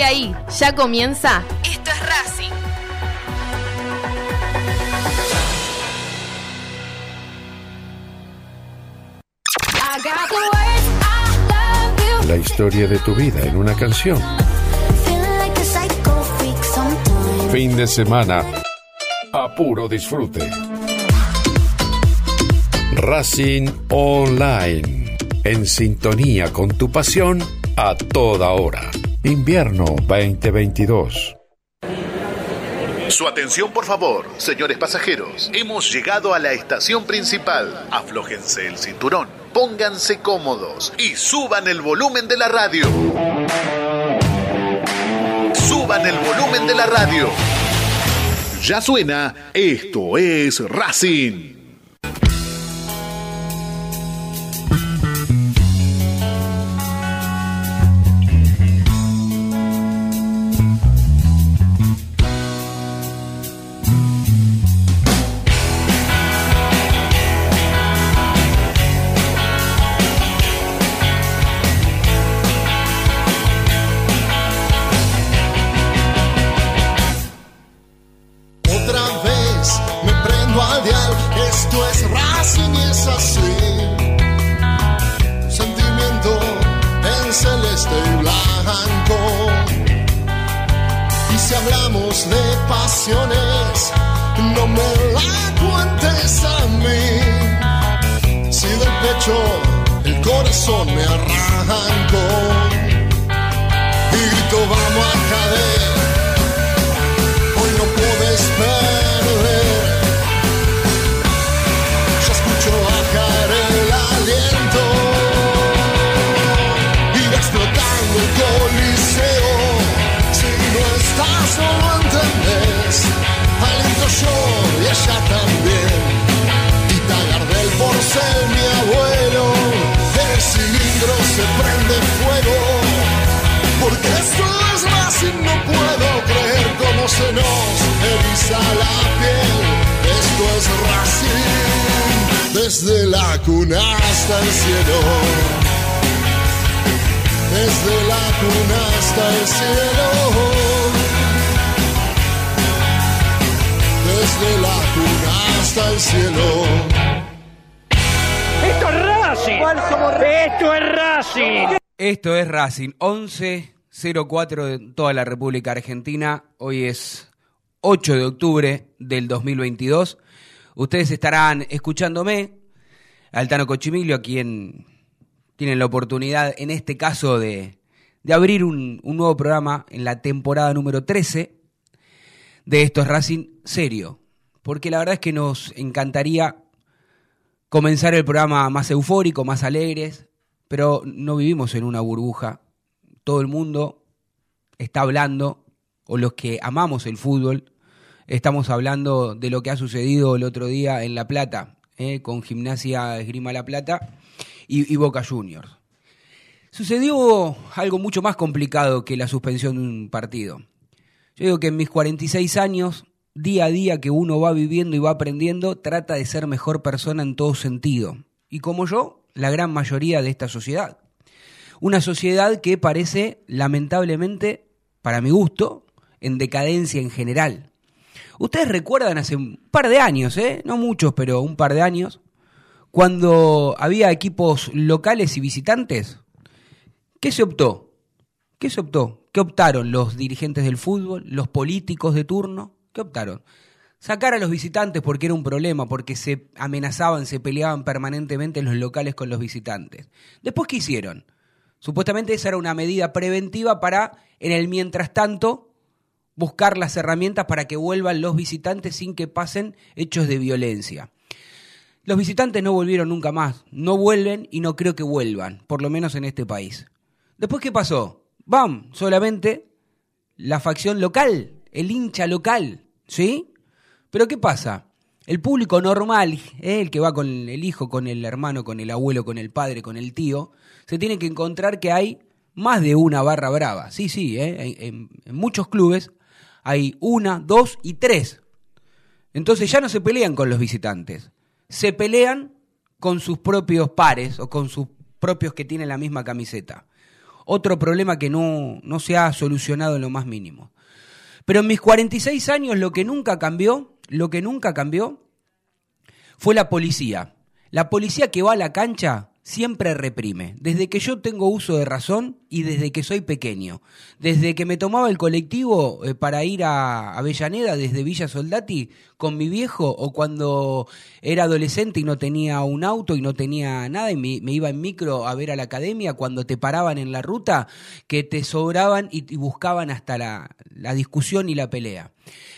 Quédate ahí, ya comienza. Esto es Racing. La historia de tu vida en una canción. Fin de semana a puro disfrute. Racing Online. En sintonía con tu pasión a toda hora. Invierno 2022. Su atención, por favor, señores pasajeros. Hemos llegado a la estación principal. Aflójense el cinturón, pónganse cómodos y suban el volumen de la radio. Suban el volumen de la radio. Ya suena, esto es Racing. Racing, 11.04 de toda la República Argentina. Hoy es 8 de octubre del 2022. Ustedes estarán escuchándome, Altano Cochimilio, a quien tienen la oportunidad, en este caso, de, abrir un, un, nuevo programa en la temporada número 13 de Esto es Racing Serio. Porque la verdad es que nos encantaría comenzar el programa más eufórico, más alegres, pero no vivimos en una burbuja. Todo el mundo está hablando, o los que amamos el fútbol, estamos hablando de lo que ha sucedido el otro día en La Plata, eh, con Gimnasia Esgrima La Plata y, y Boca Juniors. Sucedió algo mucho más complicado que la suspensión de un partido. Yo digo que en mis 46 años, día a día que uno va viviendo y va aprendiendo, trata de ser mejor persona en todo sentido. Y como yo, la gran mayoría de esta sociedad. Una sociedad que parece, lamentablemente, para mi gusto, en decadencia en general. Ustedes recuerdan hace un par de años, ¿eh? no muchos, pero un par de años, cuando había equipos locales y visitantes, ¿qué se optó? ¿Qué se optó? ¿Qué optaron los dirigentes del fútbol, los políticos de turno? ¿Qué optaron? Sacar a los visitantes porque era un problema, porque se amenazaban, se peleaban permanentemente los locales con los visitantes. Después, ¿qué hicieron? Supuestamente esa era una medida preventiva para, en el mientras tanto, buscar las herramientas para que vuelvan los visitantes sin que pasen hechos de violencia. Los visitantes no volvieron nunca más, no vuelven y no creo que vuelvan, por lo menos en este país. Después, ¿qué pasó? ¡Bam! Solamente la facción local, el hincha local, ¿sí? Pero ¿qué pasa? El público normal, ¿eh? el que va con el hijo, con el hermano, con el abuelo, con el padre, con el tío, se tiene que encontrar que hay más de una barra brava. Sí, sí, ¿eh? en, muchos clubes hay una, dos y tres. Entonces ya no se pelean con los visitantes, se pelean con sus propios pares o con sus propios que tienen la misma camiseta. otro problema que no, no se ha solucionado en lo más mínimo. Pero en mis 46 años lo que nunca cambió, lo que nunca cambió fue la policía. La policía que va a la cancha siempre reprime. Desde que yo tengo uso de razón y desde que soy pequeño. Desde que me tomaba el colectivo eh, para ir a Avellaneda desde Villa Soldati con mi viejo o cuando era adolescente y no tenía un auto y no tenía nada y me, iba en micro a ver a la academia cuando te paraban en la ruta que te sobraban y, buscaban hasta la, la discusión y la pelea.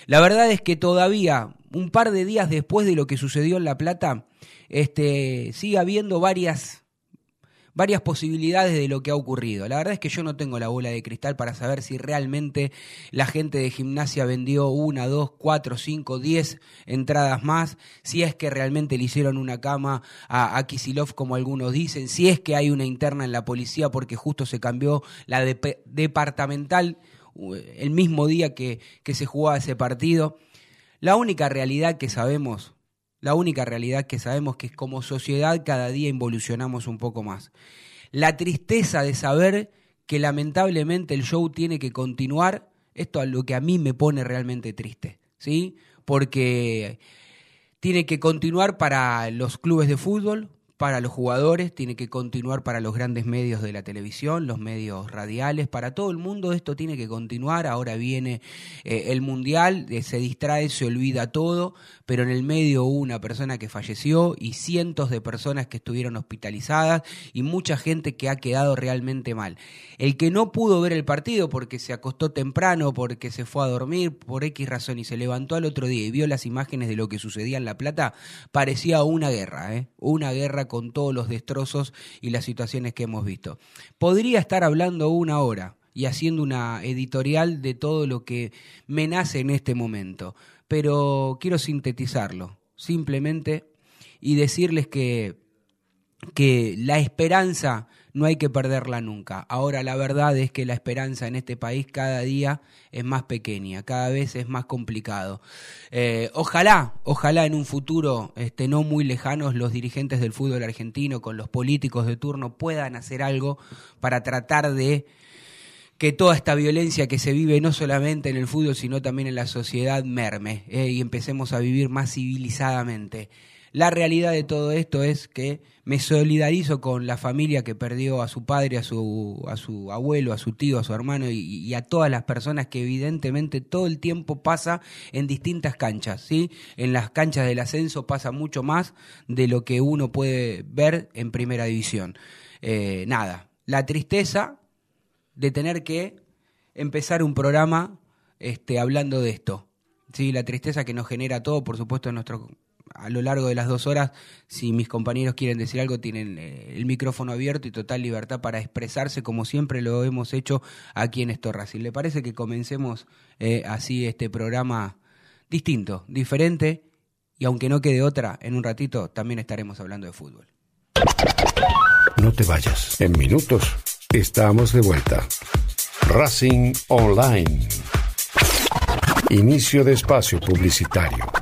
La verdad es que todavía, un par de días después de lo que sucedió en La Plata, este, sigue habiendo varias, varias posibilidades de lo que ha ocurrido. La verdad es que yo no tengo la bola de cristal para saber si realmente la gente de gimnasia vendió una, dos, cuatro, cinco, diez entradas más, si es que realmente le hicieron una cama a, a Kisilov como algunos dicen, si es que hay una interna en la policía porque justo se cambió la departamental el mismo día que, que se jugaba ese partido. La única realidad que sabemos la única realidad que sabemos que como sociedad cada día involucionamos un poco más. La tristeza de saber que lamentablemente el show tiene que continuar, esto es lo que a mí me pone realmente triste, ¿sí? Porque tiene que continuar para los clubes de fútbol, para los jugadores, tiene que continuar para los grandes medios de la televisión, los medios radiales, para todo el mundo esto tiene que continuar. Ahora viene eh, el Mundial, eh, se distrae, se olvida todo, pero en el medio hubo una persona que falleció y cientos de personas que estuvieron hospitalizadas y mucha gente que ha quedado realmente mal. El que no pudo ver el partido porque se acostó temprano, porque se fue a dormir por X razón y se levantó al otro día y vio las imágenes de lo que sucedía en La Plata, parecía una guerra, ¿eh? una guerra con todos los destrozos y las situaciones que hemos visto. Podría estar hablando una hora y haciendo una editorial de todo lo que me nace en este momento, pero quiero sintetizarlo simplemente y decirles que, que la esperanza no hay que perderla nunca. Ahora la verdad es que la esperanza en este país cada día es más pequeña, cada vez es más complicado. Eh, ojalá, ojalá en un futuro este, no muy lejano los dirigentes del fútbol argentino con los políticos de turno puedan hacer algo para tratar de que toda esta violencia que se vive no solamente en el fútbol, sino también en la sociedad merme eh, y empecemos a vivir más civilizadamente. La realidad de todo esto es que me solidarizo con la familia que perdió a su padre, a su, a su abuelo, a su tío, a su hermano y, a todas las personas que evidentemente todo el tiempo pasa en distintas canchas, ¿sí? En las canchas del ascenso pasa mucho más de lo que uno puede ver en primera división. Eh, nada, la tristeza de tener que empezar un programa este, hablando de esto. Sí, la tristeza que nos genera todo, por supuesto, en nuestro a lo largo de las dos horas, si mis compañeros quieren decir algo, tienen eh, el micrófono abierto y total libertad para expresarse como siempre lo hemos hecho aquí en Estorra. Si le parece que comencemos eh, así este programa distinto, diferente, y aunque no quede otra, en un ratito también estaremos hablando de fútbol. No te vayas. En minutos estamos de vuelta. Racing Online. Inicio de espacio publicitario.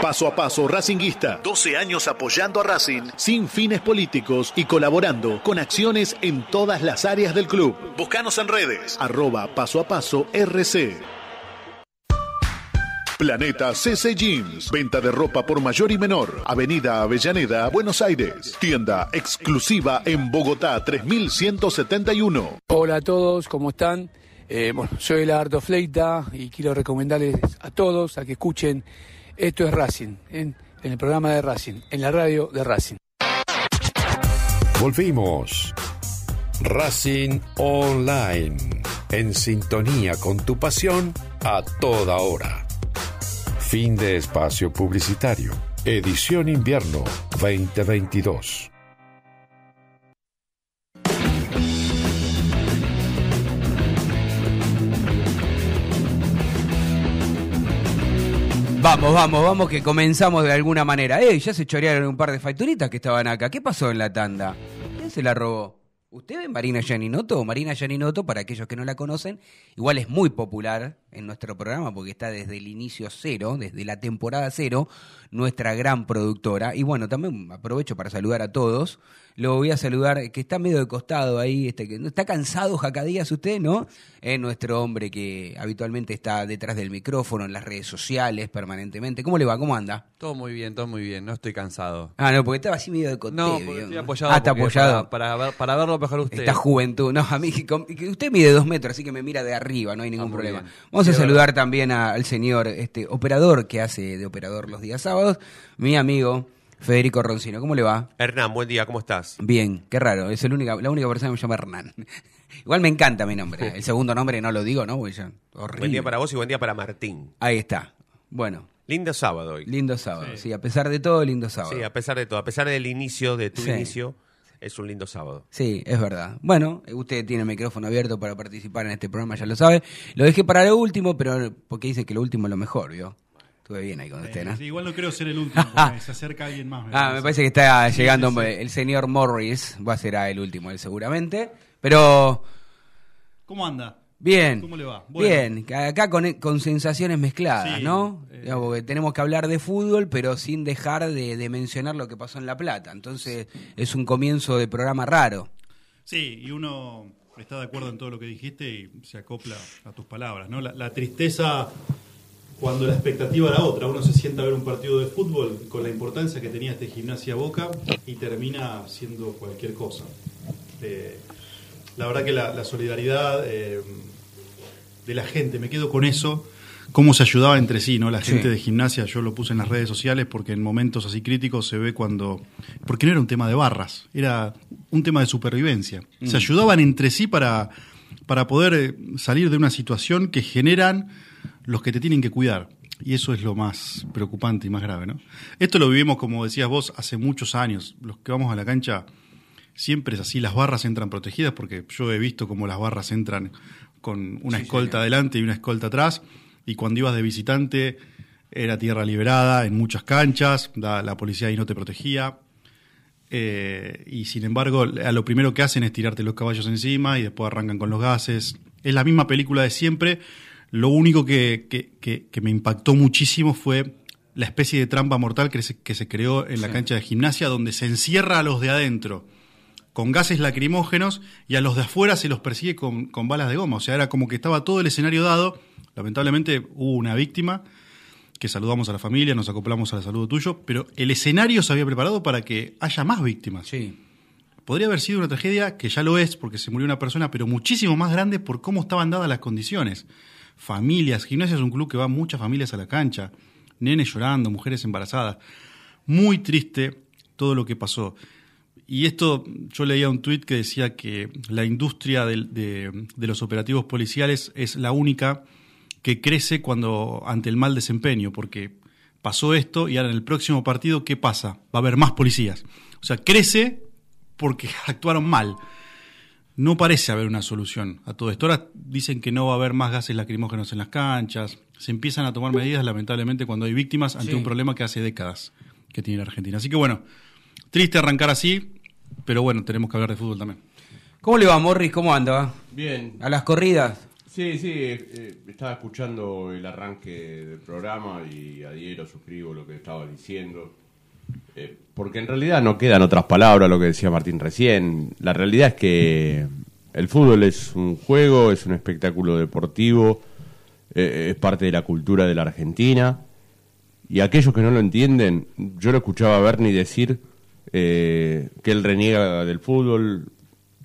Paso a paso Racinguista. 12 años apoyando a Racing sin fines políticos y colaborando con acciones en todas las áreas del club. Búscanos en redes. Arroba paso a paso RC. Planeta CC Jeans. Venta de ropa por mayor y menor. Avenida Avellaneda, Buenos Aires. Tienda exclusiva en Bogotá 3171. Hola a todos, ¿cómo están? Eh, bueno, soy Lagarto Fleita y quiero recomendarles a todos a que escuchen Esto es Racing, en, el programa de Racing, en la radio de Racing. Volvimos. Racing Online. En sintonía con tu pasión a toda hora. Fin de espacio publicitario. Edición invierno 2022. Vamos, vamos, vamos, que comenzamos de alguna manera. ¡Ey! Ya se chorearon un par de facturitas que estaban acá. ¿Qué pasó en la tanda? ¿Quién se la robó? ¿Usted ve Marina Yaninoto? Marina Yaninoto, para aquellos que no la conocen, igual es muy popular en nuestro programa porque está desde el inicio cero, desde la temporada cero, nuestra gran productora. Y bueno, también aprovecho para saludar a todos. Lo voy a saludar, que está medio de costado ahí, este, que está cansado Jacadías usted, ¿no? Es nuestro hombre que habitualmente está detrás del micrófono, en las redes sociales, permanentemente. ¿Cómo le va? ¿Cómo anda? Todo muy bien, todo muy bien, no estoy cansado. Ah, no, porque estaba así medio de costado. No, porque estoy apoyado. Ah, está apoyado. Para, para, ver- para verlo mejor usted. Esta juventud. No, a mí, usted mide dos metros, así que me mira de arriba, no hay ningún muy problema. bien. Vamos A es saludar también a- al señor este operador que hace de operador los días sábados, mi amigo Federico Roncino. ¿Cómo le va? Hernán, buen día, ¿cómo estás? Bien, qué raro, es el única, la única persona que me llama Hernán. Igual me encanta mi nombre. El segundo nombre no lo digo, ¿no? Porque ya, horrible. Buen día para vos y buen día para Martín. Ahí está. Bueno, Lindo sábado hoy. lindo sábado. Sí, a pesar de todo, lindo sábado. Sí, a pesar de todo, a pesar del inicio, de tu Sí. inicio, es un lindo sábado. Sí, es verdad. Bueno, usted tiene el micrófono abierto para participar en este programa, ya lo sabe. Lo dejé para lo último, pero porque dice que lo último es lo mejor, ¿vio? Estuve bien ahí con usted, ¿no? Eh, sí, igual no creo ser el último, porque se acerca alguien más. Ah, me parece que está Sí, llegando sí, sí. el señor Morris, va a ser el último, él seguramente. Pero ¿Cómo anda? Bien, ¿Cómo le va? Bueno. bien, acá con, con sensaciones mezcladas, Sí, ¿no? eh. Digamos, porque tenemos que hablar de fútbol, pero sin dejar de, de mencionar lo que pasó en La Plata. Entonces es un comienzo de programa raro. Sí, y uno está de acuerdo en todo lo que dijiste y se acopla a tus palabras, ¿no? La, la tristeza cuando la expectativa era otra. Uno se sienta a ver un partido de fútbol con la importancia que tenía este gimnasia Boca y termina siendo cualquier cosa. Eh, la verdad que la, la solidaridad eh, de la gente, me quedo con eso, cómo se ayudaba entre sí, ¿no? La Sí. gente de gimnasia, yo lo puse en las redes sociales porque en momentos así críticos se ve cuando... Porque no era un tema de barras, era un tema de supervivencia. Se ayudaban entre sí para, para poder eh, salir de una situación que generan los que te tienen que cuidar. Y eso es lo más preocupante y más grave, ¿no? Esto lo vivimos, como decías vos, hace muchos años. Los que vamos a la cancha siempre es así, las barras entran protegidas porque yo he visto cómo las barras entran con una escolta adelante y una escolta atrás y cuando ibas de visitante era tierra liberada en muchas canchas, la, la policía ahí no te protegía eh, y sin embargo a lo primero que hacen es tirarte los caballos encima y después arrancan con los gases. Es la misma película de siempre, lo único que, que- que- que me impactó muchísimo fue la especie de trampa mortal que se, que se creó en la cancha de gimnasia donde se encierra a los de adentro con gases lacrimógenos y a los de afuera se los persigue con, con balas de goma. O sea, era como que estaba todo el escenario dado. Lamentablemente hubo una víctima, que saludamos a la familia, nos acoplamos al saludo tuyo, pero el escenario se había preparado para que haya más víctimas. Sí. Podría haber sido una tragedia, que ya lo es, porque se murió una persona, pero muchísimo más grande por cómo estaban dadas las condiciones. Familias, Gimnasia es un club que va muchas familias a la cancha, nenes llorando, mujeres embarazadas. Muy triste todo lo que pasó. Y esto, yo leía un tuit que decía que la industria de, de los operativos policiales es la única que crece cuando ante el mal desempeño, porque pasó esto y ahora en el próximo partido, ¿qué pasa? Va a haber más policías. O sea, crece porque actuaron mal. No parece haber una solución a todo esto. Ahora dicen que no va a haber más gases lacrimógenos en las canchas. Se empiezan a tomar medidas, lamentablemente, cuando hay víctimas ante Sí. un problema que hace décadas que tiene la Argentina. Así que bueno, triste arrancar así, pero bueno, tenemos que hablar de fútbol también. ¿Cómo le va, Morris? ¿Cómo anda? Bien. ¿A las corridas? Sí, sí, eh, estaba escuchando el arranque del programa y adhiero, suscribo lo que estaba diciendo. Eh, porque en realidad no quedan otras palabras lo que decía Martín recién. La realidad es que el fútbol es un juego, es un espectáculo deportivo, eh, es parte de la cultura de la Argentina. Y aquellos que no lo entienden, yo lo escuchaba a Bernie decir eh, que él reniega del fútbol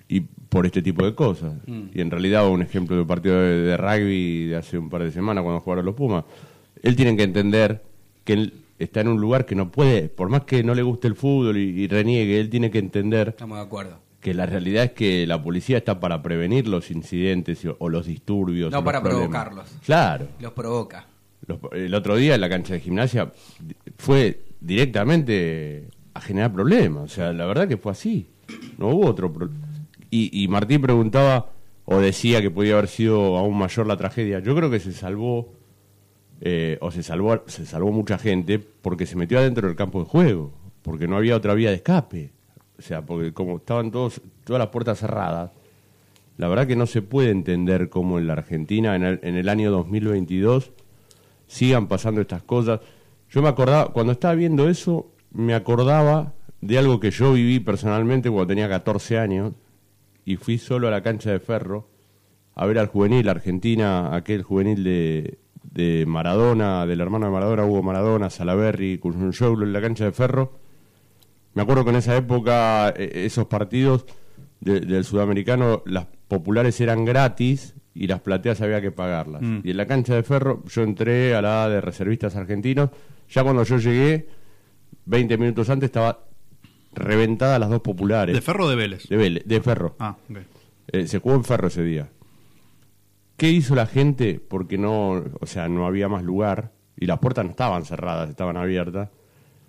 y por este tipo de cosas. Y en realidad un ejemplo de un partido de, de rugby de hace un par de semanas cuando jugaron los Pumas. Él tiene que entender que él está en un lugar que no puede, por más que no le guste el fútbol y, y reniegue, él tiene que entender Estamos de acuerdo. que la realidad es que la policía está para prevenir los incidentes o, o los disturbios. No para provocarlos. Claro. Los provoca. Los- el otro día en la cancha de gimnasia fue directamente a generar problemas. O sea, la verdad que fue así. No hubo otro pro- y, y Martín preguntaba o decía que podía haber sido aún mayor la tragedia. Yo creo que se salvó eh, o se salvó se salvó mucha gente porque se metió adentro del campo de juego, porque no había otra vía de escape. O sea, porque como estaban todos todas las puertas cerradas, la verdad que no se puede entender cómo en la Argentina en el, en el año 2022 sigan pasando estas cosas. Yo me acordaba, cuando estaba viendo eso, me acordaba de algo que yo viví personalmente cuando tenía 14 años y fui solo a la cancha de Ferro a ver al juvenil Argentina, aquel juvenil de, de Maradona, del hermano de Maradona, Hugo Maradona, Salaberry, Cunzunchoglu en la cancha de Ferro. Me acuerdo que en esa época eh, esos partidos de- del sudamericano, las populares eran gratis y las plateas había que pagarlas. Mm. Y en la cancha de Ferro yo entré a la de reservistas argentinos. Ya cuando yo llegué, 20 minutos antes, estaba reventada las dos populares. ¿De Ferro o de Vélez? De, Vélez- de Ferro. Ah, ok. Eh, se jugó en Ferro ese día. ¿Qué hizo la gente? Porque no, o sea, no había más lugar y las puertas no estaban cerradas, estaban abiertas.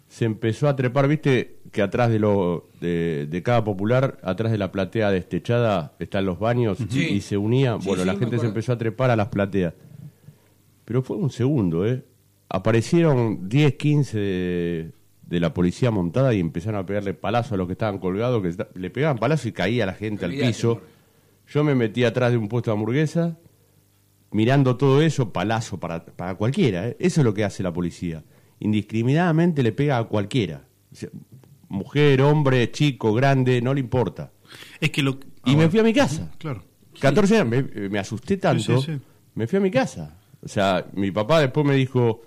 Se empezó a trepar, viste que atrás de lo de, de cada popular, atrás de la platea destechada están los baños Sí. y se unía. Sí, bueno, sí, la gente se empezó a trepar a las plateas. Pero fue un segundo, ¿eh? Aparecieron 10, 15 de, la policía montada y empezaron a pegarle palazo a los que estaban colgados, que le pegaban palazo y caía la gente al piso. Yo me metí atrás de un puesto de hamburguesa, mirando todo eso, palazo para, para cualquiera. ¿eh? Eso es lo que hace la policía. Indiscriminadamente le pega a cualquiera. O sea, mujer, hombre, chico, grande, no le importa. Es que lo. Y ah, me bueno. fui a mi casa. Claro. 14 años, me, me asusté tanto, Sí, sí, sí. me fui a mi casa. O sea, mi papá después me dijo,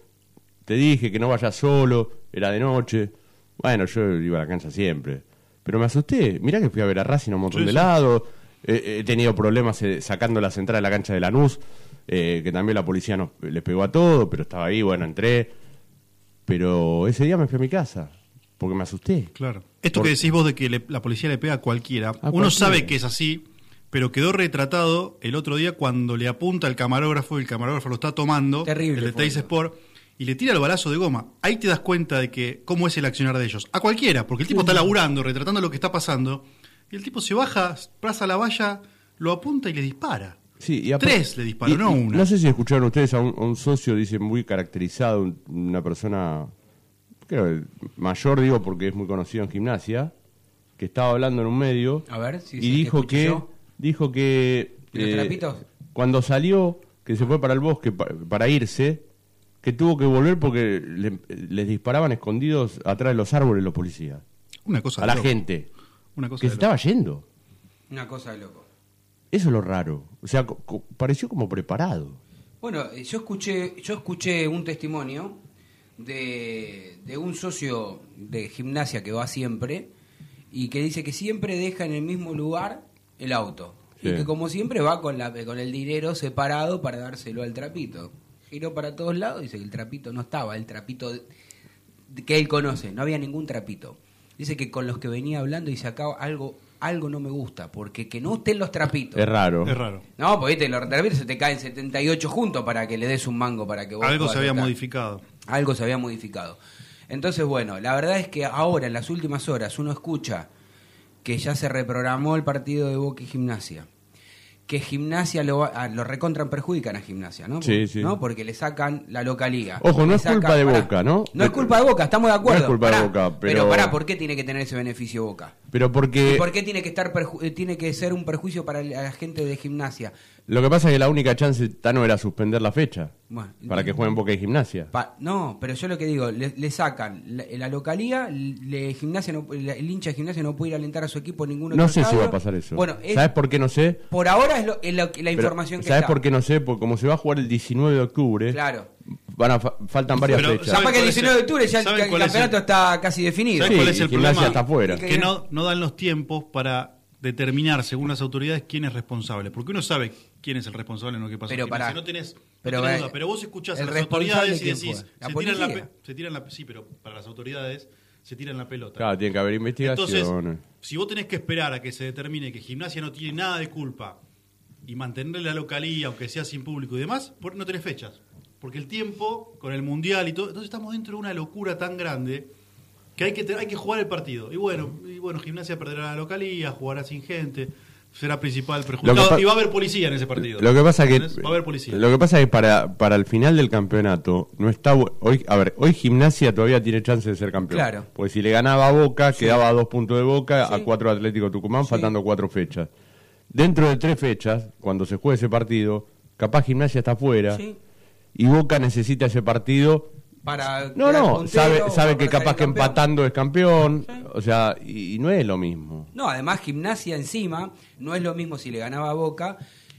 te dije que no vayas solo, era de noche. Bueno, yo iba a la cancha siempre. Pero me asusté. Mirá que fui a ver a Racing a un montón Sí, de sí. lados. Eh, he tenido problemas eh, sacando las entradas de la cancha de Lanús, eh, que también la policía nos, les pegó a todo, pero estaba ahí, bueno, entré. Pero ese día me fui a mi casa, porque me asusté. Claro. Esto Por- que decís vos de que le- la policía le pega a cualquiera, uno cualquiera. sabe que es así, pero quedó retratado el otro día cuando le apunta el camarógrafo y el camarógrafo lo está tomando, Terrible el de Teis. Sport, y le tira el balazo de goma. Ahí te das cuenta de que cómo es el accionar de ellos. A cualquiera, porque el tipo está laburando, retratando lo que está pasando, y el tipo se baja, pasa la valla, lo apunta y le dispara. Sí, y Tres le disparó, y- no una. No sé si escucharon ustedes a un, a un socio, dice, muy caracterizado, un- una persona, creo, mayor, digo, porque es muy conocido en gimnasia, que estaba hablando en un medio A ver, si y que dijo que, yo. dijo que ¿Y los eh, trapitos? cuando salió, que se fue para el bosque pa- para irse, que tuvo que volver porque le- les disparaban escondidos atrás de los árboles los policías. Una cosa A de la loco. gente. Una cosa Que de se loco. estaba yendo. Una cosa de loco. Eso es lo raro. O sea, co- co- pareció como preparado. Bueno, eh, yo escuché, yo escuché un testimonio de, de un socio de gimnasia que va siempre y que dice que siempre deja en el mismo lugar el auto. Y que como siempre va con, la, con el dinero separado para dárselo al trapito. Giró para todos lados, dice que el trapito no estaba, el trapito que él conoce, no había ningún trapito. Dice que con los que venía hablando y sacaba algo, algo no me gusta, porque que no estén los trapitos. Es raro. Es raro. No, porque viste, los trapitos se te caen 78 juntos para que le des un mango para que vos Algo se había modificado. Algo se había modificado. Entonces, bueno, la verdad es que ahora, en las últimas horas, uno escucha que ya se reprogramó el partido de Boca y Gimnasia. Que Gimnasia lo, ah, lo recontran, perjudican a Gimnasia, ¿no? Sí, sí. ¿No? Porque le sacan la localía. Ojo, no es culpa de pará, Boca, ¿no? No es culpa de Boca, estamos de acuerdo. No es culpa de. Boca, Pero pero- pará, ¿por qué tiene que tener ese beneficio Boca? Pero porque ¿Y por qué tiene que estar perju- eh, tiene que ser un perjuicio para la gente de Gimnasia? Lo que pasa es que la única chance Tano era suspender la fecha Bueno, para que jueguen Boca y Gimnasia. Pa- no, pero yo lo que digo, le, le sacan la, la localía, le, gimnasia no- la- el hincha de gimnasia no puede ir a alentar a su equipo en ningún otro No sé si va a pasar eso. Bueno, es- ¿Sabes por qué no sé? por ahora es, lo- es lo- la Pero, información que ¿Sabes está. por qué no sé? Porque como se va a jugar el 19 de octubre, Claro. van a fa- faltan varias Pero, fechas. ¿saben Capaz que el cuál es 19 de octubre ya el, saben el es el- campeonato está casi definido. ¿Sabes Sí, cuál es y el Gimnasia problema? está afuera. Que no, no dan los tiempos para determinar, según las autoridades, quién es responsable. Porque uno sabe quién es el responsable en lo que pasó. Pero Gimnasia. pará. no tenés, no Pero, tenés duda. Pero vos escuchás a las autoridades y ¿quién decís? ¿La se tiran, la, se tiran la Sí, pero para las autoridades se tiran la pelota. Claro, tiene que haber Entonces, investigación. si vos tenés que esperar a que se determine que Gimnasia no tiene nada de culpa y mantener la localía, aunque sea sin público y demás, por- no tenés fechas. Porque el tiempo, con el mundial y todo, entonces estamos dentro de una locura tan grande que hay que, hay que jugar el partido. Y bueno, y bueno, Gimnasia perderá la localía, jugará sin gente, será principal perjudicado. Y va a haber policía en ese partido. Lo que pasa es que. Va a haber policía. lo que pasa es que para, para el final del campeonato no está hoy a ver hoy Gimnasia todavía tiene chance de ser campeón Claro. porque si le ganaba a Boca quedaba a dos puntos de Boca Sí. a cuatro Atlético Tucumán Sí. faltando cuatro fechas dentro de tres fechas cuando se juegue ese partido capaz Gimnasia está afuera Sí. y Boca necesita ese partido Para no no puntero sabe sabe que capaz que empatando es campeón Sí. o sea y, y no es lo mismo No, además gimnasia encima, no es lo mismo si le ganaba a Boca.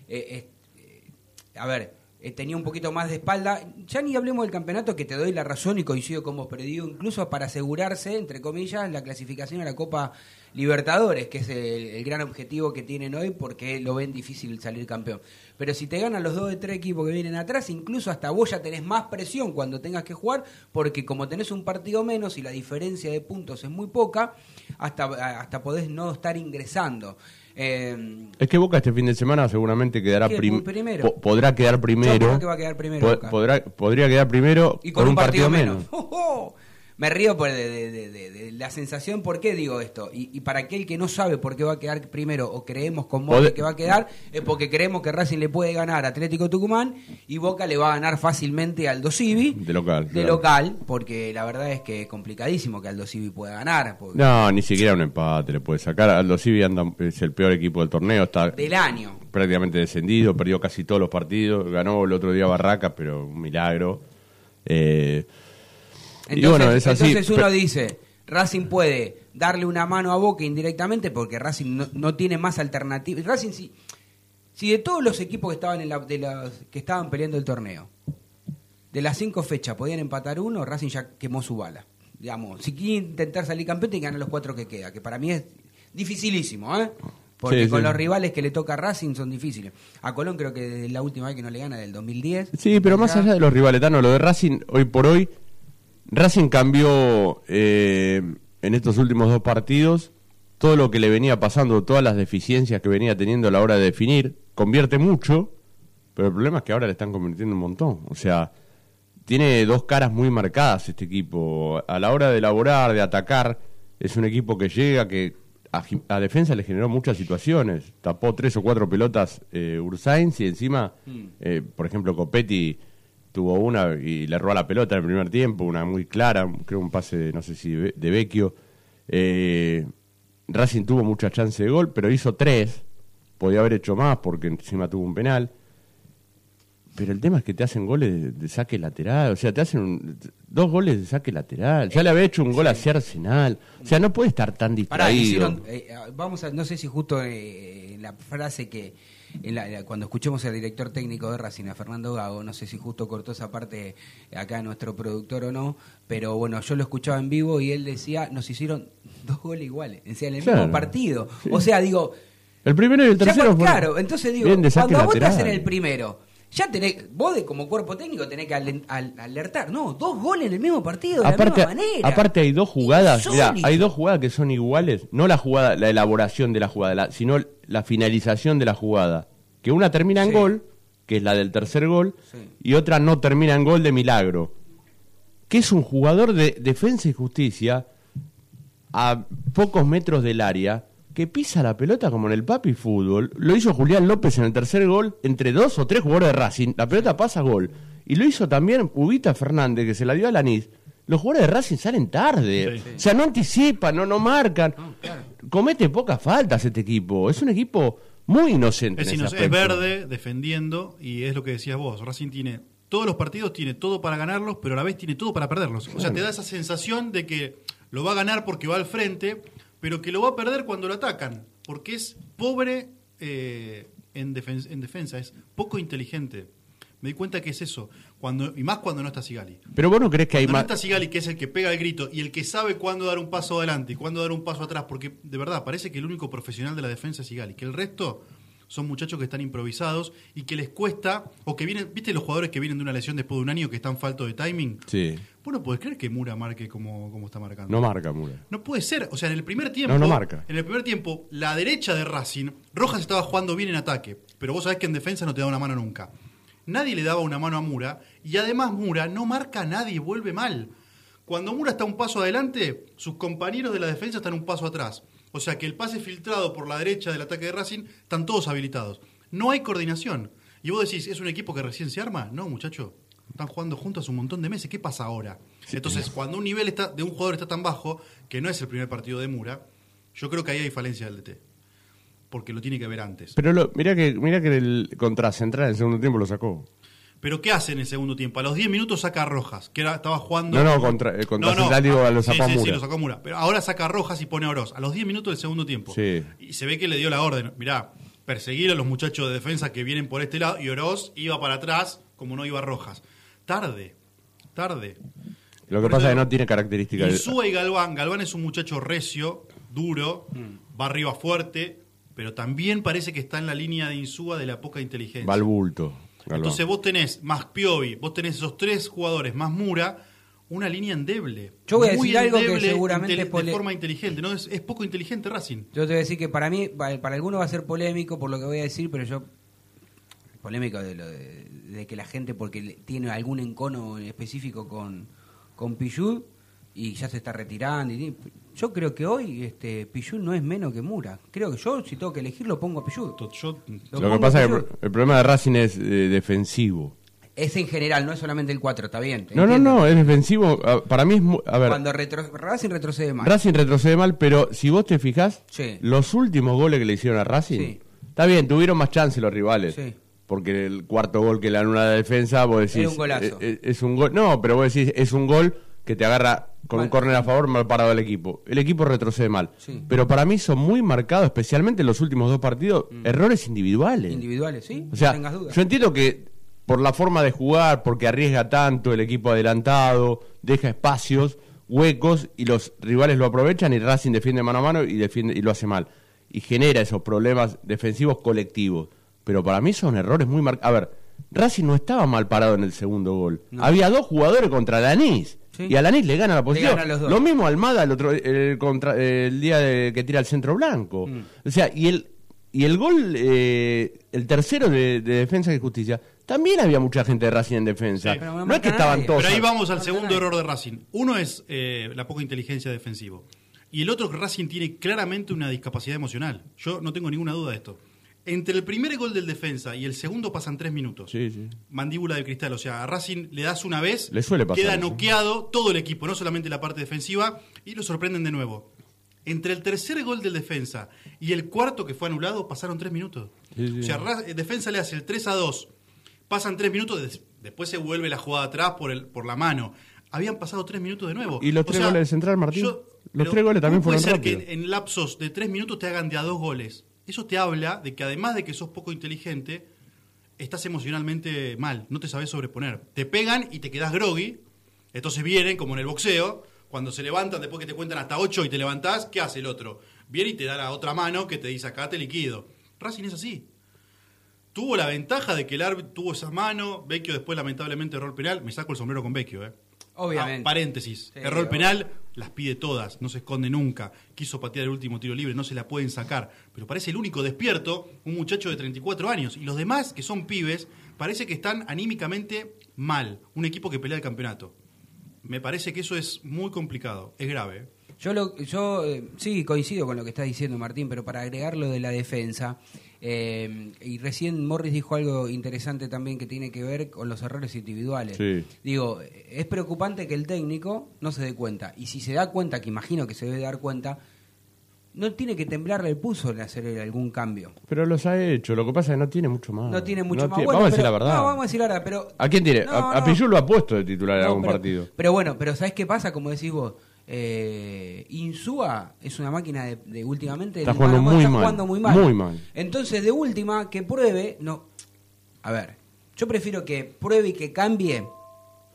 eh, eh, a ver, eh, tenía un poquito más de espalda. Ya ni hablemos del campeonato, que te doy la razón y coincido con vos, pero digo, incluso para asegurarse, entre comillas, la clasificación a la Copa Libertadores, que es el, el gran objetivo que tienen hoy, porque lo ven difícil salir campeón. Pero si te ganan los dos de tres equipos que vienen atrás, incluso hasta vos ya tenés más presión cuando tengas que jugar, porque como tenés un partido menos y la diferencia de puntos es muy poca, hasta, hasta podés no estar ingresando. Eh, Es que Boca este fin de semana seguramente quedará Primero. po- podrá quedar primero. creo que va a quedar primero Po- Boca. podrá- podría quedar primero y con, un partido, menos. menos. ¡Oh, oh! Me río por de, de- de- de- de la sensación, ¿por qué digo esto? Y, y para aquel que no sabe por qué va a quedar primero o creemos con Boca que va a quedar, es porque creemos que Racing le puede ganar a Atlético Tucumán y Boca le va a ganar fácilmente al Civi De local. de claro. local, porque la verdad es que es complicadísimo que Aldo Civi pueda ganar. porque- No, ni siquiera un empate le puede sacar. Aldo Civi anda, es el peor equipo del torneo, está Del año. prácticamente descendido, perdió casi todos los partidos, ganó el otro día Barraca, pero un milagro. Eh, y Entonces, bueno, es así. entonces uno dice, Racing puede darle una mano a Boca indirectamente porque Racing no, no tiene más alternativas. Racing si, si de todos los equipos que estaban en la, de que estaban peleando el torneo, de las cinco fechas podían empatar uno, Racing ya quemó su bala. Digamos, si quiere intentar salir campeón tiene que ganar los cuatro que queda, que para mí es dificilísimo, ¿eh? Porque Sí, con sí. los rivales que le toca a Racing son difíciles. A Colón creo que desde la última vez que no le gana del 2010. Sí, pero más allá de los rivaletanos, lo de Racing, hoy por hoy, Racing cambió eh, en estos últimos dos partidos todo lo que le venía pasando, todas las deficiencias que venía teniendo a la hora de definir. Convierte mucho, pero el problema es que ahora le están convirtiendo un montón. O sea, tiene dos caras muy marcadas este equipo. A la hora de elaborar, de atacar, es un equipo que llega, que a, defensa le generó muchas situaciones. Tapó tres o cuatro pelotas eh, Ursainz y encima, eh, por ejemplo, Copetti tuvo una y le robó la pelota en el primer tiempo, una muy clara, creo un pase, de, no sé si de, de Vecchio. Eh, Racing tuvo mucha chance de gol, pero hizo tres. Podía haber hecho más porque encima tuvo un penal. Pero el tema es que te hacen goles de, de saque lateral, o sea, te hacen un- dos goles de saque lateral. Ya le había hecho un gol hacia Arsenal. O sea, no puede estar tan Pará, distraído. hicieron, eh, vamos a, no sé si justo eh, la frase que, en la- cuando escuchemos al director técnico de Racing, a Fernando Gago, no sé si justo cortó esa parte acá nuestro productor o no, pero bueno, yo lo escuchaba en vivo y él decía, nos hicieron dos goles iguales, o sea, en el Claro. mismo partido. O sea, digo, El primero y el ya tercero por- fueron claro, entonces digo, cuando vos estás en lateral. el primero, ya tenés, vos de, como cuerpo técnico tenés que al- alertar, no, dos goles en el mismo partido, de aparte, la misma manera. aparte hay dos jugadas, hay dos jugadas que son iguales, no la jugada, la elaboración de la jugada, la- sino la finalización de la jugada. Que una termina en Sí. gol, que es la del tercer gol, Sí. y otra no termina en gol de milagro. que es un jugador de defensa y justicia a pocos metros del área que pisa la pelota como en el papi fútbol. Lo hizo Julián López en el tercer gol entre dos o tres jugadores de Racing. La pelota pasa gol. Y lo hizo también Ubita Fernández, que se la dio a Lanís. Los jugadores de Racing salen tarde. O sea, no anticipan, no, no marcan. Comete pocas faltas este equipo. Es un equipo muy inocente. Es, en ese inoc- es verde, defendiendo, y es lo que decías vos. Racing tiene todos los partidos, tiene todo para ganarlos, pero a la vez tiene todo para perderlos. O sea, te da esa sensación de que lo va a ganar porque va al frente, pero que lo va a perder cuando lo atacan, porque es pobre eh, en, defen- en defensa, es poco inteligente. Me di cuenta que es eso, cuando y más cuando no está Sigali. Pero vos no crees que hay Cuando no más. está Sigali, que es el que pega el grito y el que sabe cuándo dar un paso adelante y cuándo dar un paso atrás, porque de verdad parece que el único profesional de la defensa es Sigali, que el resto son muchachos que están improvisados y que les cuesta, o que vienen, ¿viste los jugadores que vienen de una lesión después de un año que están falto de timing? Sí, Bueno, puedes creer que Mura marque como, como está marcando. no marca Mura. No puede ser. O sea, en el primer tiempo. No, no marca. En el primer tiempo, la derecha de Racing, Rojas estaba jugando bien en ataque. Pero vos sabés que en defensa no te da una mano nunca. Nadie le daba una mano a Mura. Y además, Mura no marca a nadie, vuelve mal. Cuando Mura está un paso adelante, sus compañeros de la defensa están un paso atrás. O sea que el pase filtrado por la derecha del ataque de Racing están todos habilitados. No hay coordinación. Y vos decís, ¿es un equipo que recién se arma? No, muchacho. Están jugando juntos un montón de meses. ¿Qué pasa ahora? Entonces, cuando un nivel está, de un jugador está tan bajo, que no es el primer partido de Mura, yo creo que ahí hay falencia del DT. Porque lo tiene que ver antes. Pero lo, mira que mira que el contra Central en el segundo tiempo lo sacó. Pero ¿qué hace en el segundo tiempo? A los 10 minutos saca a Rojas, que era, estaba jugando. No, no, contra- eh, contra Central, digo, lo sacó sí, a sí, sí, Mura. lo sacó a Mura. Pero ahora saca a Rojas y pone a Oroz. A los 10 minutos del segundo tiempo. Sí. Y se ve que le dio la orden. Mirá, perseguir a los muchachos de defensa que vienen por este lado. Y Oroz iba para atrás como no iba Rojas. Tarde. Tarde. Lo que Por pasa es que no tiene características. y Galván. Galván es un muchacho recio, duro, Mm. va arriba fuerte, pero también parece que está en la línea de Insúa de la poca inteligencia. Va al bulto. Entonces vos tenés más Piovi, vos tenés esos tres jugadores más Mura, una línea endeble. Yo voy a decir algo que seguramente es de forma inteligente, no es, es poco inteligente Racing. Yo te voy a decir que para mí, pa- para algunos va a ser polémico por lo que voy a decir, pero yo. Polémico de, lo de, de que la gente, porque tiene algún encono específico con, con Pichud y ya se está retirando. y- yo creo que hoy este, Pichud no es menos que Mura. Creo que yo, si tengo que elegir, lo pongo a Pichud. Yo, Lo que pasa es que el, problema de Racing es eh, defensivo. Es en general, no es solamente el 4, está bien. No, no, no, es defensivo. Para mí es. A ver, Cuando retro- Racing retrocede más. Racing retrocede mal, pero si vos te fijás, Sí. los últimos goles que le hicieron a Racing, Sí. está bien, tuvieron más chance los rivales. Sí. Porque el cuarto gol que le dan a la defensa, vos decís. Era un golazo. eh, eh, Es, un gol. No, pero vos decís, es un gol que te agarra con un córner a favor, mal parado el equipo. El equipo retrocede mal. Sí. Pero para mí son muy marcados, especialmente en los últimos dos partidos, errores individuales. Individuales, ¿sí? O sea, no tengas dudas. yo entiendo que por la forma de jugar, porque arriesga tanto el equipo adelantado, deja espacios, huecos y los rivales lo aprovechan y Racing defiende mano a mano y defiende y lo hace mal y genera esos problemas defensivos colectivos. Pero para mí son errores muy marcados. A ver, Racing no estaba mal parado en el segundo gol. Había dos jugadores contra Lanís. Sí. Y a Lanís le gana la posición. ganan los dos. Lo mismo Almada el otro el, contra, el día de- que tira el centro blanco. Mm. O sea, y el y el gol, eh, el tercero de, de Defensa y Justicia, también había mucha gente de Racing en defensa. Sí. Pero no no es que estaban todos. Pero ahí vamos al No, segundo error de Racing. Uno es eh, la poca inteligencia defensiva. Y el otro que Racing tiene claramente una discapacidad emocional. Yo no tengo ninguna duda de esto. Entre el primer gol del defensa y el segundo pasan tres minutos. Sí, sí. Mandíbula de cristal. O sea, a Racing le das una vez, Le suele pasar queda noqueado todo el equipo, no solamente la parte defensiva, y lo sorprenden de nuevo. Entre el tercer gol del defensa y el cuarto que fue anulado pasaron tres minutos. O sea, eh, defensa le hace el 3 a 2, pasan tres minutos, des- después se vuelve la jugada atrás por, el, por la mano. Habían pasado tres minutos de nuevo. ¿Y los tres goles de Central, Martín? Los tres goles también ¿cómo puede fueron ser rápidos? que en, en lapsos de tres minutos te hagan de a dos goles? Eso te habla de que además de que sos poco inteligente, estás emocionalmente mal, no te sabes sobreponer. Te pegan y te quedás groggy, entonces vienen, como en el boxeo, cuando se levantan después que te cuentan hasta ocho y te levantás, ¿qué hace el otro? Viene y te da la otra mano que te dice acá te liquido. Racing es así. Tuvo la ventaja de que el árbitro tuvo esa mano, Vecchio después lamentablemente erró el penal, me saco el sombrero con Vecchio, ¿eh? Obviamente. Ah, paréntesis. Sí, obvio. penal, las pide todas, no se esconde nunca. Quiso patear el último tiro libre, no se la pueden sacar. Pero parece el único despierto, un muchacho de 34 años. Y los demás, que son pibes, parece que están anímicamente mal. Un equipo que pelea el campeonato. Me parece que eso es muy complicado, es grave. Yo, lo, yo eh, sí coincido con lo que está diciendo Martín, pero para agregar lo de la defensa, eh, y recién Morris dijo algo interesante también que tiene que ver con los errores individuales. Sí. Digo, es preocupante que el técnico no se dé cuenta, y si se da cuenta, que imagino que se debe dar cuenta, no tiene que temblarle el pulso en hacer algún cambio. Pero los ha hecho, lo que pasa es que no tiene mucho más. No tiene mucho más. tiene- Bueno, vamos a decir la verdad. No, vamos a decir la verdad, pero... ¿A quién tiene? No, a, a lo ha puesto de titular en algún pero, partido. Pero bueno, pero ¿sabes qué pasa? Como decís vos, eh, Insúa es una máquina de, de últimamente... Está jugando muy está mal, jugando muy mal. muy mal. Entonces, de última, que pruebe... no A ver, yo prefiero que pruebe y que cambie,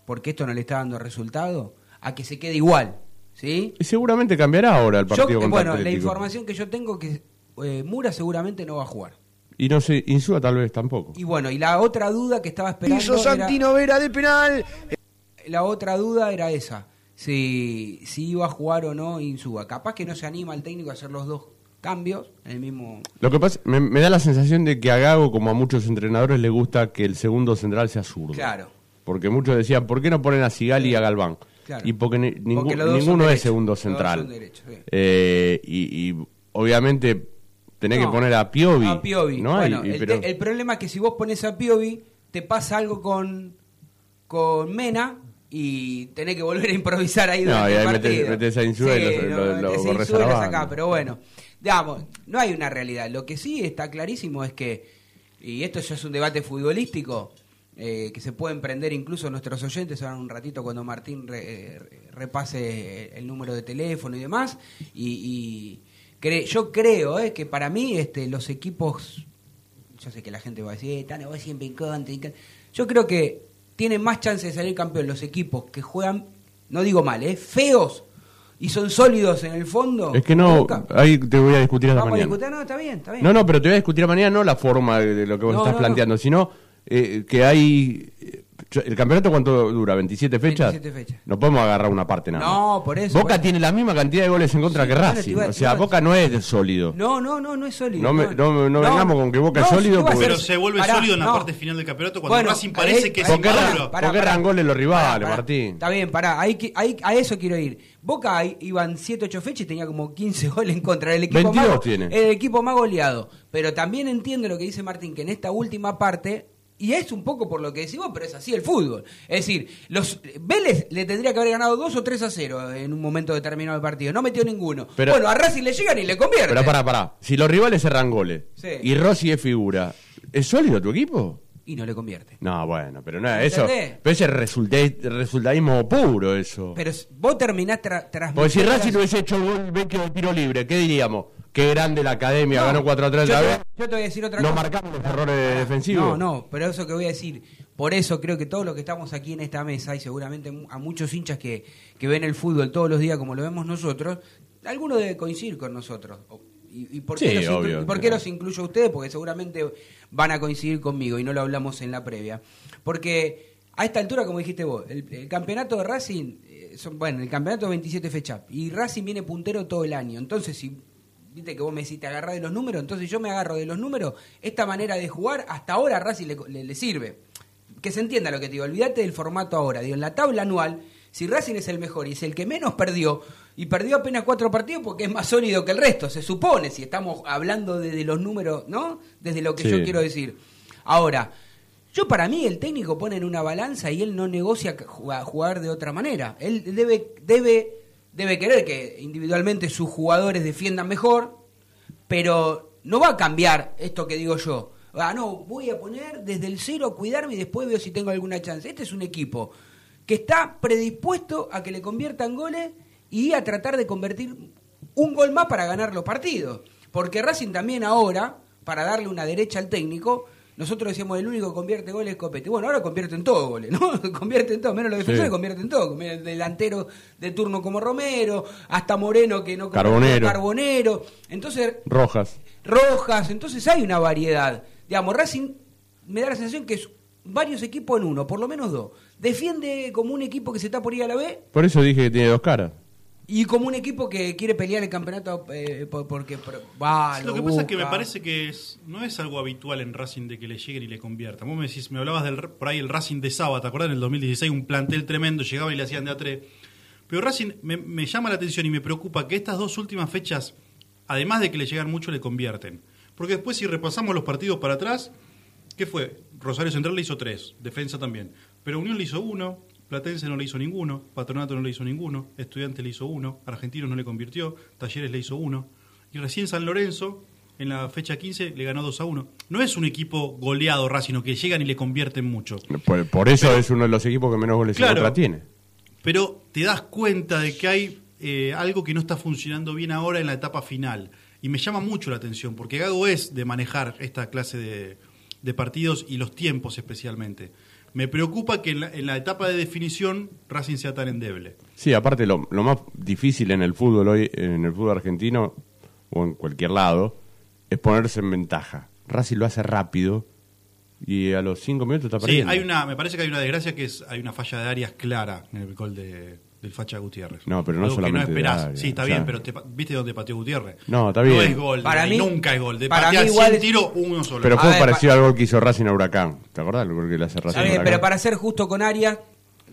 porque esto no le está dando resultado, a que se quede igual, ¿sí? Y seguramente cambiará ahora el Yo, partido contra bueno, la información que yo tengo que eh, Mura seguramente no va a jugar. Y no sé, Insúa tal vez tampoco. Y bueno, y la otra duda que estaba esperando Piso era- Santino Vera de penal. la otra duda era esa, si, si iba a jugar o no Insúa. Capaz que no se anima el técnico a hacer los dos cambios en el mismo... Lo que pasa, me, me da la sensación de que a Gago, como a muchos entrenadores, le gusta que el segundo central sea zurdo. Claro. Porque muchos decían, ¿por qué no ponen a Sigali y a Galván? Claro. Y porque, ni- ninguno es segundo central. sí. Eh, y, y obviamente tenés No, que poner a Piovi. A Piovi. ¿no? Bueno, y- el, pero- te- el problema es que si vos pones a Piovi, te pasa algo con, con Mena y tenés que volver a improvisar ahí No, durante y ahí el metés a lo- lo- lo metés a corres Insúa a la y lo banda. sacás, pero bueno, digamos, no hay una realidad. Lo que sí está clarísimo es que, y esto ya es un debate futbolístico, eh, que se puede emprender incluso nuestros oyentes ahora un ratito cuando Martín re- eh, repase el número de teléfono y demás y, y cre- yo creo eh, que para mí este los equipos yo sé que la gente va a decir eh, Tano, vos siempre en contra". yo creo que tienen más chance de salir campeón los equipos que juegan no digo mal eh feos y son sólidos en el fondo Es que no, ahí te voy a discutir hasta vamos a mañana. discutir no está bien está bien. No, no, pero te voy a discutir mañana no la forma de, de lo que vos No, estás no, planteando, sino eh, que hay... ¿El campeonato cuánto dura? ¿27 fechas? 27 fechas. No podemos agarrar una parte nada. No, por eso, Boca por- tiene la misma cantidad de goles en contra Sí, que Racing. o sea, Boca no es sólido. no no no no es sólido No me- no- no vengamos con que Boca es sólido, ¿qué va a porque-? Pero se vuelve Pará, sólido en la parte final del campeonato cuando Bueno, Racing parece ahí- que es ahí- ¿Por qué, pará, inmaduro. erran- pará, por qué pará. erran goles los rivales, Pará, pará. Martín? Está bien, pará, ahí, que- ahí- a eso quiero ir. Boca ahí iban 7, 8 fechas y tenía como 15 goles en contra del equipo 22 más, tiene. el equipo más goleado. Pero también entiendo lo que dice Martín, que en esta última parte, y es un poco por lo que decimos, pero es así el fútbol. Es decir, los Vélez le tendría que haber ganado 2 o 3 a 0 en un momento determinado del partido. No metió ninguno. Pero- bueno, a Racing le llegan y le convierten. Pero pará, pará. Si los rivales erran goles Sí. y Rossi es figura, ¿es sólido tu equipo? Y no le convierte. No, bueno, pero no es eso. Pero ese resulta- resultadismo puro, eso. Pero vos terminás tra tras Porque si Racing no hubiese hecho gol vecchio de tiro libre, ¿qué diríamos? Qué grande la academia, No, ganó 4 a 3 yo otra vez. Yo te voy a decir otra No cosa. marcamos los errores defensivos. No, no, pero eso que voy a decir, por eso creo que todos los que estamos aquí en esta mesa, y seguramente a muchos hinchas que, que ven el fútbol todos los días como lo vemos nosotros, alguno debe coincidir con nosotros. ¿Y, y por qué, Sí, los, inclu- obvio, y por qué claro. los incluyo a ustedes? Porque seguramente van a coincidir conmigo y no lo hablamos en la previa. Porque a esta altura, como dijiste vos, el, el campeonato de Racing, eh, son, bueno, el campeonato de 27 fechas, y Racing viene puntero todo el año. Entonces, si viste que vos me decís, te agarrás de los números, entonces yo me agarro de los números, esta manera de jugar hasta ahora a Racing le, le- le sirve. Que se entienda lo que te digo, olvídate del formato ahora, digo, en la tabla anual, si Racing es el mejor y es el que menos perdió, y perdió apenas cuatro partidos porque es más sólido que el resto, se supone, si estamos hablando desde los números, ¿no? Desde lo que Sí. yo quiero decir. Ahora, yo para mí el técnico pone en una balanza y él no negocia jugar, jugar de otra manera. Él debe, debe, debe querer que individualmente sus jugadores defiendan mejor, pero no va a cambiar esto que digo yo. Ah, no, voy a poner desde el cero cuidarme y después veo si tengo alguna chance. Este es un equipo que está predispuesto a que le conviertan goles y a tratar de convertir un gol más para ganar los partidos. Porque Racing también ahora, para darle una derecha al técnico, nosotros decíamos el único que convierte goles es Copete. Bueno, ahora convierten todos goles, ¿no? convierten todo, menos los defensores Sí. convierten todo. Como El delantero de turno como Romero, hasta Moreno que no Carbonero. Carbonero. Entonces, Rojas. rojas, entonces hay una variedad. Digamos, Racing me da la sensación que es varios equipos en uno, por lo menos dos. Defiende como un equipo que se está por ir a la B Por eso dije que tiene dos caras. Y como un equipo que quiere pelear el campeonato eh, por- porque por- va, Lo lo que pasa es que me parece que es, no es algo habitual en Racing de que le lleguen y le conviertan. Vos me decís, me hablabas del por ahí el Racing de Saba, ¿te acordás? En el 2016, un plantel tremendo, llegaba y le hacían de a tres. Pero Racing me, me llama la atención y me preocupa que estas dos últimas fechas, además de que le llegan mucho, le convierten. Porque después, si repasamos los partidos para atrás, ¿qué fue? Rosario Central le hizo tres, Defensa también. Pero Unión le hizo uno, Platense no le hizo ninguno, Patronato no le hizo ninguno, Estudiante le hizo uno, Argentinos no le convirtió, Talleres le hizo uno. Y recién San Lorenzo, en la fecha 15, le ganó 2 a 1. No es un equipo goleado sino que llegan y le convierten mucho. Por, por eso es uno de los equipos que menos goles en Claro. contra tiene. Pero te das cuenta de que hay eh, algo que no está funcionando bien ahora en la etapa final. Y me llama mucho la atención, porque Gago es de manejar esta clase de, de partidos y los tiempos especialmente. Me preocupa que en la, en la etapa de definición Racing sea tan endeble. Sí, aparte lo, lo más difícil en el fútbol hoy, en el fútbol argentino o en cualquier lado, es ponerse en ventaja. Racing lo hace rápido y a los cinco minutos está Sí, perdiendo. hay una, me parece que hay una desgracia que es hay una falla de Arias clara en el gol de, del Facha Gutiérrez. No, pero no Algo que solamente no de esperás. Arias, sí, está o bien, sea- pero te ¿viste dónde pateó Gutiérrez? No, está No bien. es gol, Para de- mí- nunca es gol. De para patear mí igual 100 es- tiros, uno solo. Pero fue ver, parecido al gol que hizo Racing a Huracán. ¿Te acordás el gol que le hace Racing Está a bien, Huracán? pero para ser justo con Arias,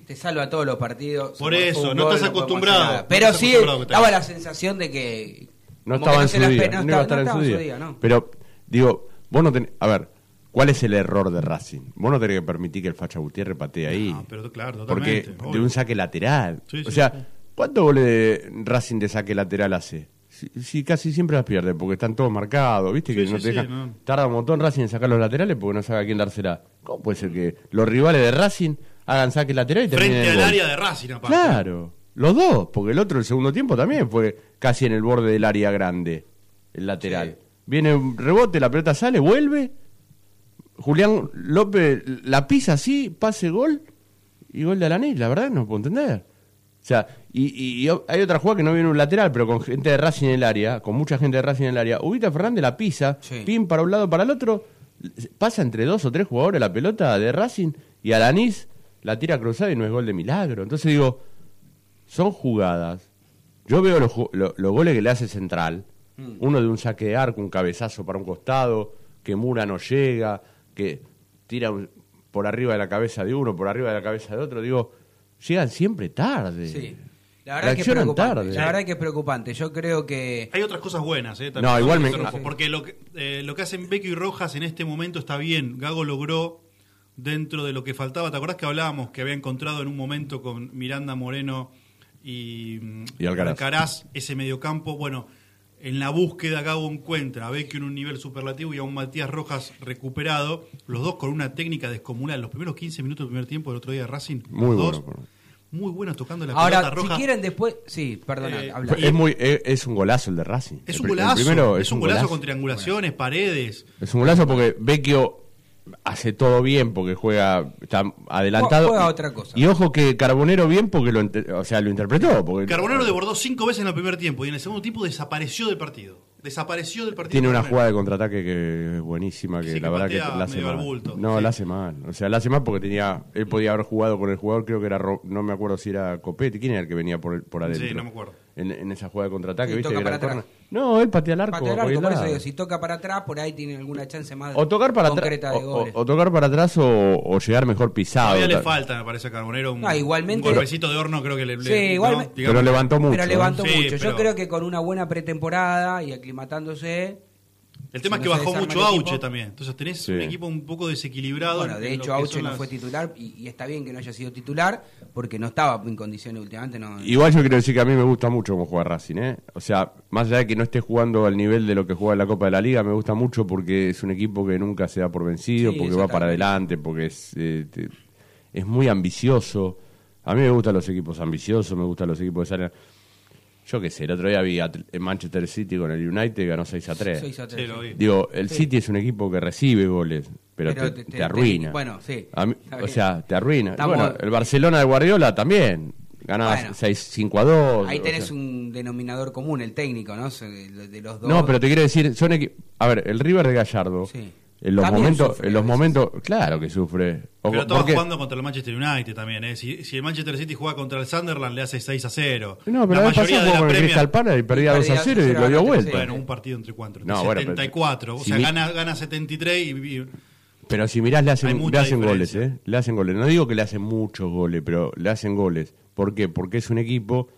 te salva todos los partidos. Por eso, un no gol, estás acostumbrado, no Pero estás sí, acostumbrado que daba la sensación de que. No estaba que en se su día. No, no iba a estaba- estar no en su día. ¿no? Pero, digo, vos no tenés... A ver, ¿cuál es el error de Racing? Vos no tenés que permitir que el Facha Gutiérrez patee ahí. No, pero claro, Porque totalmente. de obvio. un saque lateral. Sí, sí, o sea, sí. ¿cuántos goles de Racing de saque lateral hace? Si, si casi siempre las pierde, porque están todos marcados, ¿viste? Sí, que sí, no te sí, dejan- no. Tarda un montón Racing en sacar los laterales porque no sabe a quién dársela. ¿Cómo puede ser que los rivales de Racing hagan saque lateral y terminen Frente en al gol? área de Racing, aparte. Claro, los dos, porque el otro el segundo tiempo también fue casi en el borde del área grande, el lateral. Viene un rebote, la pelota sale, vuelve. Julián López la pisa así, pase gol y gol de Alanis, la verdad no puedo entender. O sea, y, y- y hay otra jugada que no viene un lateral, pero con gente de Racing en el área, con mucha gente de Racing en el área. Ubita Fernández la pisa, Sí. pin para un lado para el otro, pasa entre dos o tres jugadores la pelota de Racing y Alanis la tira cruzada y no es gol de milagro. Entonces digo, son jugadas. Yo veo los, ju- lo- los goles que le hace Central. Uno de un saque de arco, un cabezazo para un costado, que Mura no llega, que tira un- por arriba de la cabeza de uno, por arriba de la cabeza de otro. Digo, llegan siempre tarde. Sí. La verdad, que es preocupante. tarde. la verdad que es preocupante. Yo creo que. Hay otras cosas buenas, ¿eh? No, igual me- Porque lo que, eh, lo que hacen Vecchio y Rojas en este momento está bien. Gago logró, dentro de lo que faltaba, ¿te acordás que hablábamos que había encontrado en un momento con Miranda Moreno y, mm, Y Alcaraz. ese mediocampo? Bueno, en la búsqueda Gago encuentra a Vecchio en un nivel superlativo y a un Matías Rojas recuperado, los dos con una técnica descomunal. Los primeros 15 minutos del primer tiempo del otro día de Racing, Muy los dos bueno. muy buenos tocando la Ahora, pelota roja. si quieren después. Sí, perdona, Eh. Es, muy, es, es un golazo el de Racing. Es un golazo, primero es un golazo con triangulaciones, paredes. Es un golazo porque Vecchio hace todo bien porque juega, está adelantado. Juega Y- otra cosa. Y ojo que Carbonero bien porque lo, o sea, lo interpretó. Porque Carbonero desbordó cinco veces en el primer tiempo y en el segundo tiempo desapareció del partido. Desapareció del partido. Tiene una jugada de contraataque que es buenísima, que Sí, que la verdad que la hace mal. bulto, no, sí. la hace mal. O sea, la hace mal porque tenía, él podía haber jugado con el jugador, creo que era, no me acuerdo si era Copetti, ¿quién era el que venía por, por adentro? Sí, no me acuerdo. En, en esa jugada de contraataque, Sí, ¿viste? toca para atrás. No, él patea el arco. Patea el por arco, el por eso digo, si toca para atrás, por ahí tiene alguna chance más O tocar para atrás, concreta de o, goles. o- o tocar para atrás o, o llegar mejor pisado. Todavía le Ta- falta, me parece, a Carbonero. Un, No, igualmente- un golpecito de horno, creo que le. Sí, le- igual- ¿no? Pero levantó mucho. Pero levantó Sí, mucho. Yo pero- creo que con una buena pretemporada y aclimatándose. El tema si es que no bajó mucho Auche equipo- también. Entonces tenés Sí. un equipo un poco desequilibrado. Bueno, de hecho, Auche no las- fue titular y, y está bien que no haya sido titular porque no estaba en condiciones últimamente. No, Igual yo quiero decir que a mí me gusta mucho cómo juega Racing, ¿eh? O sea, más allá de que no esté jugando al nivel de lo que juega en la Copa de la Liga, me gusta mucho porque es un equipo que nunca se da por vencido, Sí, porque va para adelante, porque es, eh, te- es muy ambicioso. A mí me gustan los equipos ambiciosos, me gustan los equipos que salen... Yo qué sé, el otro día vi a en Manchester City con el United, ganó 6 a 3. 6 a 3. Sí, lo vi. Digo, el City es un equipo que recibe goles, pero, Pero te, te- te arruina. te- bueno, sí, mí- o sea, te arruina. Estamos- Bueno, el Barcelona de Guardiola también. Ganaba Bueno. 6-5 a 2. Ahí o tenés sea. un denominador común, el técnico, ¿no? De los dos. No, pero te quiero decir, son equi- A ver, el River de Gallardo Sí. En los También momentos, sufre en los momentos, claro que sufre. O- Pero estaba porque- jugando contra el Manchester United también. ¿eh? Si, si el Manchester City juega contra el Sunderland, le hace 6 a 0. No, pero la mayoría de jugó la con el. Crystal Palace y perdía Y 2 a perdía 0 y 2 a lo dio 0, vuelta. Bueno, un partido entre cuatro. No, bueno, pero- 74. o si sea, mi- gana, gana 73 y, y- Pero si mirás, le hacen, le hacen goles. ¿eh? Le hacen goles. No digo que le hacen muchos goles, pero le hacen goles. ¿Por qué? Porque es un equipo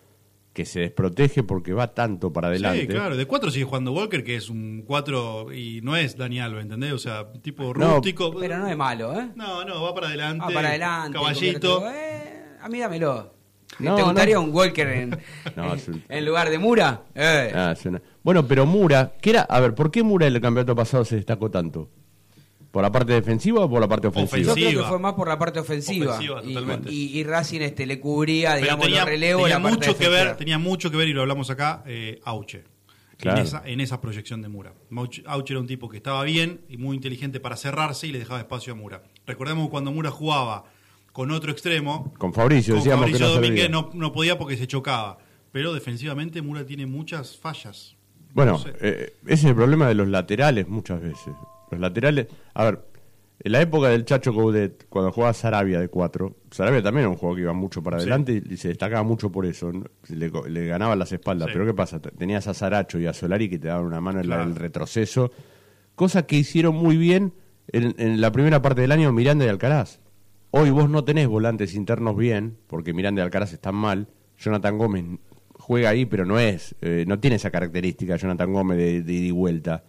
que se desprotege porque va tanto para adelante. Sí, claro. De 4 sigue jugando Walker, que es un 4 y no es Dani Alves, ¿entendés? O sea, tipo No, rústico. Pero no es malo, ¿eh? No, no, va para adelante. Ah, para adelante. Caballito. Eh, a mí dámelo. No, ¿Te gustaría no. un Walker en, No, es un- en lugar de Mura? Eh. Ah, Bueno, pero Mura, ¿qué era? A ver, ¿por qué Mura en el campeonato pasado se destacó tanto? ¿Por la parte defensiva o por la parte ofensiva? Yo creo que fue más por la parte ofensiva. Ofensiva, y, totalmente. y- y Racing este, le cubría, Pero digamos, tenía, los relevos. tenía la parte mucho que ver, tenía mucho que ver, y lo hablamos acá, eh, Auche. Claro. En, esa, en esa proyección de Mura. Auche era un tipo que estaba bien y muy inteligente para cerrarse y le dejaba espacio a Mura. Recordemos que cuando Mura jugaba con otro extremo, Con Fabricio, con decíamos Fabricio que no Domínguez no, no podía porque se chocaba. Pero defensivamente Mura tiene muchas fallas. Bueno, No sé. eh, ese es el problema de los laterales muchas veces. Los laterales, a ver, en la época del Chacho Coudet, cuando jugaba Sarabia de 4, Sarabia también era un juego que iba mucho para adelante y, y se destacaba mucho por eso. ¿no? Le, le ganaban las espaldas. Sí. Pero ¿qué pasa? Tenías a Saracho y a Solari que te daban una mano en el retroceso. Cosa que hicieron muy bien en, en la primera parte del año Miranda y Alcaraz. Hoy vos no tenés volantes internos bien, porque Miranda y Alcaraz están mal. Jonathan Gómez juega ahí, pero no es, eh, no tiene esa característica Jonathan Gómez de, de ida y vuelta.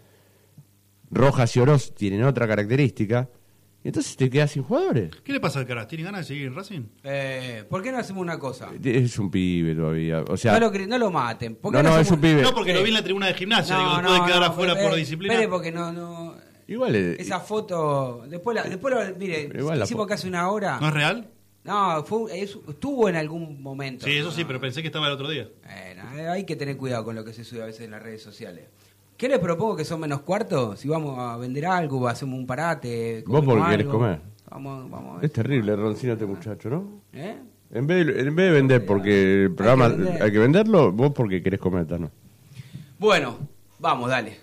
Rojas y Oroz tienen otra característica. Y entonces te quedas sin jugadores. ¿Qué le pasa al Caras? ¿Tiene ganas de seguir en Racing? Eh, ¿Por qué no hacemos una cosa? Es un pibe todavía. O sea, no, lo, no maten. ¿Por qué no, no, hacemos- es un pibe. No, porque lo vi en la tribuna de gimnasia. digo, después de quedar afuera espere, por disciplina. espere, porque no, no. Igual eh, Esa foto. Después, la, después lo- mire, igual la hicimos casi una hora. ¿No es real? No, fue, es- estuvo en algún momento. Sí, eso sí, No. pero pensé que estaba el otro día. Bueno, eh, hay que tener cuidado con lo que se sube a veces en las redes sociales. ¿Qué les propongo que son menos cuartos? Si vamos a vender algo, hacemos un parate. Vos porque querés algo. comer. Vamos, vamos. es terrible, Roncino, este muchacho, ¿no? ¿Eh? En vez, de, en vez de vender porque el programa hay vender. que, venderlo, vos porque querés comer, ¿no? Bueno, vamos, dale.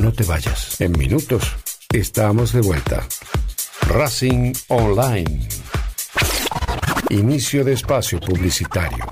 No te vayas. En minutos estamos de vuelta. Racing Online. Inicio de espacio publicitario.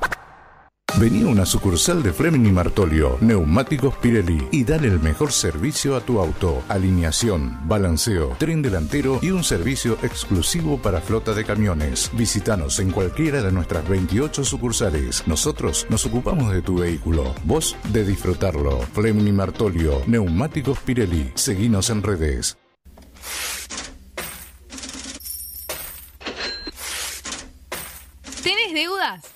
Vení a una sucursal de Fleming Martolio, Neumáticos Pirelli y dale el mejor servicio a tu auto. Alineación, balanceo, tren delantero y un servicio exclusivo para flota de camiones. Visítanos en cualquiera de nuestras 28 sucursales. Nosotros nos ocupamos de tu vehículo, vos de disfrutarlo. Fleming y Martolio, Neumáticos Pirelli. Seguinos en redes. ¿Tenés deudas?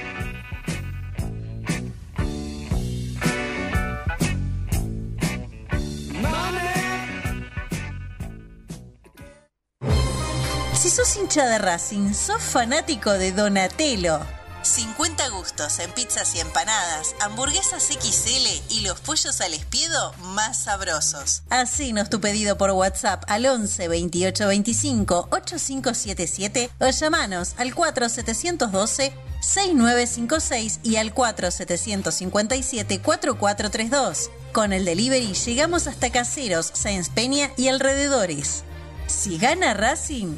Si sos hincha de Racing, sos fanático de Donatello. 50 gustos en pizzas y empanadas, hamburguesas XL y los pollos al espiedo más sabrosos. Hacenos tu pedido por WhatsApp al 11 28 25 8577 o llamanos al 4712 6956 y al 4757 4432. Con el delivery llegamos hasta Caseros, Sáenz Peña y alrededores. Si gana Racing,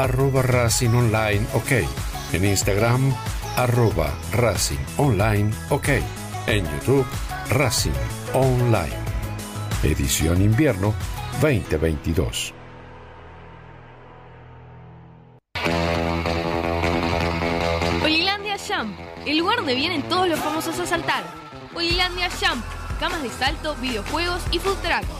arroba Racing Online OK. En Instagram, arroba Racing Online OK. En YouTube, Racing Online. Edición Invierno 2022. Olilandia Sham Jump, el lugar donde vienen todos los famosos a saltar. Olilandia Jump, camas de salto, videojuegos y food truck.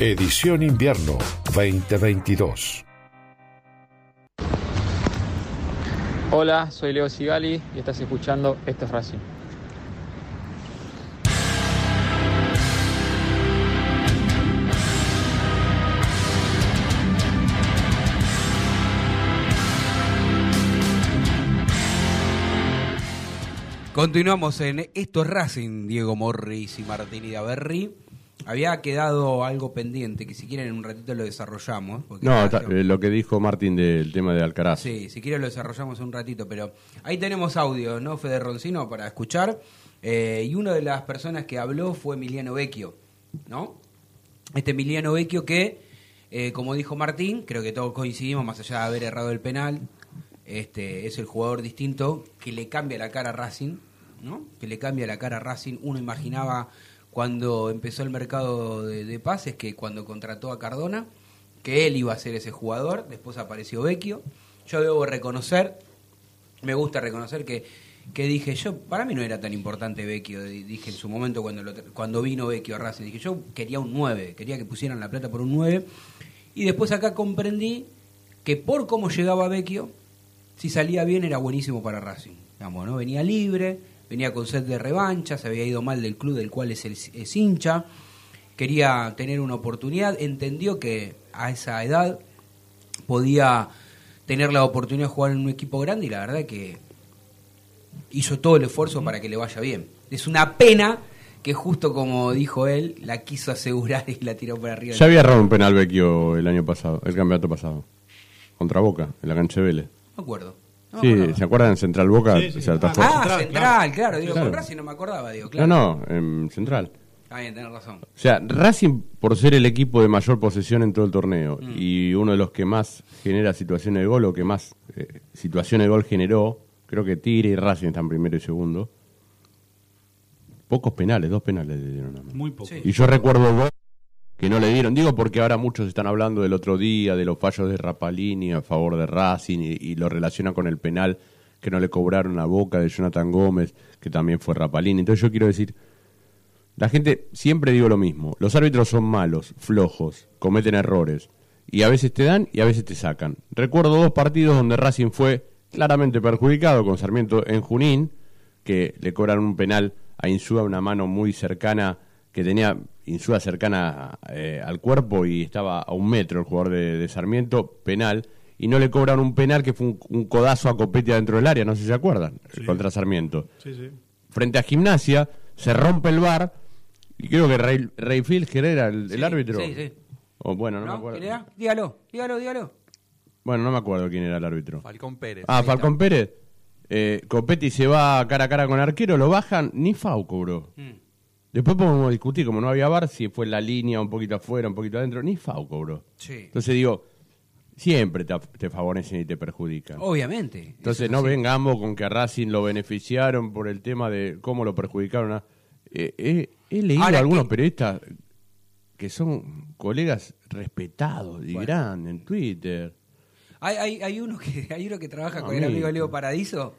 Edición Invierno 2022. Hola, soy Leo Sigali y estás escuchando Esto es Racing. Continuamos en Esto es Racing, Diego Morris y Martín Idaverri. Había quedado algo pendiente, que si quieren en un ratito lo desarrollamos. porque No, ta- eh, lo que dijo Martín del tema de Alcaraz. Sí, si quieren lo desarrollamos en un ratito, pero ahí tenemos audio, ¿no, Fede Roncino, para escuchar? Eh, y una de las personas que habló fue Emiliano Vecchio, ¿no? Este Emiliano Vecchio que, eh, como dijo Martín, creo que todos coincidimos, más allá de haber errado el penal, este es el jugador distinto que le cambia la cara a Racing, ¿no? Que le cambia la cara a Racing. Uno imaginaba cuando empezó el mercado de, de pases que cuando contrató a Cardona, que él iba a ser ese jugador, después apareció Vecchio. Yo debo reconocer, me gusta reconocer que, que dije yo, para mí no era tan importante Vecchio, di- dije en su momento cuando, lo cuando vino Vecchio a Racing, dije yo quería un 9, quería que pusieran la plata por un 9, y después acá comprendí que por cómo llegaba Vecchio, si salía bien era buenísimo para Racing. Digamos, ¿no? Venía libre, venía con sed de revancha, se había ido mal del club del cual es, el, es hincha, quería tener una oportunidad, entendió que a esa edad podía tener la oportunidad de jugar en un equipo grande y la verdad que hizo todo el esfuerzo para que le vaya bien. Es una pena que justo como dijo él, la quiso asegurar y la tiró para arriba. Ya había errado un penal Vecchio el año pasado, el campeonato pasado. Contra Boca, en la cancha de Vélez. No me acuerdo. No sí, acordaba. ¿se acuerdan en Central Boca? Sí, sí. Se atajó. Ah, central, claro, digo, Claro. con Racing no me acordaba, digo, No, claro. no, en Central. Está bien, tenés razón. O sea, Racing, por ser el equipo de mayor posesión en todo el torneo Mm. y uno de los que más genera situaciones de gol o que más eh, situaciones de gol generó, creo que Tigre y Racing están primero y segundo. Pocos penales, dos penales le dieron. nada más. Muy poco. Sí. Y yo recuerdo dos que no le dieron. Digo porque ahora muchos están hablando del otro día, de los fallos de Rapalini a favor de Racing y, lo relacionan con el penal que no le cobraron a Boca de Jonathan Gómez, que también fue Rapalini. Entonces yo quiero decir, la gente, siempre digo lo mismo, los árbitros son malos, flojos, cometen errores, y a veces te dan y a veces te sacan. Recuerdo dos partidos donde Racing fue claramente perjudicado con Sarmiento en Junín, que le cobran un penal a Insúa, una mano muy cercana, que tenía Insúa cercana eh, al cuerpo y estaba a un metro el jugador de, de Sarmiento, penal, y no le cobran un penal que fue un, un codazo a Copetti dentro del área, no sé si se acuerdan, contra Sarmiento Sí, sí. frente a Gimnasia, se rompe el bar y creo que Ray, Ray Filger era el, árbitro. sí, sí. O bueno, no, me acuerdo. ¿Quién era? Dígalo, dígalo, dígalo. Bueno, no me acuerdo quién era el árbitro. Falcón Pérez. Ah. Falcón Pérez. Eh, Copetti se va cara a cara con arquero, lo bajan, ni FAU cobró. Mm. Después podemos discutir, como no había bar, si fue la línea, un poquito afuera, un poquito adentro, ni FAU cobró. Sí. Entonces digo, siempre te, te favorecen y te perjudican. Obviamente. Entonces no así. vengamos con que a Racing lo beneficiaron por el tema de cómo lo perjudicaron. a- Eh, eh, he leído Ahora a algunos que- periodistas que son colegas respetados y Bueno. grandes en Twitter. Hay, hay, hay, uno que, hay uno que trabaja No, con el amigo. amigo Leo Paradiso.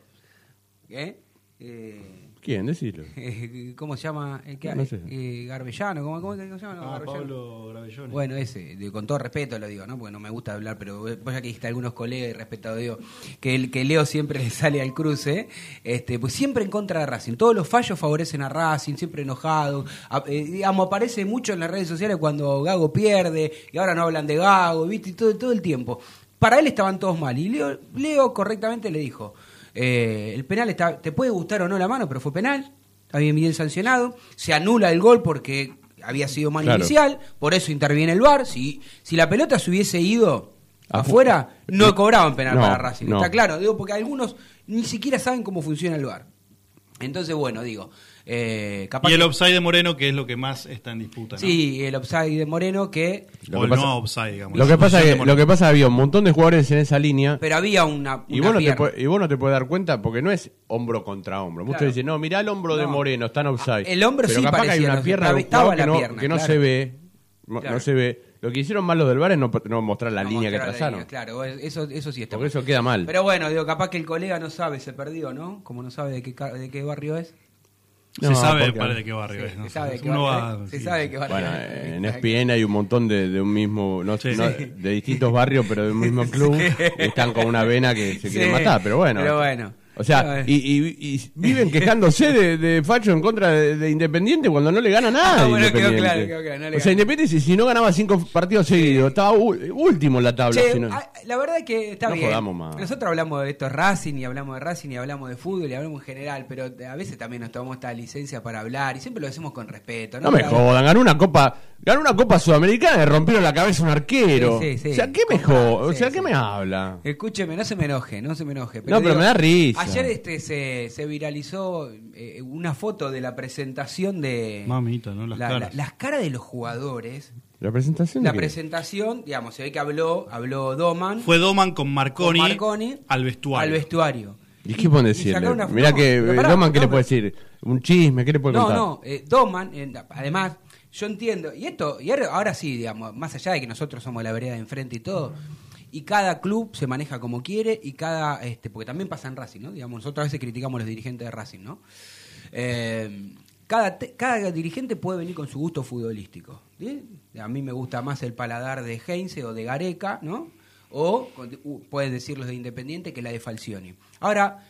¿Eh? Eh, ¿Quién? Decilo. eh, ¿Cómo se llama? El que, No sé. eh, Garbellano, ¿cómo, cómo se llama? No, Ah, Garbellano. Pablo Gravellone. Bueno, ese, de- con todo respeto lo digo, ¿no? Porque no me gusta hablar, pero vos ya que dijiste algunos colegas y respetado digo, que, el, que Leo siempre le sale al cruce, este, pues siempre en contra de Racing. Todos los fallos favorecen a Racing, siempre enojado. A- eh, digamos, aparece mucho en las redes sociales cuando Gago pierde, y ahora no hablan de Gago, ¿viste? Y todo, todo el tiempo. Para él estaban todos mal. Y Leo, Leo correctamente le dijo, eh, el penal está, te puede gustar o no la mano, pero fue penal, está bien, bien sancionado, se anula el gol porque había sido mano Claro. inicial, por eso interviene el VAR. Si, si la pelota se hubiese ido Afu- afuera, no cobraban penal No, para Racing. no. Está claro, digo, porque algunos ni siquiera saben cómo funciona el VAR. Entonces, bueno, digo, eh, capaz Y el que- offside de Moreno, que es lo que más está en disputa. ¿no? Sí, el offside de Moreno que... O el no offside, digamos. Lo que pasa que lo que pasa es que había un montón de jugadores en esa línea Pero había una, y una vos, no te y vos no te puedes dar cuenta porque no es hombro contra hombro. Muchos Claro. dicen, no, mirá el hombro de No. Moreno, está en offside. El hombro Pero sí capaz que hay una pierna de que la no, pierna, que no claro. se ve. No, Claro. no se ve. Lo que hicieron mal los del bar es no, no mostrar la No línea que mostrar trazaron. línea, claro, eso, eso sí está Porque mal. eso queda mal. Pero bueno, digo, capaz que el colega no sabe, se perdió, ¿no? Como no sabe de qué, de qué barrio es. Se sabe porque- de qué barrio Sí, es. ¿no? se sabe de qué barrio sí. Bueno, es. en ESPN hay un montón de, de un mismo, no, Sí. no- de distintos barrios, pero de un mismo club, y están con una vena que se quieren matar, pero bueno. pero bueno. O sea, No, y, y- y viven quejándose de, de Facho en contra de, de Independiente cuando no le gana nada. Ah, bueno, quedó claro, quedó claro, no le o sea. Independiente, si, si no ganaba cinco partidos seguidos, estaba último en la tabla. Che, si no- ah, la verdad es que está No bien. más. Nosotros hablamos de esto Racing y hablamos de Racing y hablamos de fútbol y hablamos en general, pero a veces también nos tomamos esta licencia para hablar y siempre lo hacemos con respeto. No me Para- jodan, ganó una copa, ganó una copa sudamericana y le rompieron la cabeza a un arquero. Sí, sí, sí. O sea, ¿qué me Compra- joda? O sí, sea, sí. ¿qué me habla? Escúcheme, no se me enoje, no se me enoje. No, pero me da risa. Ayer este se, se viralizó eh, una foto de la presentación de Mamita, ¿no? Las la- caras. la- las caras de los jugadores. ¿La presentación? La presentación, digamos, se ve que habló, habló Doman Fue Doman con Marconi, con Marconi al vestuario. al vestuario. ¿Y qué puede y decirle? Mirá no, que pará, Doman, ¿qué no, le puede decir? ¿Un chisme? ¿Qué le puede No, contar? no, eh, Doman, eh, además, yo entiendo, y esto, y ahora, sí, digamos, más allá de que nosotros somos la vereda de enfrente y todo, y cada club se maneja como quiere, y cada, este, porque también pasa en Racing, ¿no? Digamos, nosotros a veces criticamos a los dirigentes de Racing, ¿no? Eh, cada, cada dirigente puede venir con su gusto futbolístico. ¿sí? A mí me gusta más el paladar de Heinze o de Gareca, ¿no? O pueden decir los de Independiente que la de Falcioni. Ahora,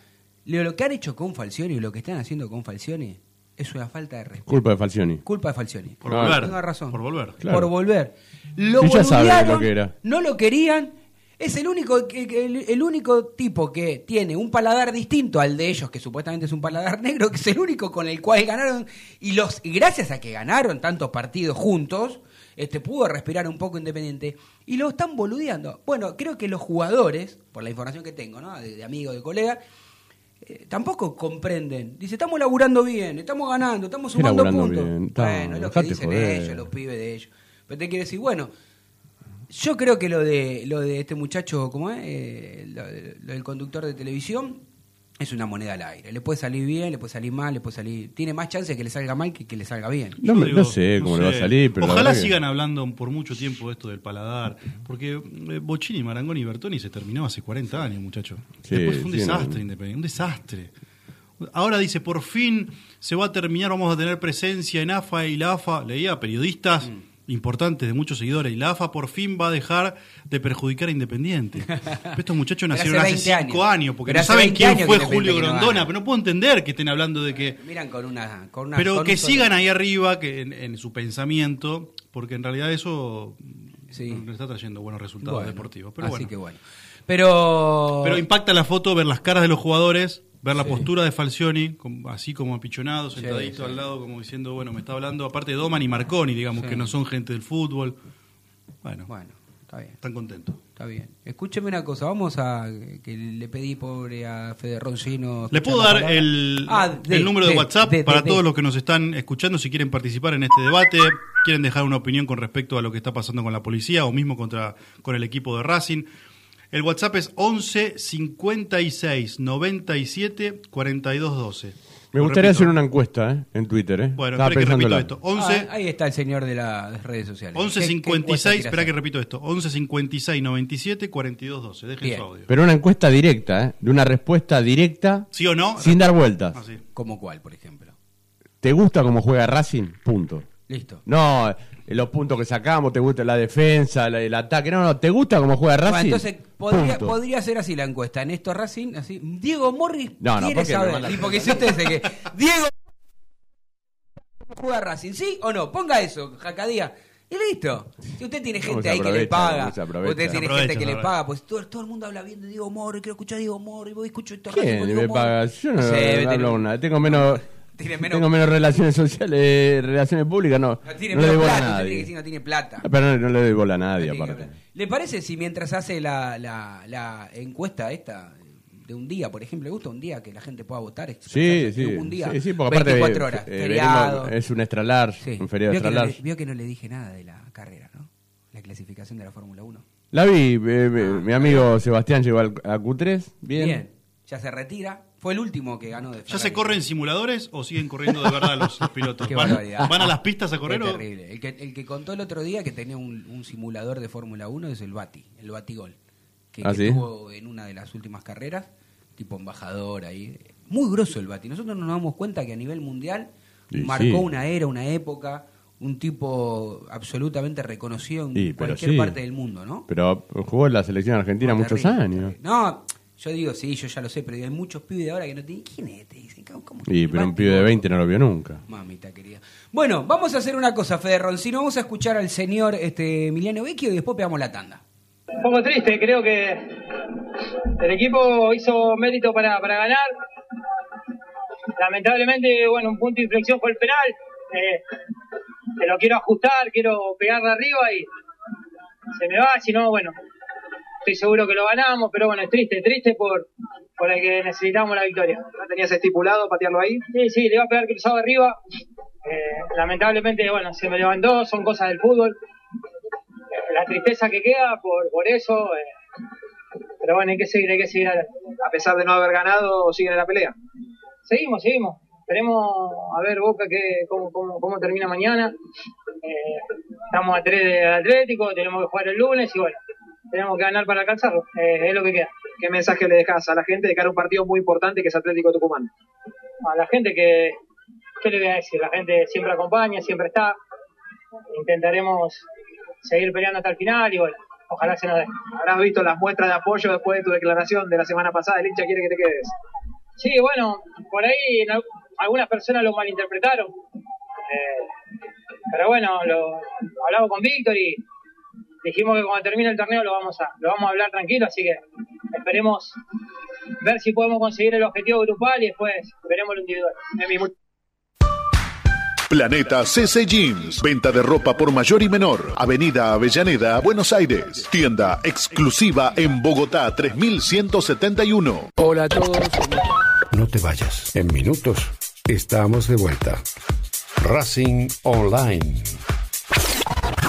Leo, lo que han hecho con Falcioni y lo que están haciendo con Falcioni es una falta de respeto. Culpa de Falcioni. Culpa de Falcioni. Por No, volver. Tenga razón. Por volver. Claro. Por volver. Lo Sí, ya lo que era. no lo querían. Es el único, que- que- el, el único tipo que tiene un paladar distinto al de ellos, que supuestamente es un paladar negro, que es el único con el cual ganaron. Y los y gracias a que ganaron tantos partidos juntos, este pudo respirar un poco independiente. Y lo están boludeando. Bueno, creo que los jugadores, por la información que tengo, ¿no? de, de amigos, de colegas, eh, tampoco comprenden. Dice, estamos laburando bien, estamos ganando, estamos ¿Qué sumando puntos. bien? Bueno, es lo que dicen joder. ellos, los pibes de ellos. Pero te quiero decir, bueno, yo creo que lo de lo de este muchacho, ¿cómo es? Eh, lo, lo del conductor de televisión es una moneda al aire. Le puede salir bien, le puede salir mal, le puede salir... Tiene más chance de que le salga mal que que le salga bien. No, Yo me- digo, no sé cómo le va a sé. salir, pero la Ojalá verdad que- sigan hablando por mucho tiempo de esto del paladar. Porque eh, Bocini, Marangoni y Bertoni se terminó hace 40 años, muchacho. Sí, Después fue un sí, desastre, no. Independiente. Un desastre. Ahora dice, por fin se va a terminar, vamos a tener presencia en AFA y la AFA. Leía periodistas Mm. Importantes de muchos seguidores. Y la AFA por fin va a dejar de perjudicar a Independiente. Estos muchachos nacieron hace hace 20 5 años. años, porque Pero no saben 20 quién fue Julio Grondona. Pero no puedo entender que estén hablando de que Miran con una... Con una pero con que sigan ahí arriba que en, en su pensamiento, porque en realidad eso Sí. no está trayendo buenos resultados Bueno, deportivos. Pero así bueno. que bueno. Pero... Pero impacta la foto, ver las caras de los jugadores, ver la Sí. postura de Falcioni, así como apichonado, sentadito sí. al lado, como diciendo, bueno, me está hablando, aparte de Doman y Marconi, digamos, que no son gente del fútbol. Bueno, Bueno, está bien. están contentos. Está bien. Escúcheme una cosa, vamos a que le pedí pobre a Fede Roncino. ¿Le puedo dar el, Ah, de- el número de, de- WhatsApp de- para todos los que nos están escuchando si quieren participar en este debate? quieren dejar una opinión con respecto a lo que está pasando con la policía o mismo contra, con el equipo de Racing. El WhatsApp es 11 56 97 42 12. Me Lo gustaría repito. hacer una encuesta ¿eh? en Twitter. ¿eh? Bueno, espera que repito esto. 11, Ah, ahí está el señor de las redes sociales. 11 ¿Qué- qué encuesta 56, quiere espera que repito esto. 11 56 97 42 12. Dejen Bien. su audio. Pero una encuesta directa, ¿eh? de una respuesta directa, ¿Sí o no? sin dar vueltas. Ah, sí. ¿Como cuál, por ejemplo? ¿Te gusta cómo juega Racing? Punto. Listo. No, los puntos que sacamos, te gusta la defensa, la- el ataque. No, no, ¿te gusta cómo juega Racing? Bueno, entonces podría, podría ser así la encuesta. Néstor Racing, así. Diego Morris No, no, quiere saber. Sí, porque si usted dice que Diego juega Racing, ¿sí o no? Ponga eso, Jacadía. Y listo. Si usted tiene ¿Cómo gente ahí que le paga, usted tiene gente que le paga, pues todo, todo el mundo habla bien de Diego Morris, quiero escuchar a Diego Morris, voy escucho esto ¿Quién Diego me paga? Yo no, Sí, no hablo con nada. Tengo menos, Tiene menos- tengo menos relaciones sociales, eh, relaciones públicas, no. No tiene no le doy bola a plata, que nadie. decir no tiene plata. Ah, Pero no, no le doy bola a nadie, que aparte. ¿Le parece si mientras hace la, la, la encuesta esta de un día, por ejemplo, le gusta un día que la gente pueda votar? Sí, sí, un día, sí, sí, porque aparte 24 eh, horas, eh, feriado. es un Sí. un feriado vio, que extra no le, vio que no le dije nada de la carrera, ¿no? La clasificación de la Fórmula 1. La vi, eh, mi amigo Sebastián llegó al, a Q3, bien. ya se retira. Fue el último que ganó de ¿Ya se Ferrari. corren simuladores o siguen corriendo de verdad los, los pilotos? Qué ¿Van, barbaridad. van a las pistas a correr Qué o...? terrible. El que, el que contó el otro día que tenía un, un simulador de Fórmula 1 es el Bati, el Batigol. Que, ¿Ah, que sí? tuvo en una de las últimas carreras, tipo embajador ahí. Muy grosso el Bati. Nosotros nos damos cuenta que a nivel mundial marcó sí. una era, una época, un tipo absolutamente reconocido en cualquier sí. parte del mundo, ¿no? Pero jugó en la selección argentina No, muchos terrible, años. terrible. No, yo digo, sí, yo ya lo sé, pero hay muchos pibes de ahora que no tienen. ¿Quién es? Te dicen, ¿cómo? cómo? Y, pero un pibe de Gol. 20 no lo vio nunca. Mamita querida. Bueno, vamos a hacer una cosa, Fede Roncino. Vamos a escuchar al señor este, Emiliano Vecchio y después pegamos la tanda. Un poco triste, creo que el equipo hizo mérito para, para ganar. Lamentablemente, bueno, un punto de inflexión fue el penal. Eh, que lo quiero ajustar, quiero pegarle arriba y se me va, si no, bueno, estoy seguro que lo ganamos, pero bueno, es triste, triste por, por el que necesitamos la victoria. ¿No tenías estipulado patearlo ahí? Sí, sí, le iba a pegar cruzado arriba. Eh, lamentablemente, bueno, se me levantó, son cosas del fútbol. Eh, la tristeza que queda por, por eso, eh, pero bueno, hay que seguir, hay que seguir adelante. A pesar de no haber ganado, siguen en la pelea. Seguimos, seguimos. Esperemos a ver Boca que, cómo, cómo, cómo termina mañana. Eh, estamos a tres del Atlético, tenemos que jugar el lunes y bueno, tenemos que ganar para alcanzarlo. Eh, es lo que queda. ¿Qué mensaje le dejas a la gente de cara a un partido muy importante que es Atlético Tucumán? A la gente que, ¿qué le voy a decir? La gente siempre acompaña, siempre está. Intentaremos seguir peleando hasta el final y bueno, ojalá se nos dé. Habrás visto las muestras de apoyo después de tu declaración de la semana pasada. El hincha quiere que te quedes. Sí, bueno, por ahí algunas personas lo malinterpretaron. Eh, pero bueno, lo hablamos con Víctor y dijimos que cuando termine el torneo lo vamos a lo vamos a hablar tranquilo, así que esperemos ver si podemos conseguir el objetivo grupal y después veremos lo individual. Planeta CC Jeans. Venta de ropa por mayor y menor. Avenida Avellaneda, Buenos Aires. Tienda exclusiva en Bogotá 3171. Hola a todos. No te vayas. En minutos estamos de vuelta. Racing Online.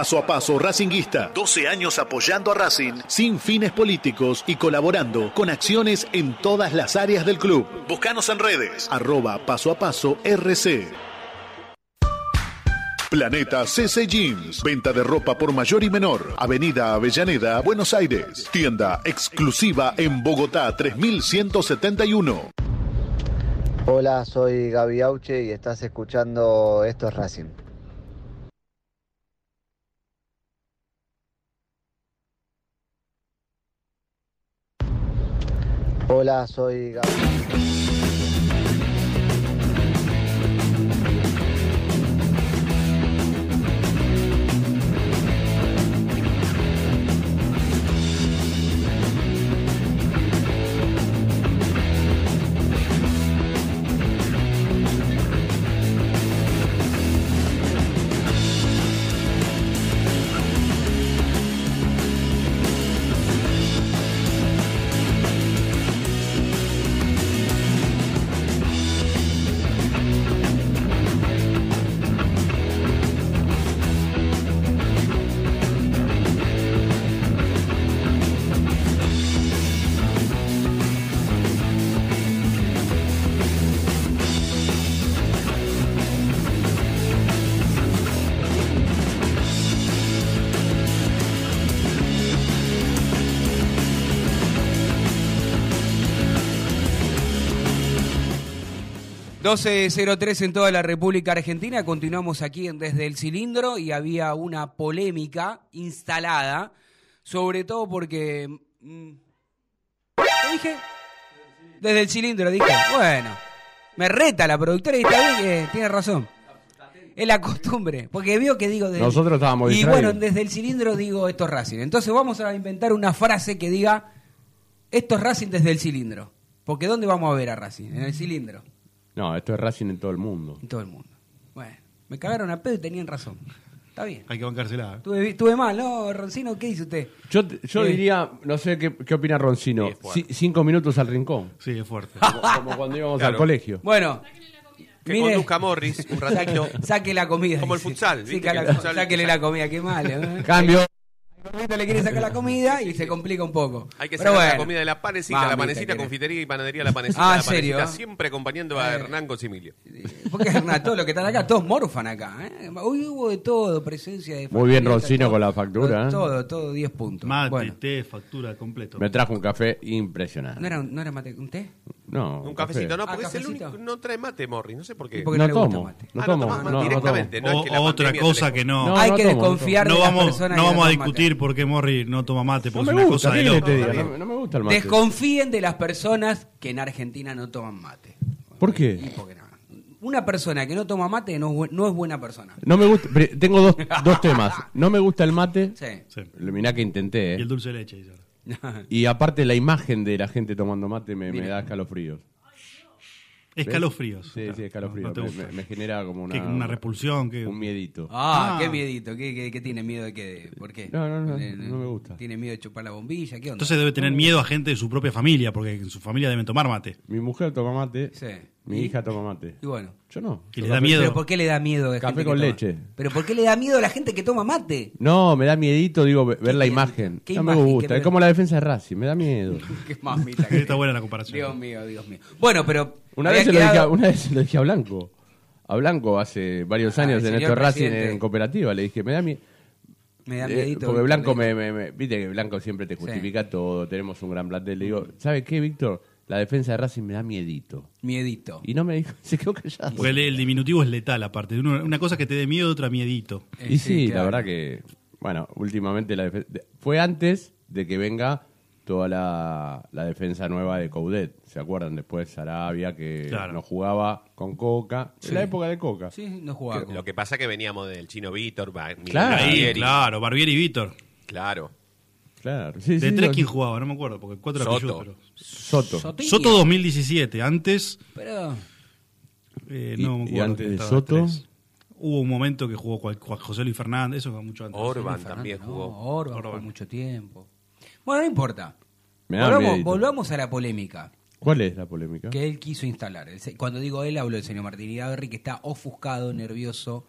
Paso a paso Racinguista. 12 años apoyando a Racing sin fines políticos y colaborando con acciones en todas las áreas del club. Búscanos en redes. Arroba paso a paso RC. Planeta CC Jeans. Venta de ropa por mayor y menor. Avenida Avellaneda, Buenos Aires. Tienda exclusiva en Bogotá 3171. Hola, soy Gaby Auche y estás escuchando Esto es Racing. Hola, soy Gaby. ...12.03 en toda la República Argentina. Continuamos aquí en Desde el Cilindro y había una polémica instalada, sobre todo porque... mm, ¿Qué dije? Desde el Cilindro, dije. Bueno, me reta la productora y está bien que tiene razón. Es la costumbre, porque veo que digo... desde- Nosotros estábamos Y distraídos. bueno, desde el cilindro digo esto es Racing. Entonces vamos a inventar una frase que diga esto es Racing desde el cilindro. Porque ¿dónde vamos a ver a Racing? En el cilindro. No, esto es Racing en todo el mundo. En todo el mundo. Bueno, me cagaron a pedo y tenían razón. Está bien. Hay que bancársela. Tuve, tuve mal, ¿no, Roncino? ¿Qué dice usted? Yo, yo Eh, diría, no sé qué, qué opina Roncino, Sí, es fuerte. ci- cinco minutos al rincón. Sí, es fuerte. Como, como cuando íbamos Claro. al colegio. Bueno. Que mire- conduzca Morris un ratito. Saque, saque la comida. Como el futsal, Sí, ¿viste? el la- futsal- sáquele la comida, qué mal. ¿eh? Cambio. El gordito le quiere sacar la comida y se complica un poco. Hay que Pero sacar la comida de la panecita, la panecita, confitería y panadería, la panecita, Ah, la ¿serio? panecita, siempre acompañando a Eh. Hernán Consimilio. Porque Hernán, todos los que están acá, todos morfan acá. ¿eh? Hoy hubo de todo, presencia de Muy bien factura, Roncino todo. con la factura. ¿eh? Todo, todo, 10 puntos. Mate, Bueno, té, factura, completo. Me trajo un café impresionante. ¿no era, un- no era mate, un té? No, Un cafecito, no, Ah, porque es el único, no trae mate, Morris, no sé por qué. ¿Y por qué No no, le gusta tomo, mate? no Ah, tomo, no, no directamente, O, no es que la o otra cosa que no. No, Hay que desconfiar no de las vamos, personas no que vamos a discutir por qué Morri no toma mate, No porque me es una gusta, cosa de ¿qué querés loco. No, me gusta el mate. Desconfíen de las personas que en Argentina no toman mate. ¿Por Y qué? porque no. Una persona que no toma mate no, es bu- no es buena persona. No me gusta, tengo dos, dos temas. No me gusta el mate. Sí. Sí. Mirá que intenté, Y el ¿eh? dulce de leche. Y aparte la imagen de la gente tomando mate me, me da escalofríos. Escalofríos. Sí, sí, escalofríos. No me, me- me genera como una, ¿Qué, una repulsión. que un miedito. Ah, Ah. qué miedito. ¿Qué, qué, qué tiene miedo de qué? ¿Por qué? No, no, no, Eh, no me gusta. ¿Tiene miedo de chupar la bombilla? ¿Qué onda? Entonces debe tener miedo a gente de su propia familia, porque en su familia deben tomar mate. Mi mujer toma mate, Sí. mi ¿Y? hija toma mate. Y bueno. Yo no. Y le da café- miedo. ¿Pero por qué le da miedo de Café gente que con toma? leche. ¿Pero por qué le da miedo a la gente que toma mate? No, me da miedito, digo, ve- ver la imagen. ¿Qué no me imagen? ¿Qué gusta. Es como la defensa de Racing, me da miedo. Qué mamita. que- Está buena la comparación. Dios mío, Dios mío. Bueno, pero... Una vez, se lo dije, a- quedado- una vez se lo dije a Blanco. A Blanco hace varios Ah, años en señor esto Racing en cooperativa. Le dije, me da miedo. Me da Eh, miedito. porque Blanco me, me- me- Viste que Blanco siempre te justifica todo. Tenemos un gran plantel. Le digo, ¿sabe qué, Víctor? La defensa de Racing me da miedito. Miedito. Y no me dijo, se quedó callado. Porque el, el diminutivo es letal, aparte. Una cosa que te dé miedo, otra miedito. Eh, Y sí, la claro. verdad que, bueno, últimamente la defen- de- fue antes de que venga toda la, la defensa nueva de Coudet. ¿Se acuerdan? Después Sarabia, que Claro. no jugaba con Coca. Sí. En la época de Coca. Sí, no jugaba. Lo que pasa es que veníamos del chino Víctor, Ba- Miguel Claro, Barbieri. claro, Barbieri y Víctor. Claro. Claro. de tres quién jugaba, no me acuerdo, porque el cuatro era Soto. Pero- Soto. Soto 2017, antes. Pero. eh, Y- no me y acuerdo antes quién de estaba Soto. tres. Hubo un momento que jugó cual- José Luis Fernández, eso fue mucho antes. Orban también no, jugó. Orban jugó mucho tiempo. Bueno, no importa. Volvamos, volvamos a la polémica ¿Cuál es la polémica? que él quiso instalar. Cuando digo él, hablo del señor Martín Idaverri, que está ofuscado, nervioso,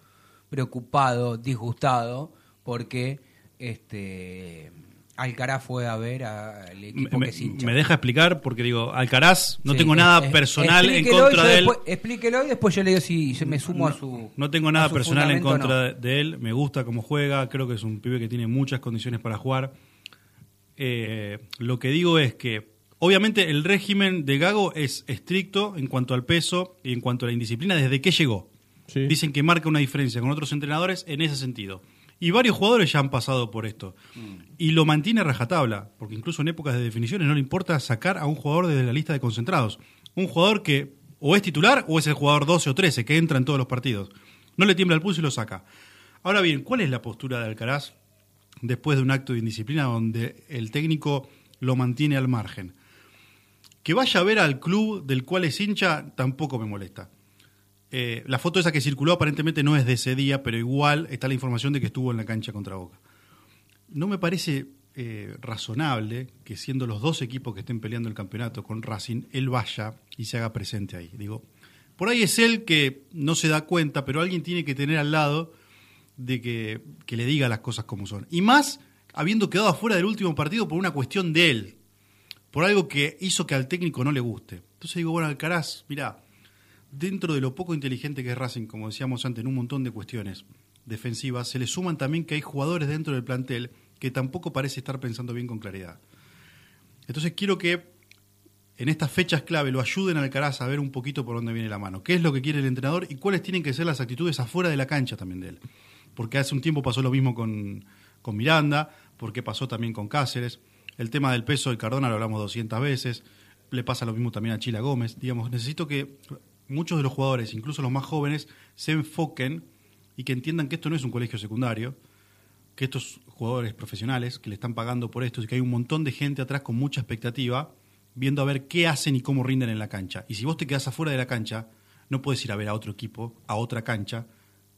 preocupado, disgustado, porque este Alcaraz fue a ver al equipo Me, que es hincha. me deja explicar porque digo, Alcaraz, no Sí, tengo es- nada es- personal en explíquelo y contra de él. después- explíquelo y después yo le digo si me sumo a su. No tengo nada personal en contra no. de él. Me gusta cómo juega. Creo que es un pibe que tiene muchas condiciones para jugar. Eh, lo que digo es que, obviamente, el régimen de Gago es estricto en cuanto al peso y en cuanto a la indisciplina desde que llegó. Dicen que marca una diferencia con otros entrenadores en ese sentido. Y varios jugadores ya han pasado por esto. Y lo mantiene a rajatabla, porque incluso en épocas de definiciones no le importa sacar a un jugador desde la lista de concentrados. Un jugador que o es titular o es el jugador 12 o 13 que entra en todos los partidos. No le tiembla el pulso y lo saca. Ahora bien, ¿cuál es la postura de Alcaraz después de un acto de indisciplina donde el técnico lo mantiene al margen? Que vaya a ver al club del cual es hincha tampoco me molesta. Eh, la foto esa que circuló aparentemente no es de ese día, pero igual está la información de que estuvo en la cancha contra Boca. No me parece eh, razonable que siendo los dos equipos que estén peleando el campeonato con Racing, él vaya y se haga presente ahí. Digo, por ahí es él que no se da cuenta, pero alguien tiene que tener al lado de que, que le diga las cosas como son. Y más habiendo quedado afuera del último partido por una cuestión de él, por algo que hizo que al técnico no le guste. Entonces digo, bueno, Alcaraz, mirá, dentro de lo poco inteligente que es Racing, como decíamos antes, en un montón de cuestiones defensivas, se le suman también que hay jugadores dentro del plantel que tampoco parece estar pensando bien con claridad. Entonces quiero que en estas fechas clave lo ayuden a Alcaraz a ver un poquito por dónde viene la mano, qué es lo que quiere el entrenador y cuáles tienen que ser las actitudes afuera de la cancha también de él. Porque hace un tiempo pasó lo mismo con, con Miranda, porque pasó también con Cáceres. El tema del peso de Cardona lo hablamos 200 veces, le pasa lo mismo también a Chila Gómez. Digamos, necesito que muchos de los jugadores, incluso los más jóvenes, se enfoquen y que entiendan que esto no es un colegio secundario, que estos jugadores profesionales que le están pagando por esto y que hay un montón de gente atrás con mucha expectativa viendo a ver qué hacen y cómo rinden en la cancha. Y si vos te quedás afuera de la cancha, no puedes ir a ver a otro equipo, a otra cancha,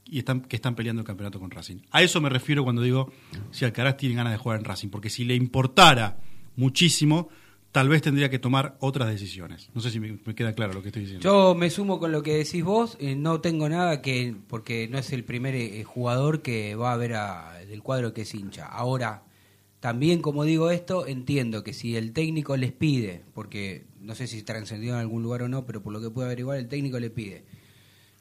y están, que están peleando el campeonato con Racing. A eso me refiero cuando digo si Alcaraz tiene ganas de jugar en Racing, porque si le importara muchísimo, tal vez tendría que tomar otras decisiones. No sé si me, queda claro lo que estoy diciendo. Yo me sumo con lo que decís vos, eh, no tengo nada que, porque no es el primer eh, jugador que va a ver a, del cuadro que es hincha. Ahora, también como digo esto, entiendo que si el técnico les pide, porque no sé si trascendió en algún lugar o no, pero por lo que puedo averiguar, el técnico le pide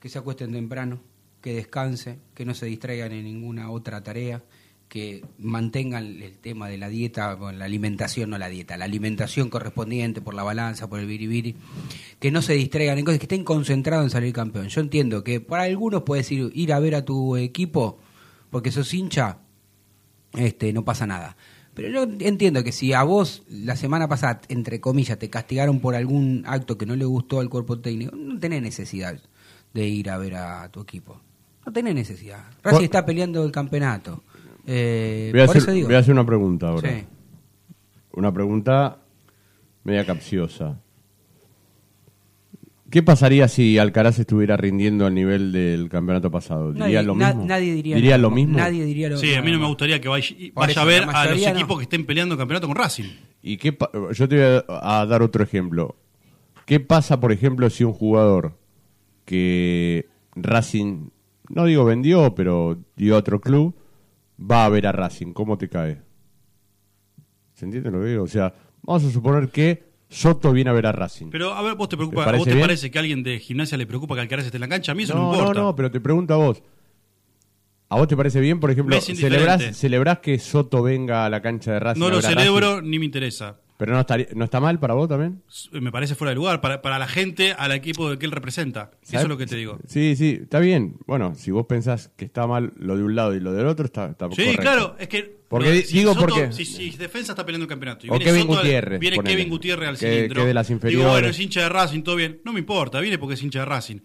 que se acuesten temprano, que descanse, que no se distraigan en ninguna otra tarea, que mantengan el tema de la dieta, bueno, la alimentación, no la dieta, la alimentación correspondiente por la balanza, por el biribiri, que no se distraigan en cosas, que estén concentrados en salir campeón. Yo entiendo que para algunos puedes ir, ir a ver a tu equipo porque sos hincha, este, no pasa nada. Pero yo entiendo que si a vos la semana pasada, entre comillas, te castigaron por algún acto que no le gustó al cuerpo técnico, no tenés necesidad de ir a ver a tu equipo. No tenés necesidad. Racing está peleando el campeonato. Eh, Voy a, por hacer, eso digo. voy a hacer una pregunta ahora. Sí. Una pregunta media capciosa. ¿Qué pasaría si Alcaraz estuviera rindiendo al nivel del campeonato pasado? ¿Diría Nadie- lo na- mismo? nadie diría ¿Diría lo lo mismo. Nadie diría lo Sí, a mí no me gustaría que vaya, vaya eso, a ver a los no. equipos que estén peleando el campeonato con Racing. ¿Y qué Yo te voy a, a dar otro ejemplo. ¿Qué pasa, por ejemplo, si un jugador que Racing, no digo vendió, pero dio a otro club, va a ver a Racing? ¿Cómo te cae? ¿Se entiende lo que digo? O sea, vamos a suponer que Soto viene a ver a Racing. Pero a ver, ¿vos te preocupa, ¿Te ¿a parece vos te bien? parece que a alguien de gimnasia le preocupa que Alcaraz esté en la cancha? A mí eso no, no, me importa. no, no, pero te pregunto a vos. ¿A vos te parece bien, por ejemplo, celebrás, celebrás que Soto venga a la cancha de Racing? No lo celebro Racing? ni me interesa. Pero no, estaría, no está mal para vos también. Me parece fuera de lugar. Para, para la gente, al equipo que él representa. Eso es lo que te digo. Sí, sí, está bien. Bueno, si vos pensás que está mal lo de un lado y lo del otro, está, está Sí, correcto. claro, es que. Porque lo- di- si digo Soto- porque- Si, si Defensa está peleando un campeonato. Y O viene Kevin Soto Gutiérrez, Viene ponele. Kevin Gutiérrez al cilindro. que de las Digo, inferiores. bueno, es hincha de Racing, todo bien. No me importa, viene porque es hincha de Racing.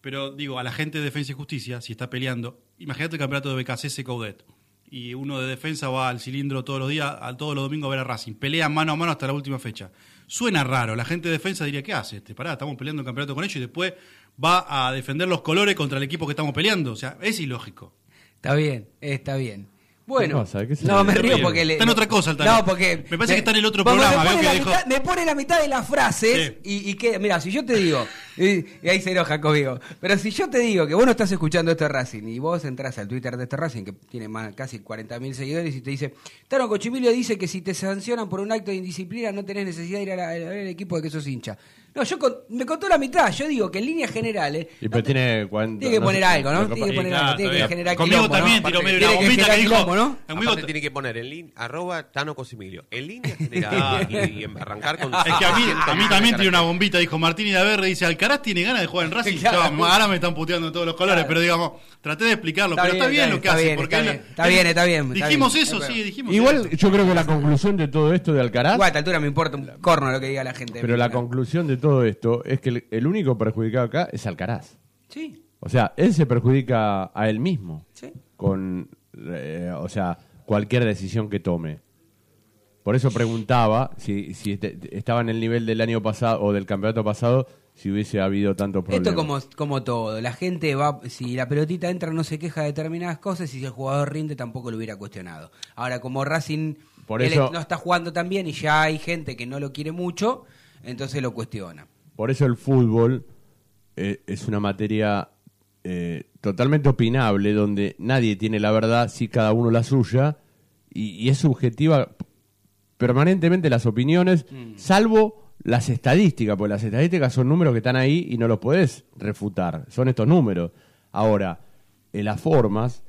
Pero digo, a la gente de Defensa y Justicia, si está peleando, imagínate el campeonato de BKCS Coudet. Y uno de defensa va al cilindro todos los días, a todos los domingos a ver a Racing. Pelean mano a mano hasta la última fecha. Suena raro. La gente de defensa diría, ¿qué hace? Este? Pará, estamos peleando un campeonato con ellos y después va a defender los colores contra el equipo que estamos peleando. O sea, es ilógico. Está bien, está bien. Bueno, ¿Qué pasa? ¿Qué se no, me río porque le, Está en otra cosa el No, porque Me parece que está en el otro programa, Me veo pone, que la mitad, me pone la mitad de las frases y, y que, mira, si yo te digo, y, y ahí se enoja conmigo, pero si yo te digo que vos no estás escuchando este Racing y vos entras al Twitter de este Racing que tiene más, casi 40.000 seguidores y te dice, Tano Cochimilio dice que si te sancionan por un acto de indisciplina no tenés necesidad de ir a, la- a ver el equipo de que sos hincha. No, yo con- me contó la mitad, yo digo que en líneas generales Y pero tiene cuánto- tiene que no poner sé, algo, ¿no? Tiene que poner Sí, algo, claro, tiene que generar Conmigo quilombo, también ¿no? tiró medio Tiene una bombita que dijo- quilombo, ¿no? Aparte tiene que poner en línea, arroba Tano Cosimilio. En línea general y, y arrancar con... Es que a mí, 100 a mí también tiene una bombita, dijo Martín y Daverre, dice, Alcaraz tiene ganas de jugar en Racing. Claro. Yo, ahora me están puteando en todos los colores, pero digamos, traté de explicarlo, Está pero bien, está bien lo que hace. está porque bien, está bien, está bien, está Dijimos eso, Es sí, dijimos Igual yo creo que la conclusión de todo esto de Alcaraz, Igual a esta altura me importa un corno lo que diga la gente. pero la conclusión de todo esto es que el, el único perjudicado acá es Alcaraz. Sí. O sea, él se perjudica a él mismo Sí. con, eh, o sea, cualquier decisión que tome. Por eso preguntaba si, si este- estaba en el nivel del año pasado o del campeonato pasado, si hubiese habido tantos problemas. Esto como, como todo, la gente va, si la pelotita entra no se queja de determinadas cosas y si el jugador rinde tampoco lo hubiera cuestionado. Ahora como Racing Por él eso- no está jugando tan bien y ya hay gente que no lo quiere mucho, entonces lo cuestiona. Por eso el fútbol eh, es una materia eh, totalmente opinable, donde nadie tiene la verdad, sí cada uno la suya, y, y es subjetiva permanentemente las opiniones, salvo las estadísticas, porque las estadísticas son números que están ahí y no los podés refutar, son estos números. Ahora, en las formas,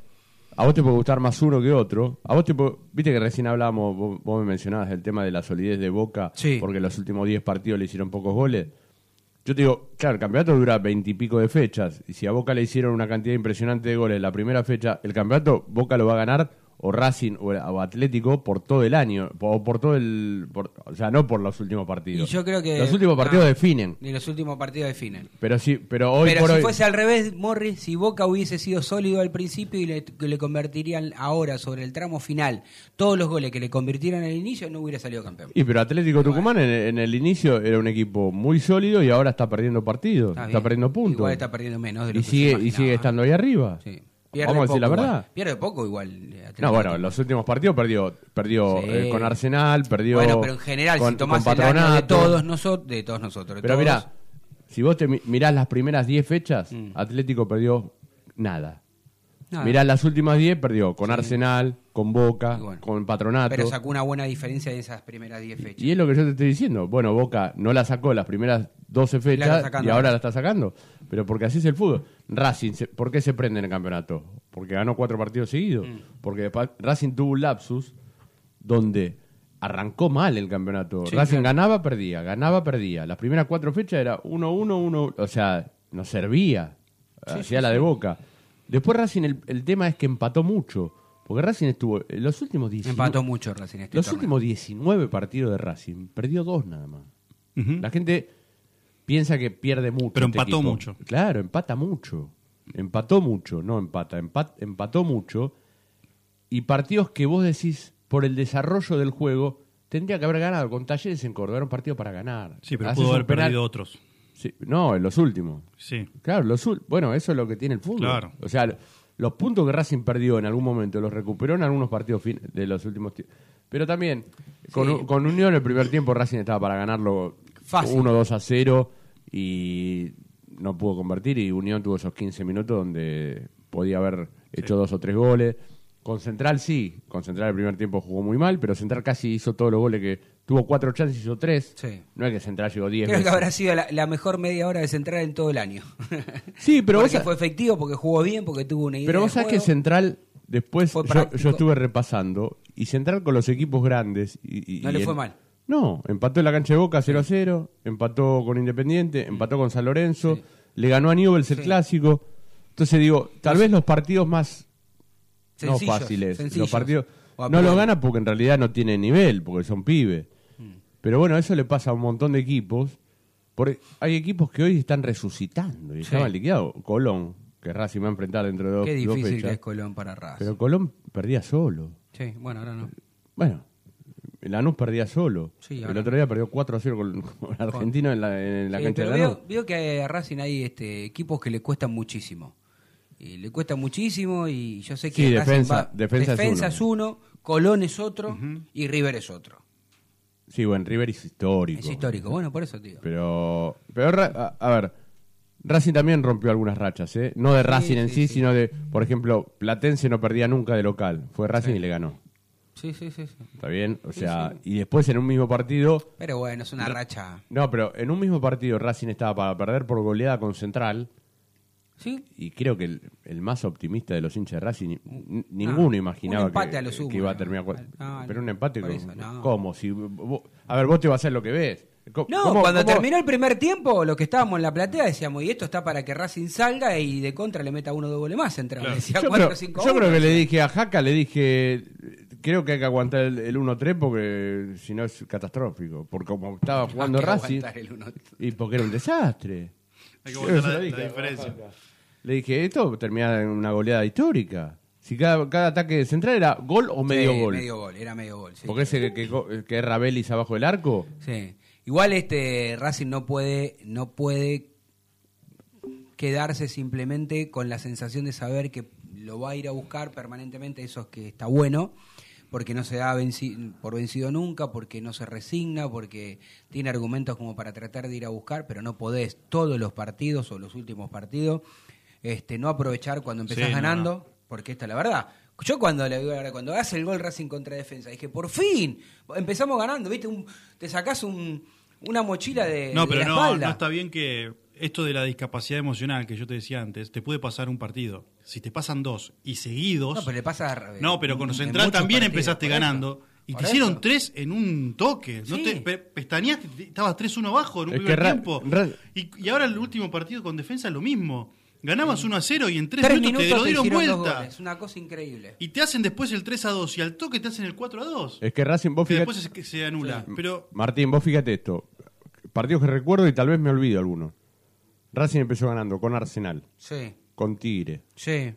a vos te puede gustar más uno que otro, a vos te puede- viste que recién hablamos, vos, vos me mencionabas el tema de la solidez de Boca, porque los últimos 10 partidos le hicieron pocos goles. Yo te digo, claro, el campeonato dura veintipico de fechas. Y si a Boca le hicieron una cantidad impresionante de goles la primera fecha, el campeonato Boca lo va a ganar o Racing o, o Atlético por todo el año. O por todo el. por- o sea, no por los últimos Y partidos. yo creo que Los últimos partidos no, definen. Ni los últimos partidos definen. Pero sí, pero hoy Pero por si hoy. fuese al revés, Morris, si Boca hubiese sido sólido al principio y le, que le convertirían ahora sobre el tramo final todos los goles que le convirtieran al inicio, no hubiera salido campeón. Y pero Atlético Tucumán en, en el inicio era un equipo muy sólido y ahora está perdiendo partidos, Está perdiendo puntos. Igual está perdiendo menos de lo y que se sigue y sigue estando ahí arriba. Pierde Vamos a decir la poco verdad. igual. Pierde poco igual. eh, Atlético. No, bueno, en los últimos partidos perdió, perdió Sí. eh, con Arsenal, perdió Bueno, pero en general, con, si tomás con el año de todos nosotros, de todos nosotros, de Pero todos, mira, si vos te mi- mirás las primeras 10 fechas, Mm. Atlético perdió nada. Nada. Mirás las últimas 10, perdió con Arsenal, con Boca, con Patronato. pero sacó una buena diferencia de esas primeras 10 fechas. Y es lo que yo te estoy diciendo. Bueno, Boca no la sacó las primeras 12 La está fechas sacando y ahora la está sacando. Pero porque así es el fútbol. Racing, ¿por qué se prende en el campeonato? Porque ganó cuatro partidos seguidos. Mm. Porque después Racing tuvo un lapsus donde arrancó mal el campeonato. Sí, Racing claro. ganaba, perdía, ganaba, perdía. Las primeras cuatro fechas era 1-1, 1 O sea, no servía. Sí, Hacía la de Boca. Después Racing, el, el tema es que empató mucho. Porque Racing estuvo en los últimos 19 Empató mucho Racing este los torneo. últimos 19 partidos de Racing, perdió dos nada más. La gente piensa que pierde mucho. Pero este empató equipo. mucho. Claro, empata mucho. Empató mucho, no empata, empat- empató mucho. Y partidos que vos decís, por el desarrollo del juego, tendría que haber ganado. Con Talleres en Córdoba era un partido para ganar. Sí, pero Haces pudo haber penal- perdido otros. Sí, no, en los últimos. Sí. Claro, los bueno, eso es lo que tiene el fútbol. Claro. O sea, los puntos que Racing perdió en algún momento los recuperó en algunos partidos fin- de los últimos tiempos. Pero también, con, con Unión el primer tiempo Racing estaba para ganarlo Fácil. 1-2 a 0 y no pudo convertir y Unión tuvo esos 15 minutos donde podía haber hecho dos o tres goles. Con Central sí, con Central el primer tiempo jugó muy mal, pero Central casi hizo todos los goles que tuvo cuatro chances y hizo tres. Sí. No es que Central llegó 10 Creo que habrá sido la, la mejor media hora de Central en todo el año. Sí, pero porque vos- fue efectivo, porque jugó bien, porque tuvo una idea Pero vos sabés que. Central, después Fue yo, yo estuve repasando, y Central con los equipos grandes. Y, y- No y le fue mal. No, empató en la cancha de Boca 0 a 0, empató con Independiente, empató con San Lorenzo, le ganó a Newell's el clásico. Entonces digo, tal vez los partidos más Sencillos, no fáciles, sencillos. los partidos no lo gana porque en realidad no tiene nivel, porque son pibes. Pero bueno, eso le pasa a un montón de equipos. Porque hay equipos que hoy están resucitando y Sí. estaban liquidados. Colón, que Racing va a enfrentar dentro de dos, Qué dos difícil fechas. que es Colón para Racing. Pero Colón perdía solo. Sí, bueno, ahora no. Bueno, Lanús perdía solo. Sí, el otro día perdió 4 a 0 con, con Argentino en la, en la Sí, cancha de Lanús. veo, veo que a Racing hay este, equipos que le cuestan muchísimo. Y le cuesta muchísimo y yo sé que Sí, Racing defensa- va- defensa es uno. es uno, Colón es otro y River es otro. Sí, bueno, River es histórico. Es histórico, bueno, por eso digo. Pero, pero a, a ver, Racing también rompió algunas rachas, ¿eh? No de Sí, Racing en sí, sino de, por ejemplo, Platense no perdía nunca de local. Fue Racing y le ganó. Sí, sí, sí. sí. ¿Está bien? O sea, y después en un mismo partido... Pero bueno, es una racha. No, pero en un mismo partido Racing estaba para perder por goleada con Central. Sí. Y creo que el, el más optimista de los hinchas de Racing, n- ninguno Ah, imaginaba que, a lo sumo, que iba a no. terminar. No, pero un empate, con- eso, no. ¿cómo? Si, vos- a ver, vos te vas a hacer lo que ves. ¿Cómo- No, cómo- cuando cómo- terminó el primer tiempo, lo que estábamos en la platea decíamos, y esto está para que Racing salga y de contra le meta uno de goles más. Entraba. Decía Yo, 4 creo, 5 yo creo que le dije a Jaca, le dije, creo que hay que aguantar el, el 1-3 porque si no es catastrófico. Porque como estaba jugando que Racing, aguantar el 1-3. y porque era un desastre. Hay que aguantar la- la diferencia. Le dije, esto termina en una goleada histórica. Si cada, cada ataque central era gol o medio Sí, gol. Medio gol, era medio gol. sí. Porque ese que, que, que es Rabelis abajo del arco. Sí. Igual este Racing no puede, no puede quedarse simplemente con la sensación de saber que lo va a ir a buscar permanentemente, eso es que está bueno, porque no se da venci- por vencido nunca, porque no se resigna, porque tiene argumentos como para tratar de ir a buscar, pero no podés todos los partidos o los últimos partidos este no aprovechar cuando empezás Sí, no, ganando, porque esta es la verdad. Yo cuando le digo ahora, cuando hace el gol Racing contra defensa, dije, por fin, empezamos ganando, ¿viste? Un- te sacás un, una mochila de, No, de pero la no, espalda. no está bien que esto de la discapacidad emocional que yo te decía antes, te puede pasar un partido. Si te pasan dos y seguidos. No, pero le pasa. eh, No, pero con en Central también partidos, empezaste ganando. Y te hicieron eso. tres en un toque. No te pe- pestañeaste, te- estabas 3-1 abajo en un Es primer tiempo. Y, y ahora el último partido con defensa lo mismo. Ganabas 1 a 0 y en 3 Tres minutos, minutos te lo dieron vuelta. goles, una cosa increíble. Y te hacen después el 3 a 2 y al toque te hacen el 4 a 2. Es que Racing, vos fíjate, después se, se anula. Pero Martín, vos fíjate esto. Partidos que recuerdo y tal vez me olvido algunos. Racing empezó ganando con Arsenal, Sí, con Tigre, sí,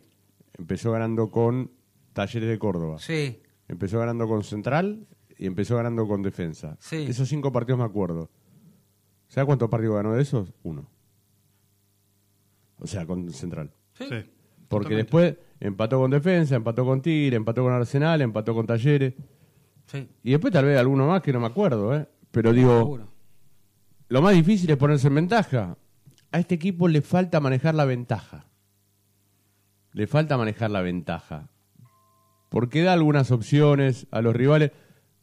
empezó ganando con Talleres de Córdoba, sí. empezó ganando con Central y empezó ganando con Defensa. Sí. Esos cinco partidos me acuerdo. ¿Sabes cuántos partidos ganó de esos? Uno. O sea, con Central. sí. Porque totalmente. después empató con Defensa, empató con Tigre, empató con Arsenal, empató con Talleres. Sí. Y después tal vez alguno más que no me acuerdo, ¿eh? Pero digo, Seguro. lo más difícil es ponerse en ventaja. A este equipo le falta manejar la ventaja. Le falta manejar la ventaja. Porque da algunas opciones a los rivales,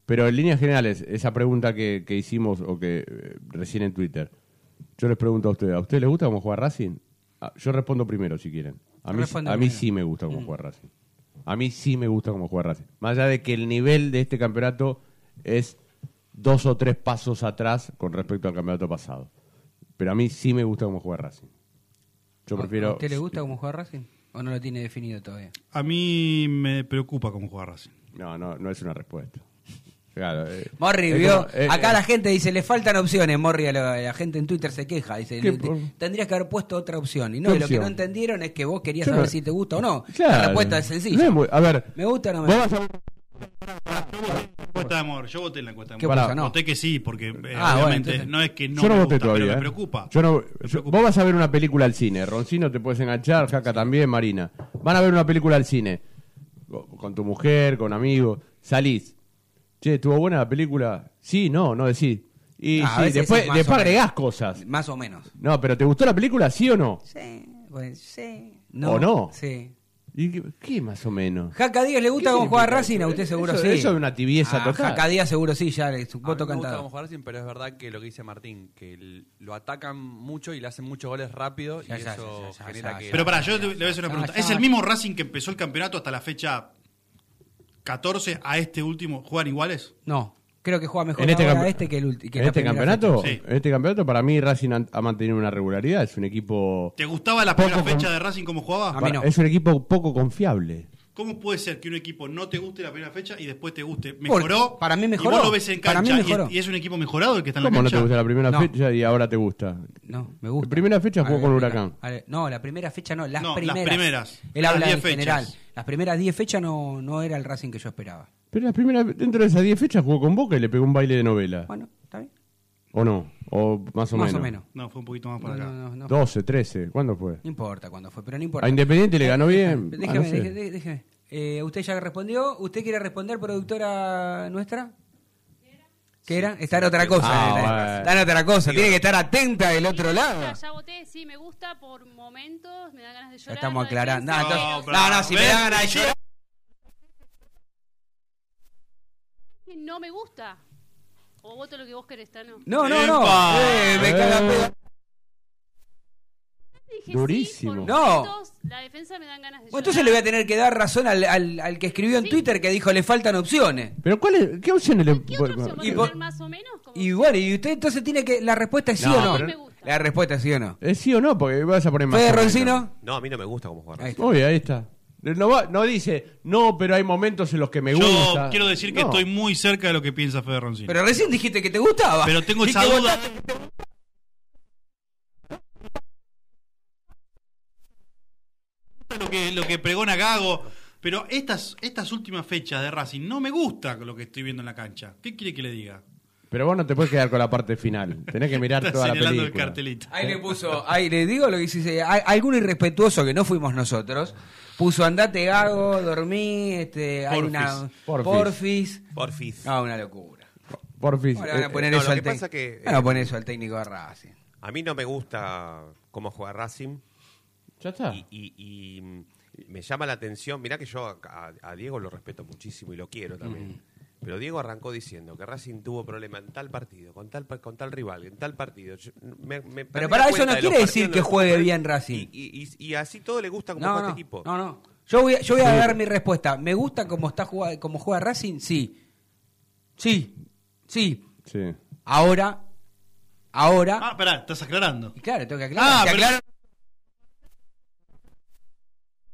pero en líneas generales, esa pregunta que, que hicimos o que eh, recién en Twitter, yo les pregunto a ustedes, ¿a ustedes les gusta cómo juega Racing? Ah, yo respondo primero si quieren. A mí, Responde a mí primero. sí me gusta cómo juega Racing. A mí sí me gusta cómo juega Racing. Más allá de que el nivel de este campeonato es dos o tres pasos atrás con respecto al campeonato pasado. Pero a mí sí me gusta cómo juega Racing. Yo ¿A- prefiero... ¿A usted le gusta cómo juega Racing? ¿O no lo tiene definido todavía? A mí me preocupa cómo juega Racing. No, no, no es una respuesta. Claro, eh, Morri, vio, como- eh, acá eh, la gente dice, le faltan opciones, Morri, a la, la gente en Twitter se queja, dice, ¿Qué le- por- tendrías que haber puesto otra opción. Y no, ¿Qué y lo que no entendieron es que vos querías Yo saber no- si te gusta o no. Claro. La respuesta es sencilla. No es muy- a ver, ¿Me gusta o no me vos gusta? vas a- Encuesta de amor, yo voté en la encuesta de ¿Qué amor. pasa? No. Voté que sí, porque eh, Ah, bueno, obviamente entonces- no es que no yo no me voté gusta, todavía. pero me ¿eh? preocupa. Yo no- Me yo- preocupa. vos vas a ver una película al cine. Roncino te puedes enganchar, Jaca también, Marina. Van a ver una película al cine. Con con tu mujer, con amigos. Salís. Che, ¿estuvo buena la película? Sí, no, no decís. Y Ah, a sí, veces después, es más después o agregás menos. cosas. Más o menos. No, pero ¿te gustó la película, sí o no? Sí, pues sí. ¿O no? Sí. ¿Y qué, qué más o menos? Jaca Díaz le gusta ¿Qué cómo juega significa Racing, a eso? usted seguro Eso- sí. eso es una tibieza Ah, total. Jaca Díaz seguro sí, ya le- su voto me gusta cantado. cómo juega Racing, pero es verdad que lo que dice Martín, que l- lo atacan mucho y le hacen muchos goles rápido Ya, y ya, eso ya, ya, genera ya, que... Pero pará, yo le le voy a hacer una Ya, pregunta. ya. ¿Es el mismo Racing que empezó el campeonato hasta la fecha 14 a este último? ¿Juegan iguales? No. Creo que juega mejor En este, ahora campe- este que el que en este campeonato, en este campeonato para mí Racing ha mantenido una regularidad, es un equipo ¿Te gustaba la primera fecha de Racing como jugaba? para- es un equipo poco confiable. ¿Cómo puede ser que un equipo no te guste la primera fecha y después te guste? ¿Mejoró? para mí Y mejoró. vos lo ves en Para mí cancha y- y, es un equipo mejorado el que está en la ¿Cómo no cancha. te gusta la primera No. fecha y ahora te gusta? No, me gusta. La primera fecha jugó con Huracán. No, la primera fecha no, las No, las primeras. primeras. Él Las habla 10 en fechas. general. Las primeras 10 fechas no, no era el Racing que yo esperaba. Pero la primera, dentro de esas 10 fechas jugó con Boca y le pegó un baile de novela. Bueno, está bien. ¿O no? ¿O más o Más menos? o menos. No, fue un poquito más para No, acá. no, no, no. 12, 13, ¿cuándo fue? No importa cuándo fue, pero no importa. A Independiente le ganó bien. Déjeme, Ah, no sé. déjeme, déjeme, déjeme. Eh, ¿Usted ya respondió? ¿Usted quiere responder, productora nuestra? ¿Qué era? Está en otra cosa. Ah, en otra cosa. Tiene que estar atenta del otro lado. Ya, ya voté, sí, me gusta por momentos, me da ganas de Ya llorar. estamos la aclarando. No, entonces- no, no, si me da ganas de llorar. no me gusta. O voto lo que vos querés, Tano. No, no, no. Eh, me caga pedo. Dije Durísimo. Sí, por No. momentos, la defensa me dan ganas de Bueno, entonces le voy a tener que dar razón al, al, al que escribió en Twitter que dijo le faltan opciones. ¿Pero cuál es, qué opciones le ¿Qué otra Y a por- tener más o menos? Como Y bueno, y usted entonces tiene que. La respuesta es sí No, o no. pero- me gusta. La respuesta es sí o no. ¿Es sí o no? Porque vas a poner más. ¿Fede. Roncino? No, a mí no me gusta cómo juega Ahí Racing. está. Oye, ahí está. No, va- no dice, no, pero hay momentos en los que me Yo gusta. quiero decir que No. estoy muy cerca de lo que piensa Fede Roncino. Pero recién dijiste que te gustaba. Pero tengo esa que duda. votaste que te- lo que, lo que pregona Gago. Pero estas, estas últimas fechas de Racing no me gusta lo que estoy viendo en la cancha. ¿Qué quiere que le diga? Pero vos no te puedes quedar con la parte final. Tenés que mirar Está toda la señalando el película. cartelito. Ahí le puso, ahí le digo lo que dice, algún irrespetuoso que no fuimos nosotros, puso andate gago, dormí, este, hay una Porfis. porfis. Porfis. No, una locura. Porfis. Van a poner no, eso lo al que tec- pasa que, van a poner eso al técnico de Racing. A mí no me gusta cómo juega Racing. Ya está. Y, y- y, mm, me llama la atención, mirá que yo a, Diego lo respeto muchísimo y lo quiero también. Pero Diego arrancó diciendo que Racing tuvo problema en tal partido, con tal con tal rival, en tal partido. Yo- me- me perdí Pero para eso no de quiere decir que juegue bien Racing. Y, y- y- y así todo le gusta como No, juega no, este equipo. no, no. Yo voy a, yo voy a dar mi respuesta. ¿Me gusta cómo está jugando, cómo juega Racing? Sí. Sí. Sí. Sí. Ahora, ahora, Ah, pará, estás aclarando. y claro, tengo que aclarar. Ah, pero- aclaro-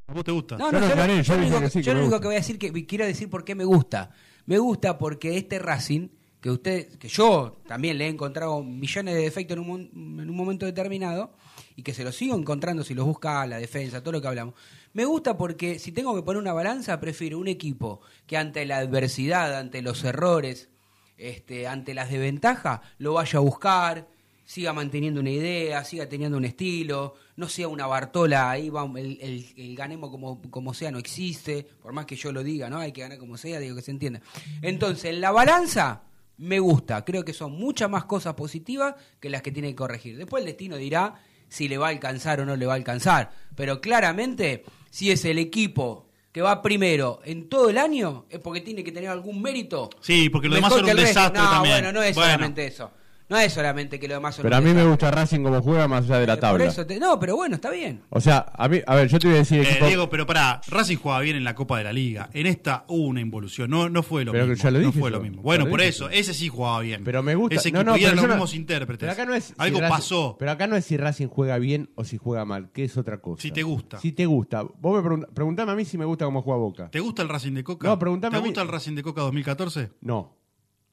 ¿A vos te gusta? No, Yo no, no yo, yo yo lo dije único, que sí, yo que lo único que voy a decir que quiero decir por qué me gusta. Me gusta porque este Racing, que usted, que yo también le he encontrado millones de defectos en un, en un momento determinado, y que se los sigo encontrando si los busca a la defensa, todo lo que hablamos. Me gusta porque si tengo que poner una balanza, prefiero un equipo que ante la adversidad, ante los errores, este, ante las desventajas, lo vaya a buscar, siga manteniendo una idea, siga teniendo un estilo, no sea una Bartola, ahí va el, el- el ganemos como, como sea, no existe, por más que yo lo diga, ¿no? Hay que ganar como sea, digo que se entienda. Entonces, en la balanza, me gusta, creo que son muchas más cosas positivas que las que tiene que corregir. Después el destino dirá si le va a alcanzar o no le va a alcanzar, pero claramente, si es el equipo que va primero en todo el año, es porque tiene que tener algún mérito. Sí, porque lo demás son que un desastre no, también. Bueno, no es Bueno. solamente eso. No es solamente que lo demás son Pero a mí me gusta Racing como juega más allá de la Por tabla. eso te- no, pero bueno, está bien. O sea, a mí, a ver, yo te voy a decir Eh, equipo- Diego, pero pará, Racing jugaba bien en la Copa de la Liga. En esta hubo una involución, no, no fue lo Pero que mismo. ya lo no dije fue yo, lo mismo. Bueno, lo por eso, ese sí jugaba bien. Pero me gusta. Ese no, equipo no, pero los no- mismos intérpretes. Pero acá no es. si Algo Racing- pasó. Pero acá no es si Racing juega bien o si juega mal, que es otra cosa. Si te gusta. Si te gusta. Vos me preguntás, preguntame a mí si me gusta cómo juega Boca. ¿Te gusta el Racing de Coca? No, preguntame ¿Te a mí. gusta el Racing de Coca 2014? No.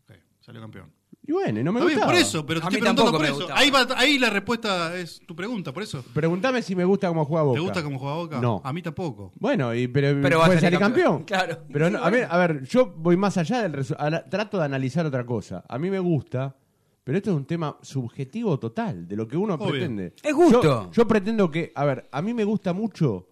Ok, salió campeón. Y bueno, y no me gusta. por eso, pero te A estoy mí preguntando tampoco por eso. Ahí, va- ahí la respuesta es tu pregunta, por eso. Preguntame si me gusta cómo juega Boca. ¿Te gusta cómo juega Boca? No. A mí tampoco. Bueno, y, pero, Pero va a puede salir salir campeón. Claro. Pero no, a, ver, a ver, yo voy más allá del resultado. Trato de analizar otra cosa. A mí me gusta, pero esto es un tema subjetivo total, de lo que uno Obvio. pretende. Es gusto. Yo, yo pretendo que, a ver, a mí me gusta mucho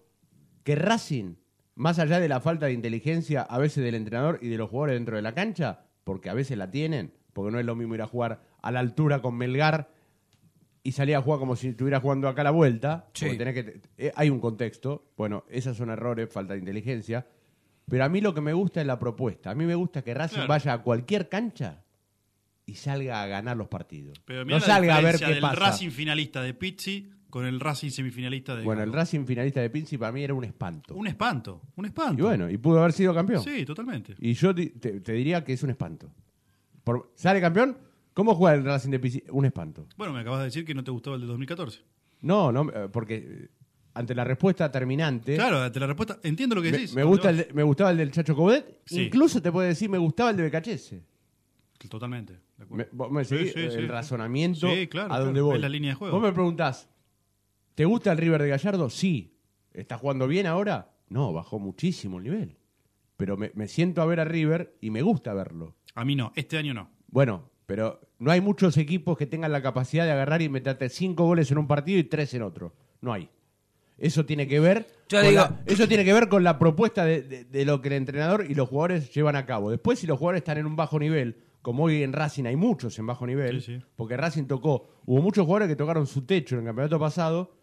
que Racing, más allá de la falta de inteligencia a veces del entrenador y de los jugadores dentro de la cancha, porque a veces la tienen, porque no es lo mismo ir a jugar a la altura con Melgar y salir a jugar como si estuviera jugando acá a la vuelta. Sí. porque tenés que, eh, hay un contexto. Bueno, esos son errores, falta de inteligencia. Pero a mí lo que me gusta es la propuesta. A mí me gusta que Racing Claro. vaya a cualquier cancha y salga a ganar los partidos. Pero no la salga a ver qué del pasa. Racing finalista de Pizzi con el Racing semifinalista de Bueno, el. Racing finalista de Pinci para mí era un espanto. Un espanto, un espanto. Y bueno, y pudo haber sido campeón. Sí, totalmente. Y yo te diría que es un espanto. Por- ¿Sale campeón? ¿Cómo juega el Racing de Pizzi? Un espanto. Bueno, me acabas de decir que no te gustaba el de 2014. No, no, eh, porque eh, ante la respuesta terminante. Claro, ante la respuesta, entiendo lo que me, decís. me gusta el de- me gustaba el del Chacho Coudet. Sí. Incluso te puede decir, me gustaba el de Becachese. Totalmente. de acuerdo. Me, vos me Sí, sí, el razonamiento claro, a claro, voy. es la línea de juego. Vos me preguntás, ¿te gusta el River de Gallardo? Sí. ¿Está jugando bien ahora? No, bajó muchísimo el nivel. Pero me, me siento a ver a River y me gusta verlo. A mí no, este año no. Bueno, pero no hay muchos equipos que tengan la capacidad de agarrar y meterte cinco goles en un partido y tres en otro. No hay. Eso tiene que ver, Yo con, digo- la, eso tiene que ver con la propuesta de, de- de lo que el entrenador y los jugadores llevan a cabo. Después, si los jugadores están en un bajo nivel, como hoy en Racing hay muchos en bajo nivel, Sí, sí. porque Racing tocó, hubo muchos jugadores que tocaron su techo en el campeonato pasado.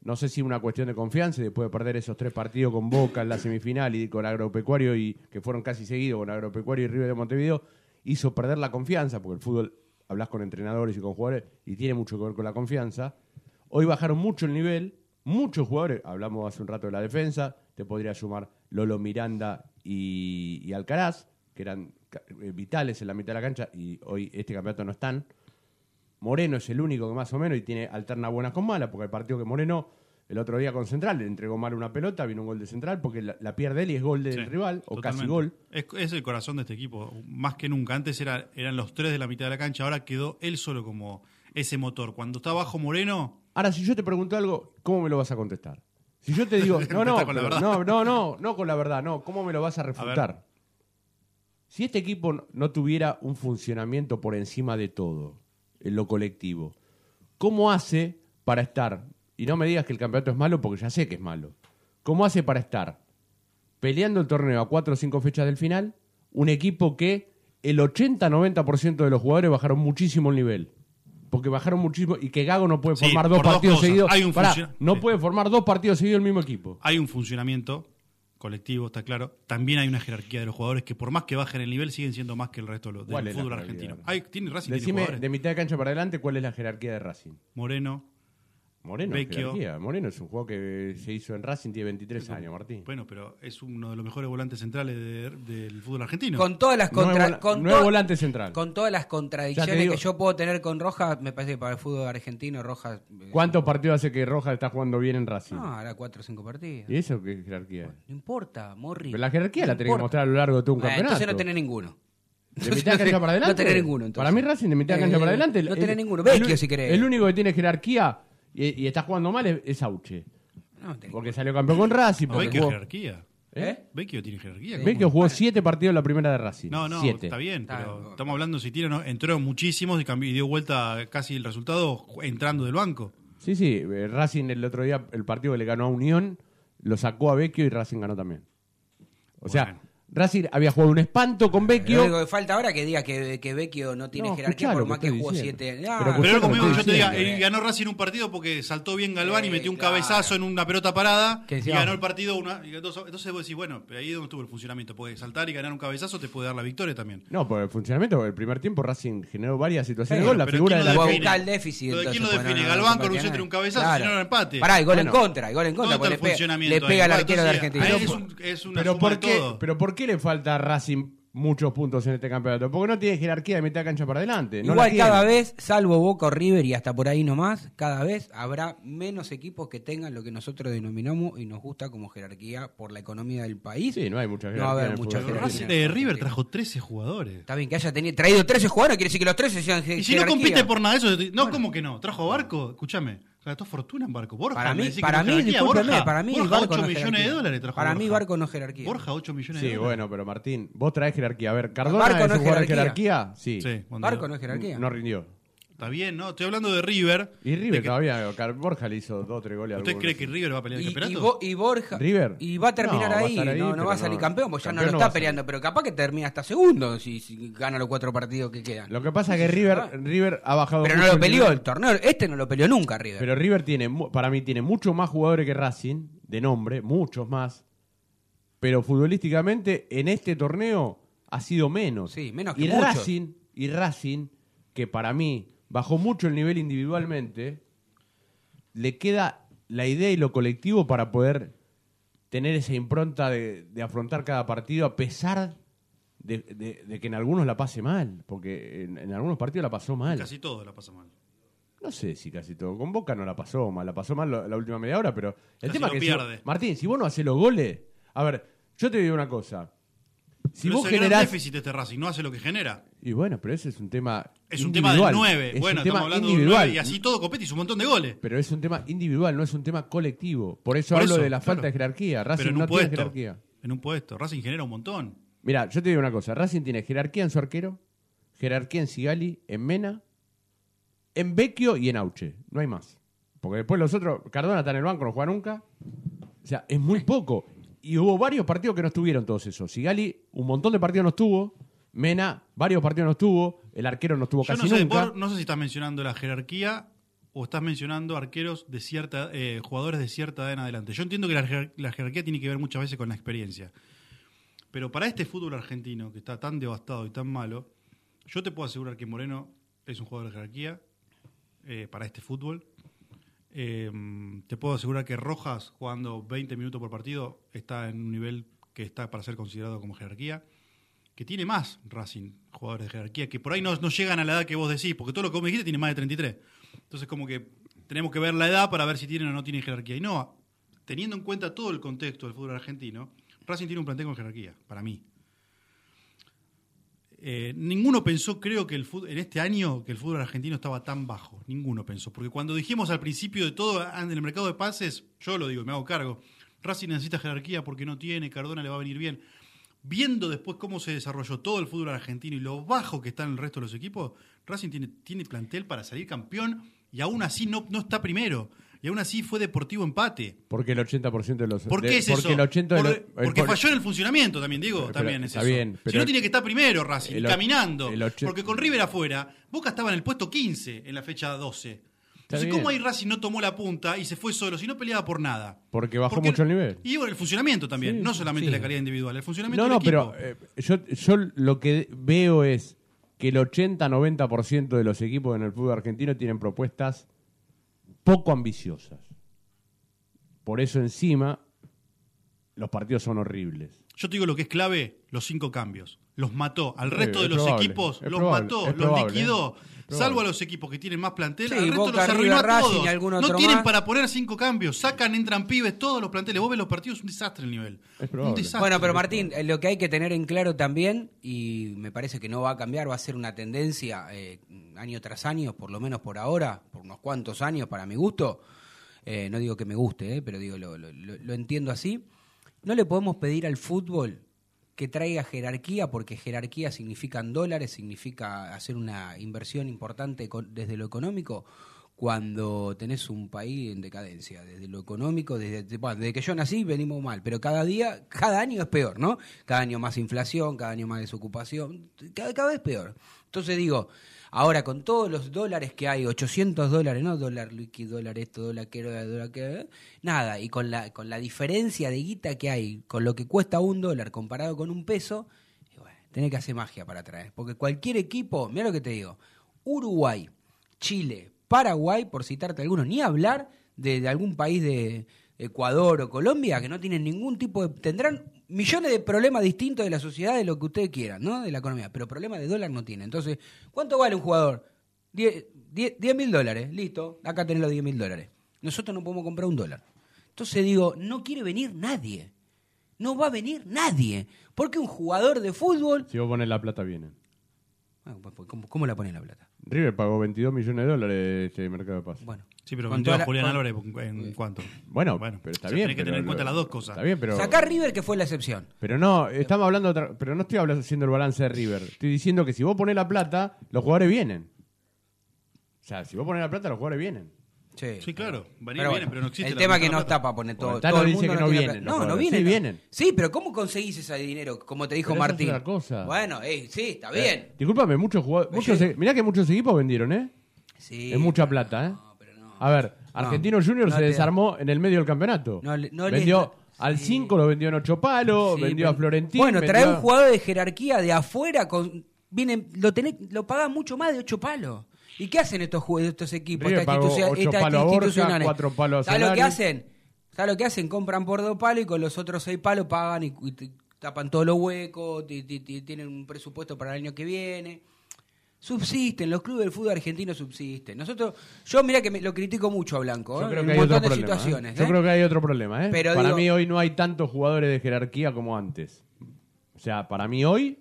No sé si una cuestión de confianza y después de perder esos tres partidos con Boca en la semifinal y con Agropecuario y que fueron casi seguidos con Agropecuario y River de Montevideo, hizo perder la confianza, porque el fútbol hablas con entrenadores y con jugadores y tiene mucho que ver con la confianza. Hoy bajaron mucho el nivel, muchos jugadores, hablamos hace un rato de la defensa, te podría sumar Lolo Miranda y, y Alcaraz, que eran eh, vitales en la mitad de la cancha y hoy este campeonato no están. Moreno es el único que más o menos y tiene alterna buenas con malas, porque el partido que Moreno el otro día con Central le entregó mal una pelota, vino un gol de Central, porque la, la pierde él y es gol del Sí, rival, o casi gol. Es, es el corazón de este equipo, más que nunca. Antes era, eran los tres de la mitad de la cancha, ahora quedó él solo como ese motor. Cuando está bajo Moreno, Ahora, si yo te pregunto algo, ¿cómo me lo vas a contestar? Si yo te digo, no, no, pero no, no, no, no con la verdad, no, ¿cómo me lo vas a refutar? Si este equipo no tuviera un funcionamiento por encima de todo, en lo colectivo, ¿cómo hace para estar? Y no me digas que el campeonato es malo porque ya sé que es malo. ¿Cómo hace para estar peleando el torneo a cuatro o cinco fechas del final? Un equipo que el 80-90% de los jugadores bajaron muchísimo el nivel. Porque bajaron muchísimo y que Gago no puede formar dos partidos seguidos. Hay un Pará, funciona- no sí. puede formar dos partidos seguidos el mismo equipo. hay un funcionamiento colectivo, está claro. También hay una jerarquía de los jugadores que por más que bajen el nivel siguen siendo más que el resto de los- ¿Cuál del es la fútbol argentino. Hay, tiene Racing tiene Decime jugadores. de mitad de cancha para adelante cuál es la jerarquía de Racing. Moreno, Moreno, Vecchio. jerarquía. Moreno es un juego que se hizo en Racing, tiene 23 años, Martín. bueno, pero es uno de los mejores volantes centrales de- del fútbol argentino. Con todas las No es contra- vola- con no es to- volante central. Con todas las contradicciones digo- que yo puedo tener con Rojas, me parece que para el fútbol argentino Rojas eh, ¿Cuántos partidos hace que Rojas está jugando bien en Racing? no, hará cuatro o cinco partidos. ¿Y eso qué jerarquía? No importa, Morri. Pero la jerarquía No la tenés que mostrar a lo largo de todo un Bueno, campeonato. Entonces no tenés ninguno. ¿De mitad de cancha para adelante? No tenés ninguno. entonces. Para mí Racing de mitad de cancha Eh, para adelante. No tenés ninguno. Vecchio, si querés. El único que tiene jerarquía y, y está jugando mal es, es Auche. No, tenés- Porque salió campeón con Racing. Porque Vecchio jugó- jerarquía. ¿Eh? Vecchio tiene jerarquía. Vecchio jugó siete partidos en la primera de Racing. No, no, siete. está bien, Está pero bien. estamos hablando si tiene o no. Entró muchísimos y, cambió, y dio vuelta casi el resultado entrando del banco. Sí, sí. eh, Racing el otro día, el partido que le ganó a Unión, lo sacó a Vecchio y Racing ganó también. O sea, Bueno. Racing había jugado un espanto con Lo Vecchio. único que falta ahora es que diga que, que Vecchio no tiene No, jerarquía por lo más que jugó diciendo. siete. Pero Ah, Pero lo estoy yo te diga, ganó Racing un partido porque saltó bien Galván y metió un claro. cabezazo en una pelota parada Que y ganó el partido. Una, y entonces, entonces vos decís, bueno, pero ahí es donde estuvo el funcionamiento. Porque saltar y ganar un cabezazo te puede dar la victoria también. No, por el funcionamiento, el primer tiempo Racing generó varias situaciones de Bueno, gol. La figura ¿quién de lo la define? el déficit. Lo de quién entonces, lo define, no, Galván no con un centro y un cabezazo, si no era empate. Pará, y gol en contra, y gol en contra. ¿Dónde porque está el le, pega al arquero de Entonces, Argentina. ahí es, un- es una Pero ¿por, qué, todo. pero ¿por qué le falta a Racing muchos puntos en este campeonato? Porque no tiene jerarquía de mitad de cancha para adelante. no la Igual cada vez, salvo Boca o River y hasta por ahí nomás, cada vez habrá menos equipos que tengan lo que nosotros denominamos y nos gusta como jerarquía por la economía del país. Sí, no hay mucha No jerarquía. va a haber mucha jerarquía. Racing de River trajo 13 jugadores. Está bien que haya tenido, traído 13 jugadores, quiere decir que los 13 sean je- Y si no jerarquía. compite por nada, eso. No, ¿cómo que no? ¿Trajo a Barco? Escúchame. Gastó fortuna en Barco. Borja, Para mí, para mí, discúlpeme, Borja, para mí Borja, Barco 8 no es millones de jerarquía. dólares trajo Para Borja. mí Barco no es jerarquía. Borja, 8 millones Sí, de dólares. bueno, pero Martín, vos traes jerarquía. A ver, Cardona Barco es no un es jerarquía. jerarquía. Sí. Sí, Barco no es jerarquía. No rindió. Está bien, ¿no? Estoy hablando de River. Y River que- todavía, Borja le hizo dos o tres goles. ¿Usted cree que River va a pelear el Y, y, campeonato? Bo- y Borja River. y va a terminar No, va a ahí, no, no va a salir no. campeón, porque ya no lo está peleando, pero capaz que termina hasta segundo si, si gana los cuatro partidos que quedan. Lo que pasa es que River, River ha bajado pero no lo el peleó el torneo, este no lo peleó nunca River. Pero River tiene, para mí, tiene muchos más jugadores que Racing, de nombre, muchos más. Pero futbolísticamente, en este torneo, ha sido menos. Sí, menos que y muchos. Racing, y Racing, que para mí bajó mucho el nivel individualmente, le queda la idea y lo colectivo para poder tener esa impronta de, de afrontar cada partido a pesar de, de- de que en algunos la pase mal, porque en, en algunos partidos la pasó mal. Casi todo la pasa mal. No sé si casi todo. Con Boca no la pasó mal, la pasó mal la, la última media hora, pero el Casi tema es que si- pierde. Martín, si vos no haces los goles, a ver, yo te digo una cosa. Si Pero vos es el gran generás déficit este Racing, no hace lo que genera. y bueno, pero ese es un tema Es un tema del individual. 9. Es Bueno, un tema estamos hablando de un individual. 9 y así todo Copetti hizo un montón de goles. Pero es un tema individual, no es un tema colectivo. Por eso Por hablo eso, de la claro. falta de jerarquía. Racing Pero en un no tiene puesto. jerarquía. En un puesto. Racing genera un montón. Mira, yo te digo una cosa. Racing tiene jerarquía en su arquero, jerarquía en Sigali, en Mena, en Vecchio y en Auche. No hay más. Porque después los otros, Cardona está en el banco, no juega nunca. O sea, es muy poco. Y hubo varios partidos que no estuvieron todos esos. Sigali, un montón de partidos no estuvo. Mena, varios partidos no estuvo. El arquero no estuvo Yo casi no sé, nunca. no sé si estás mencionando la jerarquía o estás mencionando arqueros de cierta, eh, jugadores de cierta edad en adelante. Yo entiendo que la, jer- la jerarquía tiene que ver muchas veces con la experiencia. Pero para este fútbol argentino, que está tan devastado y tan malo, yo te puedo asegurar que Moreno es un jugador de jerarquía eh, para este fútbol. Eh, te puedo asegurar que Rojas, jugando 20 minutos por partido, está en un nivel que está para ser considerado como jerarquía. Que tiene más Racing, jugadores de jerarquía, que por ahí no, llegan a la edad que vos decís, porque todo lo que vos me dijiste tiene más de 33. Entonces, como que tenemos que ver la edad para ver si tienen o no tienen jerarquía. Y no, teniendo en cuenta todo el contexto del fútbol argentino, Racing tiene un plantel con jerarquía, para mí. Eh, ninguno pensó, creo que el fútbol, en este año que el fútbol argentino estaba tan bajo. Ninguno pensó. Porque cuando dijimos al principio de todo, ah, en el mercado de pases, yo lo digo, me hago cargo. Racing necesita jerarquía porque no tiene, Cardona le va a venir bien. Viendo después cómo se desarrolló todo el fútbol argentino y lo bajo que están el resto de los equipos, Racing tiene, plantel para salir campeón y aún así no está primero. Y aún así fue deportivo empate. Porque el 80% de los... ¿Por qué de- es porque eso? el 80 de Por- los- el- porque por- falló en el funcionamiento también, digo, Pero- también es está eso. bien, si no tiene que estar primero Racing, el caminando. el porque con River afuera, Boca estaba en el puesto 15 en la fecha 12. Entonces. ¿cómo ahí Racing no tomó la punta y se fue solo? Si no peleaba por nada. Porque bajó Porque- mucho el nivel. Y bueno, el funcionamiento también, Sí, no solamente sí. la calidad individual, el funcionamiento No, del no, equipo. pero eh, yo, yo lo que veo es que el 80-90% de los equipos en el fútbol argentino tienen propuestas poco ambiciosas. Por eso encima los partidos son horribles. Yo te digo lo que es clave, los cinco cambios. Los mató. Al Sí, resto de los probable, equipos los probable, mató, los probable, liquidó. es probable. Salvo a los equipos que tienen más plantel, Sí, al resto Boca, los arruinó River, a todos. no otro tienen más. para poner cinco cambios. Sacan, entran pibes, todos los planteles. Vos ves los partidos, es un desastre el nivel. Un desastre. Bueno, pero Martín, eh, lo que hay que tener en claro también, y me parece que no va a cambiar, va a ser una tendencia eh, año tras año, por lo menos por ahora, por unos cuantos años para mi gusto. Eh, no digo que me guste, eh, pero digo, lo, lo- lo- lo entiendo así. No le podemos pedir al fútbol que traiga jerarquía, porque jerarquía significa en dólares, significa hacer una inversión importante desde lo económico, cuando tenés un país en decadencia, desde lo económico, desde, bueno, desde que yo nací venimos mal, pero cada día, cada año es peor, ¿no? Cada año más inflación, cada año más desocupación, cada, cada vez peor. Entonces digo, ahora con todos los dólares que hay, 800 dólares, ¿no? Dólar líquido, dólar esto, dólar que, dólar que, nada, y con la, con la diferencia de guita que hay, con lo que cuesta un dólar comparado con un peso, bueno, tenés que hacer magia para traer, porque cualquier equipo, mira lo que te digo, Uruguay, Chile, Paraguay, por citarte algunos, ni hablar de algún país de Ecuador o Colombia que no tienen ningún tipo de... Tendrán millones de problemas distintos de la sociedad, de lo que ustedes quieran, ¿no? De la economía, pero problemas de dólar no tienen. Entonces, ¿cuánto vale un jugador? 10 mil dólares, listo, acá tenés los 10 mil dólares. Nosotros no podemos comprar un dólar. Entonces digo, no quiere venir nadie. No va a venir nadie. Porque un jugador de fútbol... Si vos pones la plata, vienen. Ah, pues, ¿Cómo, cómo la ponen la plata? River pagó 22 millones de dólares este mercado de pases. Bueno. Sí, pero vendió a Julián Álvarez en cuánto. Bueno, pero está o sea, bien. Tenés que tener en cuenta las dos cosas. Está bien, pero... Sacar River que fue la excepción. Pero no, estamos hablando de otra, pero no estoy hablando haciendo el balance de River. Estoy diciendo que si vos pones la plata, los jugadores vienen. O sea, si vos pones la plata, los jugadores vienen. Sí, Sí, claro. Pero pero no existe el tema mitad que no la plata. está para poner todo. Bueno, todo el dice mundo que no vienen No, no vienen. Sí, vienen. Sí, pero ¿cómo conseguís ese dinero? Como te dijo Pero eso es Martín. otra cosa. Bueno, eh, sí, está bien. Disculpame, muchos jugadores. Muchos, e- mirá que muchos equipos vendieron, ¿eh? Sí. Es mucha plata, ¿eh? A ver, Argentino Junior no se te- desarmó en el medio del campeonato. No no vendió al 5, lo vendió en 8 palos, Sí, vendió a pero- Florentín. Bueno, trae un jugador de jerarquía de afuera con viene lo tenés, lo pagás mucho más de ocho palos. ¿Y qué hacen estos estos equipos, River estas, pagó ocho estas palos a Borja, institucionales? cuatro palos ¿Sabes lo que hacen? ¿Sabes lo que hacen? Compran por dos palos y con los otros seis palos pagan y, tapan todos los huecos, ti- ti- ti- tienen un presupuesto para el año que viene. Subsisten, los clubes del fútbol argentino subsisten. Nosotros, yo mira que me- lo critico mucho a Blanco, Yo ¿eh? creo en que un hay otro montón de problema. ¿eh? Yo ¿eh? creo que hay otro problema. ¿eh? Pero para digo- mí hoy no hay tantos jugadores de jerarquía como antes. O sea, para mí hoy,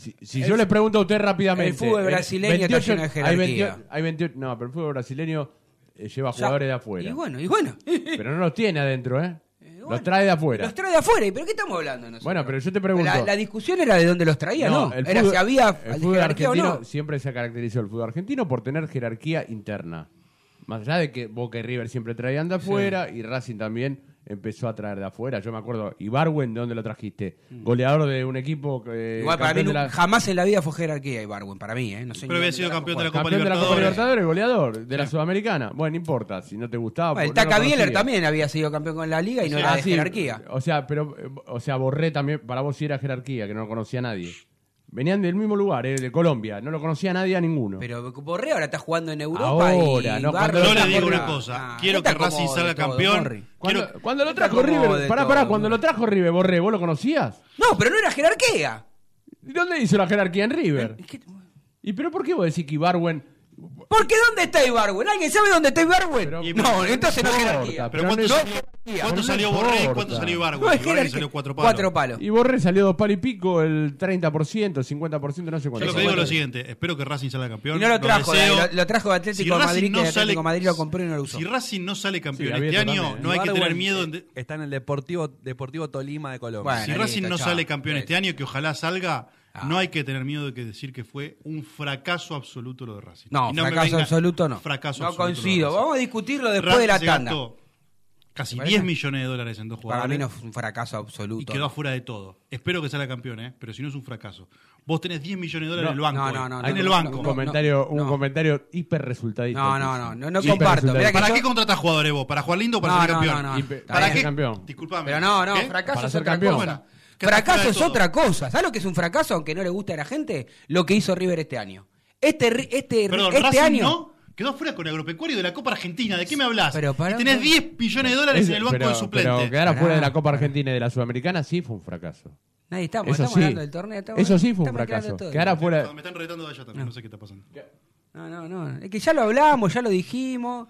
si, si El yo les pregunto a ustedes rápidamente. el fútbol eh, brasileño está lleno de hay jerarquía. 28, hay 28 no, pero el fútbol brasileño eh, lleva jugadores de afuera. Y bueno, y bueno. Pero no los tiene adentro, ¿eh? los trae de afuera. Los trae de afuera. ¿Y pero qué estamos hablando nosotros? Bueno, pero yo te pregunto. La, la discusión era de dónde los traía, ¿no? el era fútbol- si había el fútbol o argentino no. siempre se ha caracterizado el fútbol argentino por tener jerarquía interna. Más allá de que Boca y River siempre traían de afuera y Racing también empezó a traer de afuera. Yo me acuerdo, Ibarwen, ¿de dónde lo trajiste? Goleador de un equipo que. Mm. Igual para mí la- jamás en la vida fue jerarquía Ibarwen, para mí, ¿eh? No sé Pero había sido campeón de la. Copa Campeón de la Copa Libertadores. Goleador de la Sudamericana. Bueno, no importa, si no te gustaba. Bueno, el pues no Taca Bieler también había sido campeón con la liga y no Sí, era ah, de sí, jerarquía. O sea, pero, o sea, Borré también, para vos sí era jerarquía, que no lo conocía nadie. Venían del mismo lugar, eh, de Colombia, no lo conocía nadie a ninguno. Pero Borré ahora está jugando en Europa Ahora, y no, cuando Yo lo le digo una cosa. Ah, quiero que Racing salga todo, campeón. Cuando, Quiero- cuando lo trajo River, pará, todo, pará, cuando lo trajo River, Borré, ¿vos lo conocías? No, pero no era jerarquía. ¿Y dónde hizo la jerarquía en River? ¿Y pero por qué vos decís que Ibarwen... ¿Por qué dónde está Ibarwen? ¿Alguien sabe dónde está Ibarwen? no, entonces no es jerarquía. Pero no ¿cuánto salió, jerarquía. cuánto salió. Borré y cuánto salió Ibargüen? No jerarquía. salió cuatro palos. Cuatro palos. Y Borré salió dos palos y pico, el 30%, 50%, no sé Yo cuánto. lo que digo es lo siguiente, espero que Racing salga campeón. Y no lo trajo, lo, lo trajo de Atlético Si Madrid, no que Atlético sale- Madrid lo compró y no lo usó. Si Racing no sale campeón Sí, este año, no hay que tener miedo. de- Está en el Deportivo, Deportivo Tolima de Colombia. Bueno, si Racing no sale campeón este año, que ojalá salga, Ah. no hay que tener miedo de que decir que fue un fracaso absoluto lo de Racing. No, Y me fracaso venga- absoluto no. Fracaso no absoluto coincido. Vamos a discutirlo después Racing de la se tanda. gastó Casi ¿Te parece? 10 millones de dólares en dos jugadores. Para mí no fue un fracaso y absoluto. quedó no. afuera de todo. Espero que salga campeón, ¿eh? pero si no es un fracaso. Vos tenés 10 millones de dólares No, en el banco. no, no, hoy. no, en no, el no, banco. Un no, comentario, un no. comentario hiper resultadista. No, no, no, no, no comparto. que ¿Para yo- qué contratás jugadores vos? ¿Para jugar lindo o para No, ser no, campeón? no, no. Y ¿Para qué? campeón. Disculpame. Pero no, no, ¿Qué? fracaso Para es ser campeón. Fracaso fuera es todo. otra cosa. ¿Sabes lo que es un fracaso aunque no le guste a la gente? Lo que hizo River este año. Este, ri- este, Perdón, este Racing año. no. Quedó fuera con Agropecuario de la Copa Argentina. ¿De qué me hablas? Pero pará, y tenés pará. 10 millones de dólares en el banco pero, de suplente. Pero quedar Pará, afuera de la Copa. Argentina y de la Sudamericana sí fue un fracaso. Nadie estamos, Eso estamos sí. hablando del torneo. estamos- Eso sí fue un fracaso. todo. Quedar afuera. Me están retando de allá también. No sé qué está pasando. No, no, no. Es que ya lo hablamos, ya lo dijimos.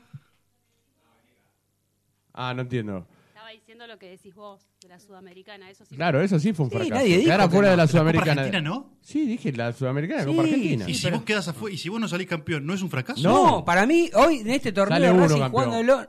Ah, no entiendo. Diciendo lo que decís vos de la Sudamericana, eso sí. Claro, eso sí fue un Sí, fracaso. nadie dijo que no. de la ¿La Copa Sudamericana. Argentina no? Sí, dije la Sudamericana, la Sí, Copa Argentina. Y si vos quedás afuera, y si vos no salís campeón, ¿no es un fracaso? No, para mí, hoy en este torneo Sale uno Racing jugándolo.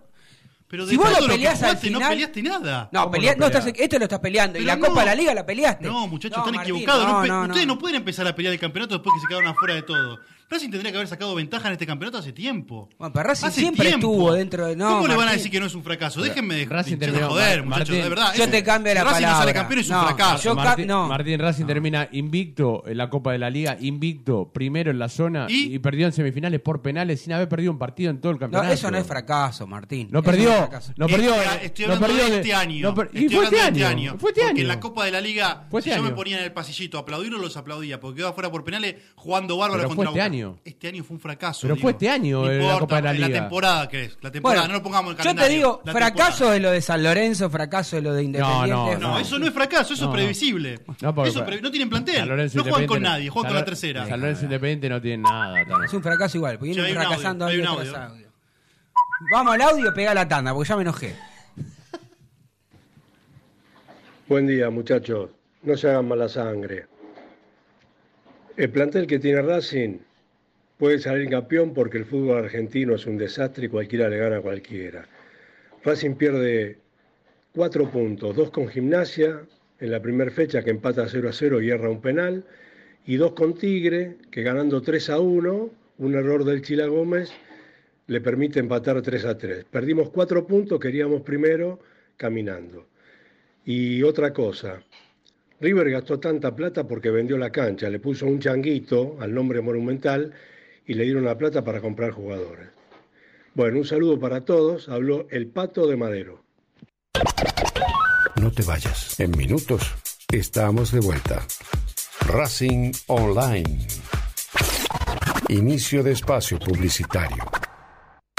Pero Si de vos todo lo lo que peleás al jugaste, no final- peleaste nada. No, ¿Cómo pelea- no no estás, peleás? esto lo estás peleando. y la no. Copa de la Liga la peleaste. No, muchachos, No, están Martín, equivocados. No no, no, Ustedes no. no pueden empezar a pelear el campeonato después que se quedaron afuera de todo. Racing tendría que haber sacado ventaja en este campeonato hace tiempo. Bueno, pero Racing Hace siempre tiempo. estuvo dentro de. No, ¿Cómo le van a decir que no es un fracaso? Déjenme de, Racing de- de terminó- joder, muchachos, de verdad. yo te cambio la Racing no sale campeón es un No, fracaso. yo Martín, no. Martín Racing termina invicto en la Copa de la Liga, invicto primero en la zona ¿Y? y, perdió en semifinales por penales sin haber perdido un partido en todo el No, campeonato. eso no es fracaso, Martín. No perdió, no perdió. Estoy, no hablando perdió de este año. no y fue este año. Fue este porque año. en la Copa de la Liga, Fue si este yo me ponía en el pasillito a aplaudirlo, los aplaudía, porque quedó afuera por penales jugando bárbaro contra este Boca. Año. Este año fue un fracaso. Pero digo. fue este año, No eh, la importa, Copa de la Liga. temporada que es. La temporada, Bueno, no lo pongamos en yo calendario. te digo, la fracaso temporada. es lo de San Lorenzo, fracaso es lo de Independiente. no, No, eso no es fracaso, eso No. es previsible. No, porque- Eso pre- no tienen plantel. No juegan con nadie, juegan con la tercera. San Lorenzo Independiente no tiene nada. tan- Es un fracaso igual, porque vienen fracasando audio, un tras audio. audio. Vamos al audio, pega la tanda, porque ya me enojé. Buen día, muchachos. No se hagan mala sangre. El plantel que tiene Racing puede salir campeón porque el fútbol argentino es un desastre y cualquiera le gana a cualquiera. Racing pierde cuatro puntos, dos con gimnasia en la primera fecha que empata 0 a 0 y erra un penal, y dos con Tigre, que ganando 3 a 1, un error del Chila Gómez, le permite empatar 3 a 3. Perdimos cuatro puntos, queríamos primero caminando. Y otra cosa, River gastó tanta plata porque vendió la cancha, le puso un changuito al nombre monumental y le dieron la plata para comprar jugadores. Bueno, un saludo para todos, habló el Pato de Madero. No te vayas. En minutos estamos de vuelta. Racing Online. Inicio de espacio publicitario.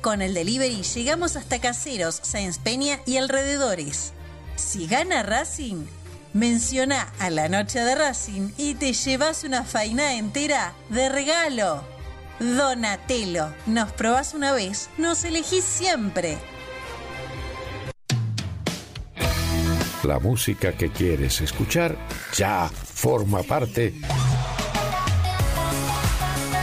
Con el delivery llegamos hasta Caseros, Sáenz Peña y alrededores. Si gana Racing, menciona a la noche de Racing y te llevas una faina entera de regalo. Donatello, nos probás una vez, nos elegís siempre. La música que quieres escuchar ya forma parte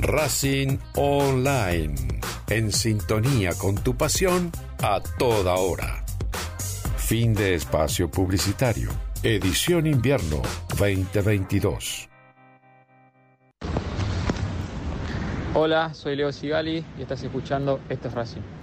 Racing Online. En sintonía con tu pasión a toda hora. Fin de espacio publicitario. Edición Invierno 2022. Hola, soy Leo Sigali y estás escuchando Esto es Racing.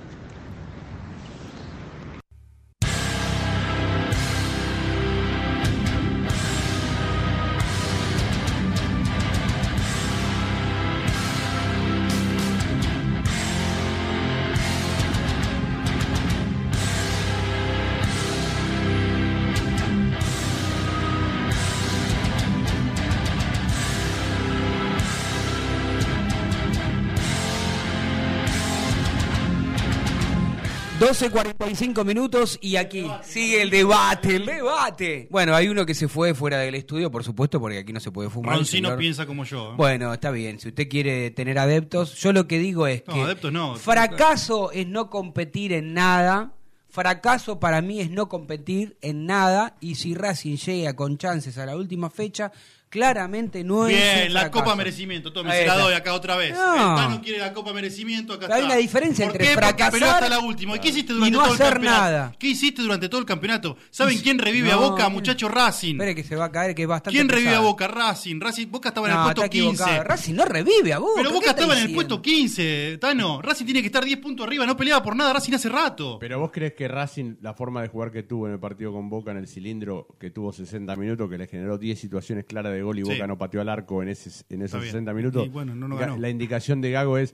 12.45 minutos y aquí sigue el debate, el debate. Bueno, hay uno que se fue fuera del estudio, por supuesto, porque aquí no se puede fumar. Roncino señor. piensa como yo. ¿eh? Bueno, está bien. Si usted quiere tener adeptos, yo lo que digo es No, que adeptos no. fracaso es no competir en nada, Fracaso para mí es no competir en nada y si Racing llega con chances a la última fecha, claramente no es Bien, la fracaso. Copa Merecimiento, tome, Ahí se la doy acá otra vez. No. El Tano quiere la Copa Merecimiento, acá Hay está. una diferencia ¿Por entre qué? Porque fracasar peleó hasta la última. ¿Y qué hiciste y durante no todo el campeonato? nada. ¿Qué hiciste durante todo el campeonato? ¿Saben quién revive a No, Boca, muchacho Racing? Espere que se va a caer, que es bastante ¿Quién revive a. Boca? Racing. Racing. Boca estaba en No, el puesto está equivocado. 15. Racing no revive a Boca. Pero ¿qué Boca estaba en el puesto 15, Tano. Racing tiene que estar 10 puntos arriba, no peleaba por nada Racing hace rato. Pero vos crees que Racing, la forma de jugar que tuvo en el partido con Boca en el cilindro, que tuvo 60 minutos, que le generó 10 situaciones claras de gol y Sí. Boca no pateó al arco en, ese, en esos bien. 60 minutos. Y bueno, no, no Ga- ganó. La indicación de Gago es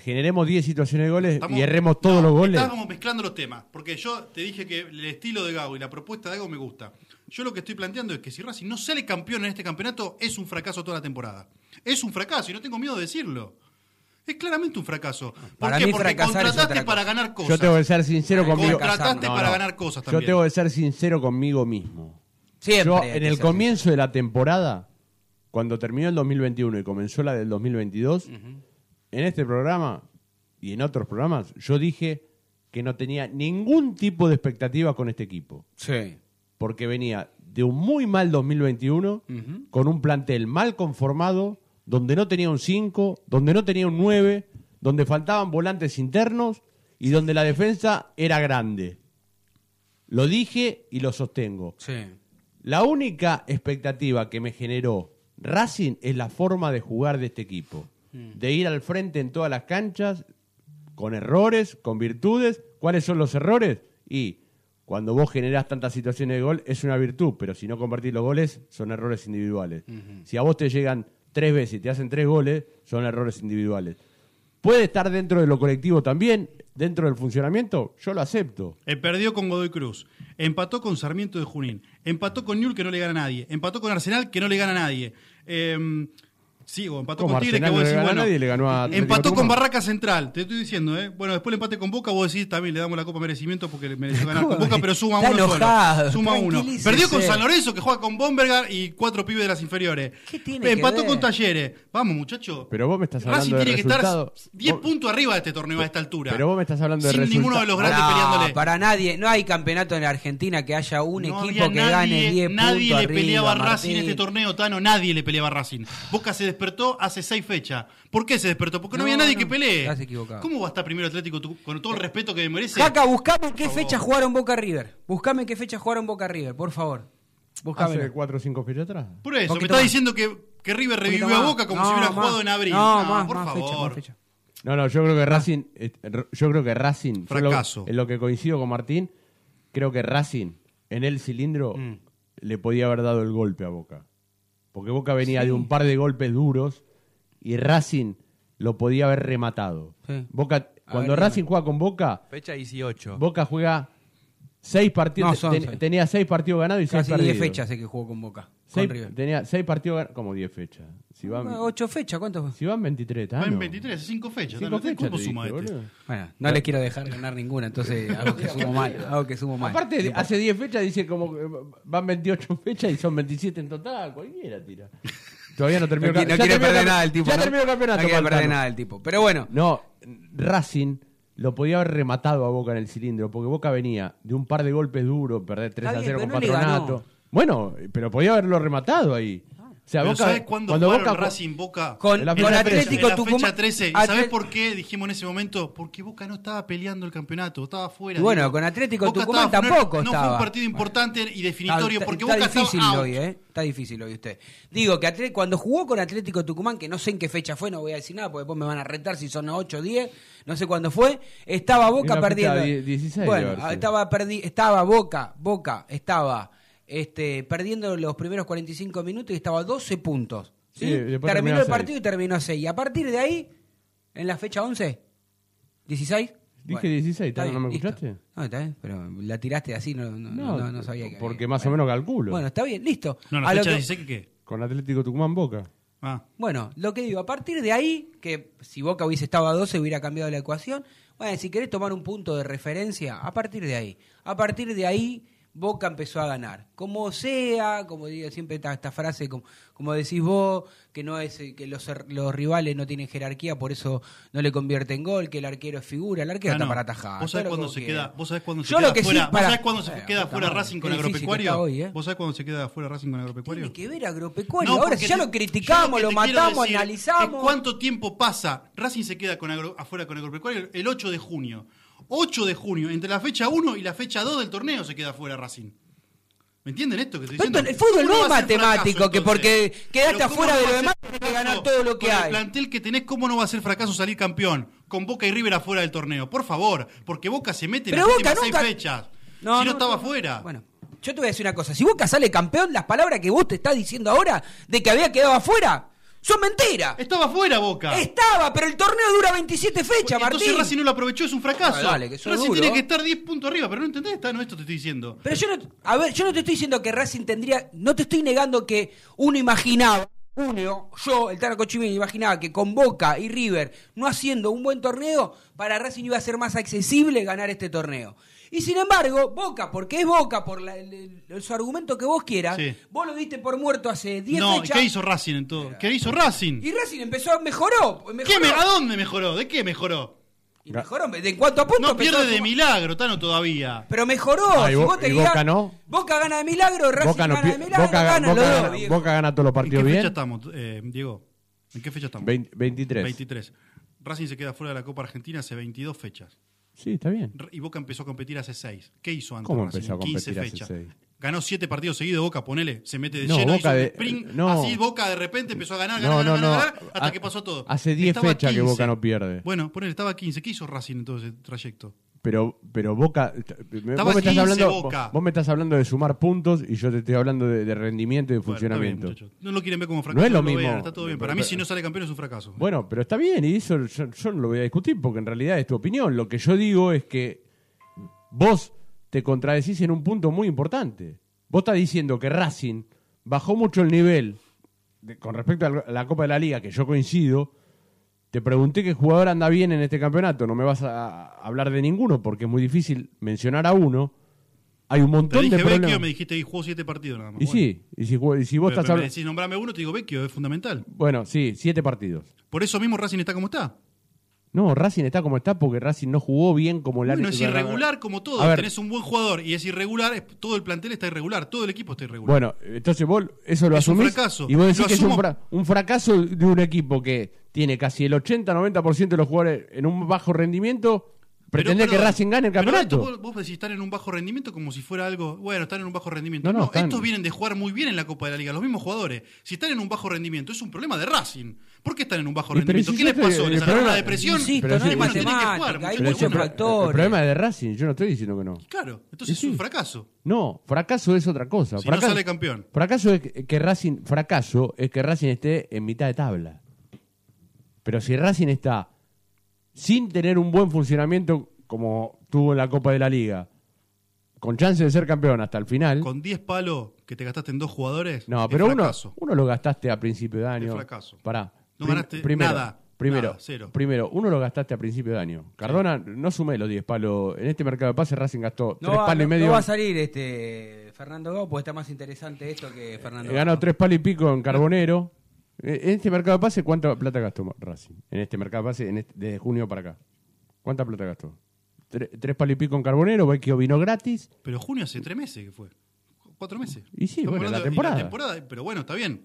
generemos 10 situaciones de goles Estamos- y erremos todos los goles. Estábamos mezclando los temas, porque yo te dije que el estilo de Gago y la propuesta de Gago me gusta. Yo lo que estoy planteando es que si Racing no sale campeón en este campeonato, es un fracaso toda la temporada. Es un fracaso y no tengo miedo de decirlo. Es claramente un fracaso. ¿Por Para qué? mí Porque contrataste para ganar cosas. Yo tengo que ser sincero conmigo. Contrataste No, para ganar cosas Yo también. tengo que ser sincero conmigo mismo. Siempre Yo, en el comienzo de la temporada, cuando terminó el 2021 y comenzó la del 2022, en este programa y en otros programas, yo dije que no tenía ningún tipo de expectativa con este equipo. Sí. Porque venía de un muy mal 2021, con un plantel mal conformado, donde no tenía un 5, donde no tenía un 9, donde faltaban volantes internos y donde la defensa era grande. Lo dije y lo sostengo. Sí. La única expectativa que me generó Racing es la forma de jugar de este equipo. De ir al frente en todas las canchas, con errores, con virtudes. ¿Cuáles son los errores? Y cuando vos generás tantas situaciones de gol, es una virtud, pero si no convertís los goles, son errores individuales. Si a vos te llegan tres veces y te hacen tres goles, son errores individuales. Puede estar dentro de lo colectivo también, dentro del funcionamiento, yo lo acepto. Eh, perdió con Godoy Cruz. Empató con Sarmiento de Junín. Empató con Newell que no le gana a nadie. Empató con Arsenal que no le gana a nadie. Eh, sí, o empató con Tigre que vos decís, bueno. nadie, le ganó a empató con. Barraca Central, te estoy diciendo, ¿eh? Bueno, después el empate con Boca, vos decís también le damos la Copa Merecimiento porque le mereció ganar con Boca, pero suma uno solo. Suma uno. Perdió con San Lorenzo que juega con Bombergar y cuatro pibes de las inferiores. tiene que empató con Talleres. Vamos, muchacho. Pero vos me estás hablando Racing de tiene que estar resultado. 10 puntos arriba de este torneo a esta altura. Pero vos me estás hablando de Sin ninguno de los grandes No, peleándole. para nadie. No hay campeonato en la Argentina que haya un No equipo que gane nadie, 10 Nadie puntos le peleaba a Racing en este torneo, Tano. Nadie le peleaba a Racing. Boca se despertó hace seis fechas. ¿Por qué se despertó? Porque no, No, había nadie no, que pelee. estás equivocado. ¿Cómo va a estar primero Atlético con todo el respeto que merece? Jaca, buscame en qué fecha jugaron Boca River. Buscame en qué fecha jugaron Boca River, por favor. Buscame. Hace cuatro o cinco fechas atrás. Por eso, me está más. diciendo que, que River poquito revivió a. Boca como No, si hubiera más. jugado en abril. No, No, más, por más favor. fecha, más fecha. No, no, yo creo que Racing, eh, yo creo que Racing, yo lo- Fracaso. en lo que coincido con Martín, creo que Racing en el cilindro Mm. le podía haber dado el golpe a Boca. Porque Boca venía de un par de golpes duros y Racing lo podía haber rematado. Sí. Boca, cuando ver, Racing juega con Boca, Fecha 18. Boca juega seis partidos, No, ten- tenía seis partidos ganados y seis perdidos. 10 fechas sé que jugó con Boca. Con tenía seis partidos ganados, como 10 fechas. Si van, 8 fechas, ¿cuántos? si van 23, Va en Tano. 23, 5 fechas. Cinco Tano. fechas, ¿Cómo te suma dije, este? Bueno, no les quiero dejar ganar ninguna, entonces hago que sumo mal. Hago que sumo mal. Aparte, hace 10 fechas dice como que van 28 fechas y son 27 en total. Cualquiera tira. Todavía no terminó No, no ya quiere terminó perder el- nada el tipo. Ya ¿no? terminó el campeonato. No quiere perder nada el tipo. Pero bueno, No, Racing lo podía haber rematado a Boca en el cilindro, porque Boca venía de un par de golpes duros, perder 3 Está a bien, 0 con Patronato. Bueno, pero podía haberlo rematado ahí. O sea, Boca, ¿sabes cuándo cuando jugaron Boca Racing Boca? Con- En la fecha la, 13. en Atlético la fecha Tucumán- 13. ¿Y Atl- sabés por qué dijimos en ese momento? Porque Boca no estaba peleando el campeonato, estaba fuera. Y bueno, digo. con Atlético Boca Tucumán estaba fuera, tampoco No fue estaba. un partido importante y definitorio está, porque está Boca difícil estaba out. hoy, ¿eh? Está difícil hoy usted. Digo que Atle- cuando jugó con Atlético Tucumán, que no sé en qué fecha fue, no voy a decir nada, porque después me van a retar si son 8 o 10, no sé cuándo fue, estaba Boca perdiendo. die- 16 bueno, estaba, perdi- estaba Boca, Boca estaba este, perdiendo los primeros 45 minutos y estaba a 12 puntos. ¿sí? Sí, después terminó el partido y terminó a 6. Y a partir de ahí, en la fecha 11, 16. Dije 16, está ¿no bien, me listo. escuchaste? No, está bien, pero la tiraste así, no, no, no, no- no sabía que Porque más o menos calculo. Bueno, está bien, listo. No, la A lo fecha que- 16 que qué. Con Atlético Tucumán Boca. Ah. Bueno, lo que digo, a partir de ahí, que si Boca hubiese estado a 12 hubiera cambiado la ecuación, bueno, si querés tomar un punto de referencia, a partir de ahí. A partir de ahí, Boca empezó a ganar. Como sea, como digo siempre esta, esta frase, como, como decís vos, que no es eh, que los, los rivales no tienen jerarquía, por eso no le convierte en gol, que el arquero es figura, el arquero Ah, está no. para atajar. ¿Vos sabés cuándo se queda, vos sabés cuándo se Yo queda lo que sí fuera, vos para- sabés cuándo se Eh, queda fuera Racing con agropecuario? hoy, ¿eh? ¿Vos sabés cuándo se queda fuera Racing con agropecuario? Tiene que ver agropecuario. No, Ahora, si ya te- lo criticamos, lo, matamos, analizamos. ¿Cuánto tiempo pasa? Racing se queda con agro- afuera con agropecuario el 8 de junio. 8 de junio, entre la fecha 1 y la fecha 2 del torneo se queda fuera Racing. ¿Me entienden esto que estoy diciendo? el fútbol ¿Cómo no es matemático, fracaso, que porque quedaste Pero ¿cómo afuera no de lo demás, tenés que ganar todo lo que Con hay. El plantel que tenés, ¿cómo no va a ser fracaso salir campeón? Con Boca y River afuera del torneo. Por favor, porque Boca se mete en Pero las Boca últimas nunca- seis fechas. No, si no, no, estaba afuera. Bueno, yo te voy a decir una cosa. Si Boca sale campeón, las palabras que vos te estás diciendo ahora de que había quedado afuera son mentiras. Estaba afuera Boca. Estaba, pero el torneo dura 27 fechas, Martín. Entonces Racing no lo aprovechó, es un fracaso. Ah, dale, que Racing duro. tiene que estar 10 puntos arriba, pero no entendés, está, no, esto te estoy diciendo. Pero yo no, a ver, yo no te estoy diciendo que Racing tendría, no te estoy negando que uno imaginaba, uno, yo, el Taraco Chimini, imaginaba que con Boca y River no haciendo un buen torneo, para Racing iba a ser más accesible ganar este torneo. Y sin embargo, Boca, porque es Boca, por la- el- el- su argumento que vos quieras, Sí. vos lo diste por muerto hace 10 No, ¿y fechas. ¿qué hizo Racing en todo? ¿Qué hizo Racing? Y Racing empezó, mejoró. ¿Qué mejoró. me, ¿A dónde mejoró? ¿De qué mejoró? Y mejoró, ¿de en cuánto a punto? No pierde de milagro, Tano, todavía. Pero mejoró. Ah, y si Bo- vos te y guiás- Boca no. Boca gana de milagro, Racing Boca, no gana de milagro, Boca, gana- dos. Boca gana todos los ¿En qué partidos fecha bien. estamos, eh, Diego? ¿En qué fecha estamos? Vein- 23. 23. Racing se queda fuera de la Copa Argentina hace 22 fechas. Sí, está bien. Y Boca empezó a competir hace 6. ¿Qué hizo antes? ¿Cómo empezó a 15 competir hace fechas. seis? Ganó 7 partidos seguidos Boca, ponele. Se mete de No, lleno. Boca hizo de- sprint. no. Así Boca de repente empezó a ganar, No, ganar, ganar, ganar, hasta Ha- que pasó todo. hace 10 Estaba fechas que 15. Boca no pierde. Bueno, ponele, estaba 15. ¿Qué hizo Racing en todo ese trayecto? Pero, pero Boca. me- Estaba vos, me estás 15 hablando, Boca. vos me estás hablando de sumar puntos y yo te estoy hablando de, de rendimiento y de Bueno, bien, funcionamiento. muchachos. no lo quieren ver como fracaso. No es lo mismo. está todo bien. Para mí, si no sale campeón, es un fracaso. Bueno, pero está bien, y eso yo, yo no lo voy a discutir porque en realidad es tu opinión. Lo que yo digo es que vos te contradecís en un punto muy importante. Vos estás diciendo que Racing bajó mucho el nivel de- con respecto a la Copa de la Liga, que yo coincido. Te pregunté qué jugador anda bien en este campeonato. No me vas a, hablar de ninguno porque es muy difícil mencionar a uno. Hay un Te montón dije de Vecchio, problemas. me dijiste y jugó 7 partidos nada más. Y Bueno. sí, y si, y si vos Pero- estás pero me hablando. decís, nombrame uno, te digo Vecchio, es fundamental. Bueno, sí, siete partidos. Por eso mismo Racing está como está. No, Racing está como está porque Racing no jugó bien como la Bueno, es irregular como todo. Ver. Tenés un buen jugador y es irregular, es- todo el plantel está irregular, todo el equipo está irregular. Bueno, entonces vos eso lo Es un asumís fracaso. y vos decís que es un, fra- un fracaso de un equipo que tiene casi el 80-90% de los jugadores en un bajo rendimiento, pretender que Racing gane el pero campeonato. esto vos, vos decís estar en un bajo rendimiento como si fuera algo. Bueno, están en un bajo rendimiento. No, No, no, están- estos vienen de jugar muy bien en la Copa de la Liga, los mismos jugadores. Si están en un bajo rendimiento, es un problema de Racing. ¿Por qué están en un bajo rendimiento? si ¿Qué les pasó? ¿Les agarró la depresión? Insisto, Pero no bueno, tienen que jugar, hay muchos factores. El problema es de Racing, yo no estoy diciendo que no. Claro, entonces Sí, es un fracaso. No, fracaso es otra cosa. Si no fracaso, sale campeón. Fracaso es que, que Racing, fracaso es que Racing esté en mitad de tabla. Pero si Racing está sin tener un buen funcionamiento como tuvo en la Copa de la Liga, con chance de ser campeón hasta el final. Con 10 palos que te gastaste en dos jugadores. No, pero uno, uno lo gastaste a principio de año. Es fracaso. Pará. No Prim- ganaste primero, nada, Primero, nada, cero. primero, uno lo gastaste a principio de año. Cardona, no sumé los 10 palos. En este mercado de pases Racing gastó No 3 va, palos no- y medio. no va a salir este Fernando Gao porque está más interesante esto que Fernando Eh. Ganó 3 palos y pico en Carbonero. Eh, En este mercado de pases, ¿cuánta plata gastó Racing? En este mercado de pases, en este- desde junio para acá. ¿Cuánta plata gastó? Tre- tres palos y pico en Carbonero, Vecchio vino gratis. Pero junio hace tres meses que fue. Cuatro meses. Y sí, bueno, la y temporada. Pero bueno, está bien.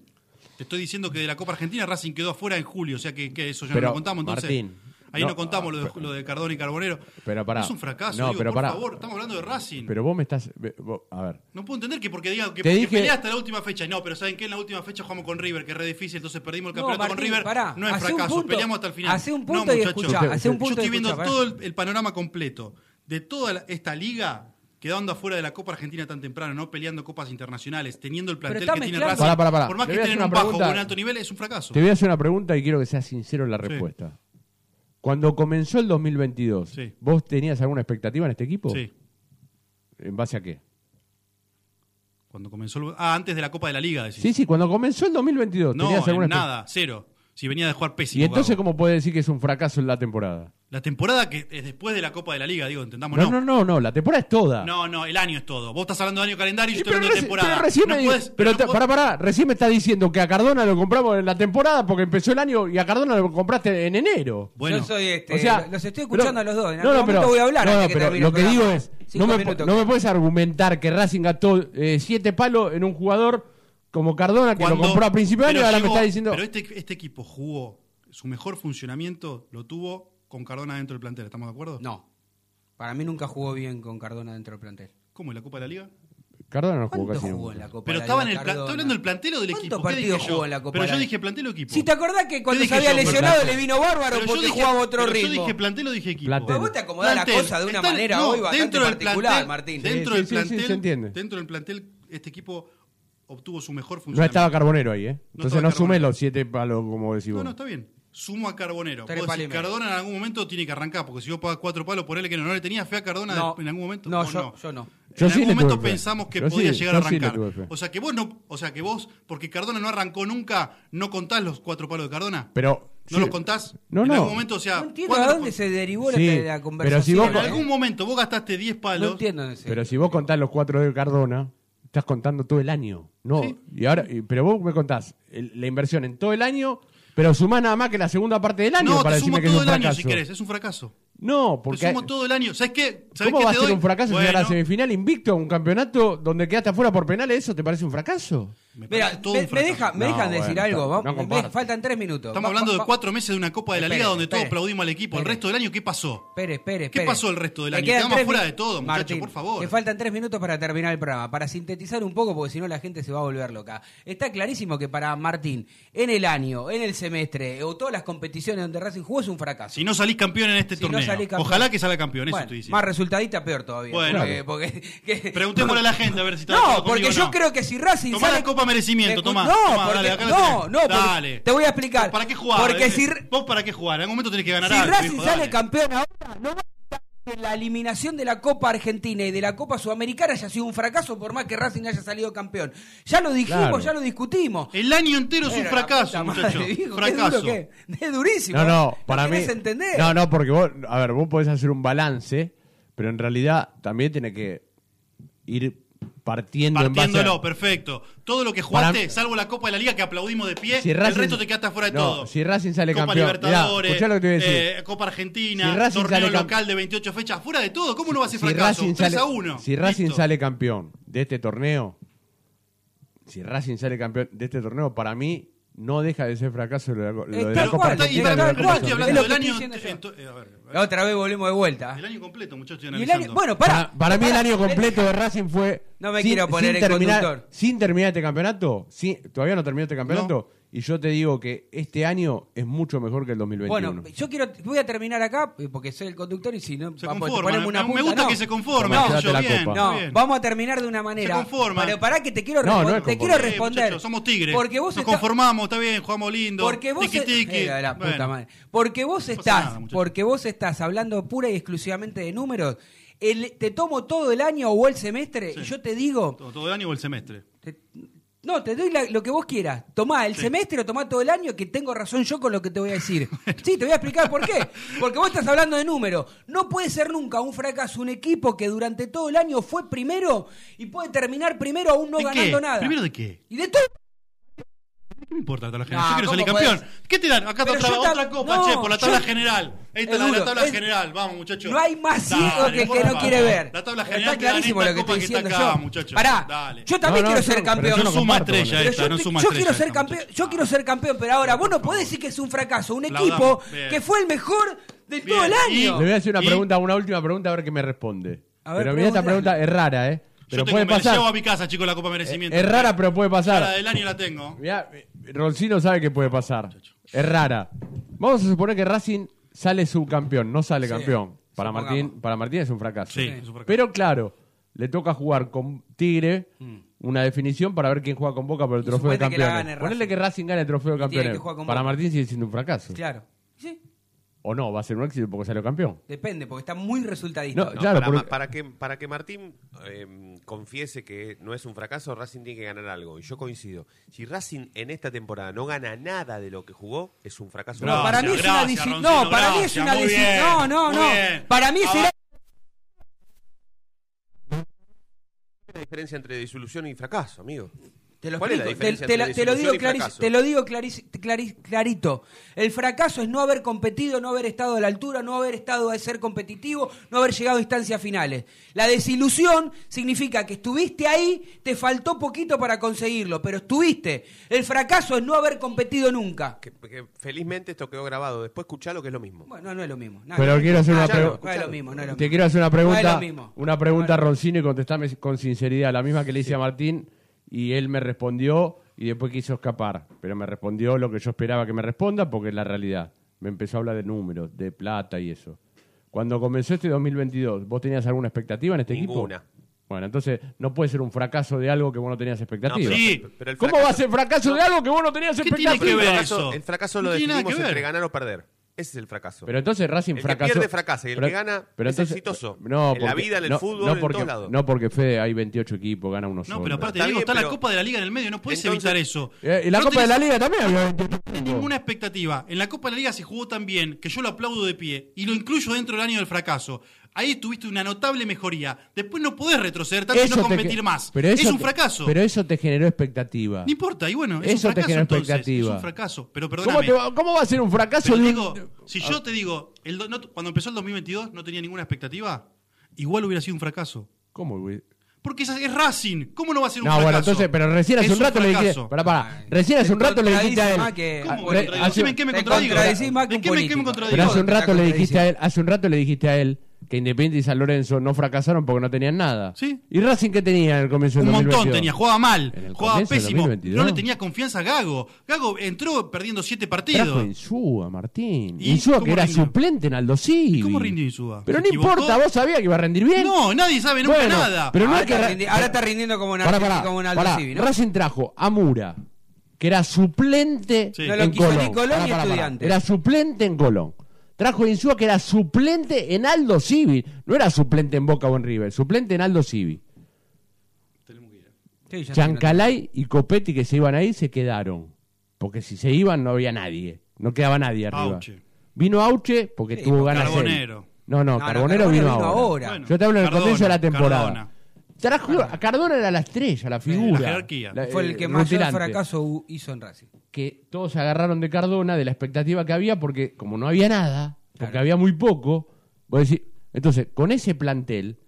Te estoy diciendo que de la Copa Argentina Racing quedó afuera en julio, o sea que, que eso ya Pero, no lo contamos. Entonces, Martín, ahí no, no, contamos lo de, lo de Cardón y Carbonero. Pero pará. Es un fracaso, No, digo, pero por pará. favor, estamos hablando de Racing. Pero vos me estás. vos- a ver. No puedo entender que porque digan que Te porque dije- peleé hasta la última fecha. No, pero ¿saben qué? En la última fecha jugamos con River, que es re difícil, entonces perdimos el No, campeonato con River. pará, no es hace un fracaso, punto- peleamos hasta el final. hace un no, punto y muchachos. escuchá, hace un punto Yo y estoy viendo escuchá, todo el, el panorama completo de toda la- esta liga quedando afuera de la Copa Argentina tan temprano, no peleando copas internacionales, teniendo el plantel que tiene Racing. Pará, pará, pará. Por más que hacer un bajo o un alto nivel, es un fracaso. Te voy a hacer una pregunta y quiero que seas sincero en la respuesta. Cuando comenzó el 2022, Sí. ¿vos tenías alguna expectativa en este equipo? Sí. ¿En base a qué? Cuando comenzó el- Ah, antes de la Copa de la Liga, decís. Sí, sí, cuando comenzó el 2022, No, ¿tenías alguna en nada, cero. Si venía de jugar pésimo. ¿Y entonces cómo puede decir que es un fracaso en la temporada? La temporada que es después de la Copa de la Liga, digo, entendamos. No, no, no, no, la temporada es toda. No, no, el año es todo. Vos estás hablando de año calendario y yo estoy hablando de temporada. Pero recién, me, pero pero pará, pará, recién me está diciendo que a Cardona lo compramos en la temporada porque empezó el año y a Cardona lo compraste en enero. Bueno, yo soy este, o sea, los estoy escuchando a los dos. En no, no, pero, voy a hablar. No, no, pero lo que digo es, no me, no puedes argumentar que Racing gastó eh, siete palos en un jugador como Cardona, que lo compró a principio de año, ahora me está diciendo. Pero este, este equipo jugó, su mejor funcionamiento lo tuvo con Cardona dentro del plantel, ¿estamos de acuerdo? No. Para mí nunca jugó bien con Cardona dentro del plantel. ¿Cómo? ¿En la Copa de la Liga? Cardona no jugó casi jugó en la Copa Pero estaba en el estoy hablando del plantelo del equipo. partidos jugó en la Copa Pero yo dije plantelo equipo. Si te acordás que cuando se había lesionado le vino bárbaro pero porque dije, jugaba otro pero ritmo. Yo dije plantelo, dije equipo. Plantel. Vos te acomodás plantel. la de una manera hoy bastante dentro particular, plantel, Martín. Dentro del plantel, sí, dentro del plantel este equipo obtuvo su mejor funcionamiento. No estaba Carbonero ahí, ¿eh? Entonces no, no los siete palos, como decís vos. No, no, está bien. Sumo a Carbonero. Tres Cardona en algún momento tiene que arrancar, porque si vos pagas cuatro palos, por él que no, no le tenías fe a Cardona en algún momento. No, yo no. Yo no. Yo en algún momento pensamos que podía llegar a arrancar. O sea que vos no, o sea que vos, porque Cardona no arrancó nunca, no contás los cuatro palos de Cardona. Pero ¿No los contás? No, en algún momento, o sea. No entiendo a dónde se derivó la, conversación. En algún momento vos gastaste 10 palos. No entiendo. Ese. Pero si vos contás los cuatro de Cardona, estás contando todo el año. No, y ahora, pero vos me contás el, la inversión en todo el año, pero sumás nada más que la segunda parte del año no, para te sumo que todo el año si querés, es un fracaso. No, porque. Lo sumo todo el año. ¿Sabes qué? ¿Cómo va a ser un fracaso bueno. llegar a la semifinal invicto a un campeonato donde quedaste afuera por penales? ¿Eso te parece un fracaso? Me, Mira, todo me, fracaso. me, deja, dejan bueno, decir algo. Faltan tres minutos. Estamos hablando de cuatro meses de una Copa de la Liga donde todos aplaudimos al equipo. El resto del año, ¿qué pasó? Pérez, espere, ¿Qué pasó el resto del año? Quedamos fuera de todo, muchachos, por favor. Te faltan tres minutos para terminar el programa. Para sintetizar un poco, porque si no la gente se va a volver loca. Está clarísimo que para Martín, en el año, en el semestre, o todas las competiciones donde Racing jugó es un fracaso. Si no salís campeón en este torneo. Ojalá que salga campeón, eso bueno, estoy. Más resultadita, peor todavía. Bueno, Preguntémosle a la gente a ver si está No, porque yo creo que si Racing. Tomá sale... la Copa Merecimiento, tomá. No, no, no, dale. te voy a explicar. ¿Para qué jugar? Eh? Vos para qué jugar, en algún momento tenés que ganar Si algo, Racing sale campeón ahora, no va la eliminación de la Copa Argentina y de la Copa Sudamericana haya sido un fracaso por más que Racing haya salido campeón. Ya lo dijimos, ya lo discutimos. El año entero es un fracaso, muchachos. Fracaso. Es durísimo. No, no, para mí. No, no, porque vos, a ver, vos podés hacer un balance, pero en realidad también tiene que ir partiendo Partiéndolo, en a... perfecto. Todo lo que jugaste, salvo la Copa de la Liga que aplaudimos de pie, el resto te quedaste fuera de todo. Si Racing sale Copa campeón. Libertadores, Mirá, lo eh, Copa Argentina, si torneo local de 28 fechas, fuera de todo. ¿Cómo no va a ser fracaso? Racing 3 a 1. Si Racing sale campeón de este torneo, si Racing sale campeón de este torneo, para mí no deja de ser fracaso lo, de la Copa otra vez volvemos de vuelta. El año completo, muchachos, bueno, para, ah, para, para mí el año completo de Racing fue. No me sin, quiero poner el terminar. Sin terminar este campeonato, todavía no terminó este campeonato. Y yo te digo que este año es mucho mejor que el 2021. Bueno, yo quiero, voy a terminar acá porque soy el conductor y si no, se conforma, Me gusta no. que se conforme. No, yo, bien, vamos a terminar de una manera. Se conforma. Pero pará que te quiero, no, no te quiero responder. Somos tigres. Porque vos Nos conformamos, está bien, jugamos lindo. Porque vos, tiki, e-, tiki. Eh, la puta madre. Porque vos estás, porque vos estás hablando pura y exclusivamente de números. El, te tomo todo el año o el semestre y yo te digo. Todo, el año o el semestre. No, te doy la, lo que vos quieras. Tomá el semestre o tomá todo el año que tengo razón yo con lo que te voy a decir. Sí, te voy a explicar por qué. Porque vos estás hablando de números. No puede ser nunca un fracaso un equipo que durante todo el año fue primero y puede terminar primero aún no ganando nada. ¿Primero de qué? Y de todo. ¿Qué me importa la tabla general? No, yo quiero salir campeón. Puedes? ¿Qué te dan? Acá está otra, otra, copa, no, che, por la tabla yo... general. Ahí está la, la, tabla es... general. Vamos, muchachos. No hay más hijo que, que no quiere ver. La tabla general está clarísimo lo que estoy diciendo yo. Muchachos. Pará, yo también quiero ser campeón. No suma estrella esta, no suma estrella. Yo quiero ser campeón, pero ahora vos no podés decir que es un fracaso. Un equipo que fue el mejor de todo el año. Le voy a hacer una pregunta, una última pregunta a ver qué me responde. Pero mira esta pregunta es rara, ¿eh? Pero Yo tengo, puede me pasar. llevo a mi casa, chicos, la Copa Merecimiento. Es, rara, pero puede pasar. La del año la tengo. Mirá, Roncino sabe que puede pasar. Es rara. Vamos a suponer que Racing sale subcampeón, no sale campeón. Para. Martín, para Martín es un fracaso. Sí, es un fracaso. Pero claro, le toca jugar con Tigre una definición para ver quién juega con Boca por el trofeo de suponete Ponerle que Racing gane el trofeo de tiene Para Martín sigue siendo un fracaso. Claro. ¿O no? ¿Va a ser un éxito porque salió campeón? Depende, porque está muy resultadista. No, claro, para, porque- ma- para que, para que Martín eh, confiese que no es un fracaso, Racing tiene que ganar algo. Y yo coincido. Si Racing en esta temporada no gana nada de lo que jugó, es un fracaso. No, para mí es una gracias, Roncino, No, para mí es una bien, No, no, no. bien. Para mí será. la diferencia entre disolución y fracaso, amigo? Te lo, ¿Cuál es la explico, te- diferencia te, entre la- te lo digo claris- te lo digo claris- claris- clarito. El fracaso es no haber competido, no haber estado a la altura, no haber estado a ser competitivo, no haber llegado a instancias finales. La desilusión significa que estuviste ahí, te faltó poquito para conseguirlo, pero estuviste. El fracaso es no haber competido nunca. Que, que felizmente esto quedó grabado. Después escuchalo que es lo mismo. Bueno, no es lo mismo. Nada Pero quiero hacer una pregunta. No es lo mismo, no es lo Te quiero hacer una No es pregunta, lo mismo. una pregunta Roncino y contestame con sinceridad, la misma que le hice a Martín y él me respondió y después quiso escapar, pero me respondió lo que yo esperaba que me responda porque es la realidad. Me empezó a hablar de números, de plata y eso. Cuando comenzó este 2022, ¿vos tenías alguna expectativa en este Ninguna. equipo? Bueno, entonces no puede ser un fracaso de algo que vos no tenías expectativa. No, Sí. pero el ¿Cómo fracaso- va a ser fracaso de algo que vos no tenías ¿Qué tiene expectativa? que ver el fracaso, eso? el fracaso No lo definimos que ver. entre ganar o perder. Ese es el fracaso. Pero entonces Racing el fracasó. que pierde fracasa y el Pero- que gana pero es entonces- exitoso. No, en la porque- vida, en el no- fútbol, no en porque, todos lados. No porque Fede hay 28 equipos, gana uno solo. No, pero aparte, Está bien, está la Copa de la Liga en el medio, no puedes Entonces- evitar eso. Eh, y la No Copa de tenés- la Liga también había 28 No hay equipos. ninguna expectativa. En la Copa de la Liga se jugó tan bien que yo lo aplaudo de pie y lo incluyo dentro del año del fracaso. Ahí tuviste una notable mejoría. Después no podés retroceder tanto y Eso no te competir más. pero es eso un te- fracaso. Pero eso te generó expectativa. No importa, y bueno, es Eso un te fracaso genera entonces. expectativa. Es un fracaso. Pero ¿Cómo, perdóname. te va- cómo va a ser un fracaso Pero un- digo, si yo te digo, el no- cuando empezó el 2022 no tenía ninguna expectativa, igual hubiera sido un fracaso. ¿Cómo, güey? Porque es, es Racing. ¿Cómo no va a ser un No, fracaso? bueno, entonces, pero recién hace Es un rato le dijiste. fracaso. Pará, pará. Recién hace un rato le dijiste a él. que- ¿Cómo hace- qué me te contradigo. ¿De un qué me, contradigo? Pero hace un Te rato le dijiste a él, hace un rato le dijiste a él que Independiente y San Lorenzo no fracasaron porque no tenían nada. Sí. ¿Y Racing qué tenía en el comienzo del Un montón 2022? tenía, jugaba mal, En jugaba pésimo. 2022. No le tenía confianza a Gago. Gago entró perdiendo siete Trajo partidos. Insúa, Martín. ¿Y Insúa que era rindió? suplente en Aldo Civi. ¿Y cómo rindió Insúa? Pero ¿Se no equivocó? importa, vos sabías que iba a rendir bien. No, nadie sabe nunca Bueno, nada. Pero no ahora, es que está Ra- rindi- ahora está rindiendo como Pará, pará, como un Aldo pará. Civi, ¿no? Racing trajo a Mura, que era suplente Sí. No lo en quiso Colón. ni Colón Pará, ni pará, pará. Estudiantes. Era suplente en Colón. Trajo a Insúa, que era suplente en Aldo Civi. No era suplente en Boca o en River, suplente en Aldo Civi. Sí, Chancalay y Copetti que se iban ahí se quedaron. Porque si se iban no había nadie. No quedaba nadie arriba. Auche. Vino Auche porque Sí, tuvo ganas. Carbonero. No, no, No, no, Carbonero, Carbonero vino, vino ahora. ahora. Bueno, Yo te hablo en el de la temporada. Cardona. Trajo, a Cardona era la estrella, la figura. La jerarquía. Fue el eh, que mayor rutilante. fracaso hizo en Racing. Que todos se agarraron de Cardona, de la expectativa que había, porque como no había nada, porque Claro. había muy poco, vos decís, entonces, con ese plantel,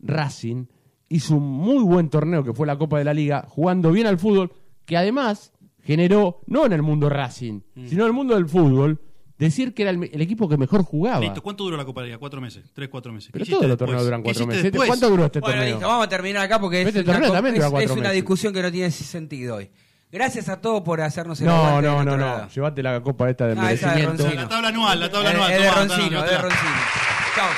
Racing hizo un muy buen torneo que fue la Copa de la Liga, jugando bien al fútbol, que además generó, no en el mundo Racing, Mm. sino en el mundo del fútbol, decir que era el, el equipo que mejor jugaba. Listo, ¿cuánto duró la Copa de Liga? Cuatro meses, tres, cuatro meses. Pero ¿Qué todos los torneos duran ¿Qué cuatro meses. después? ¿Cuánto duró este Bueno, torneo? listo, vamos a terminar acá porque es, Este una, es- una meses. discusión que no tiene sentido hoy. Gracias a todos por hacernos el No, no, no, no. Llévate la copa esta de Ah, esa de. La tabla anual, la tabla Es- anual. Es de tomá, Roncino, de. Roncino. Chao.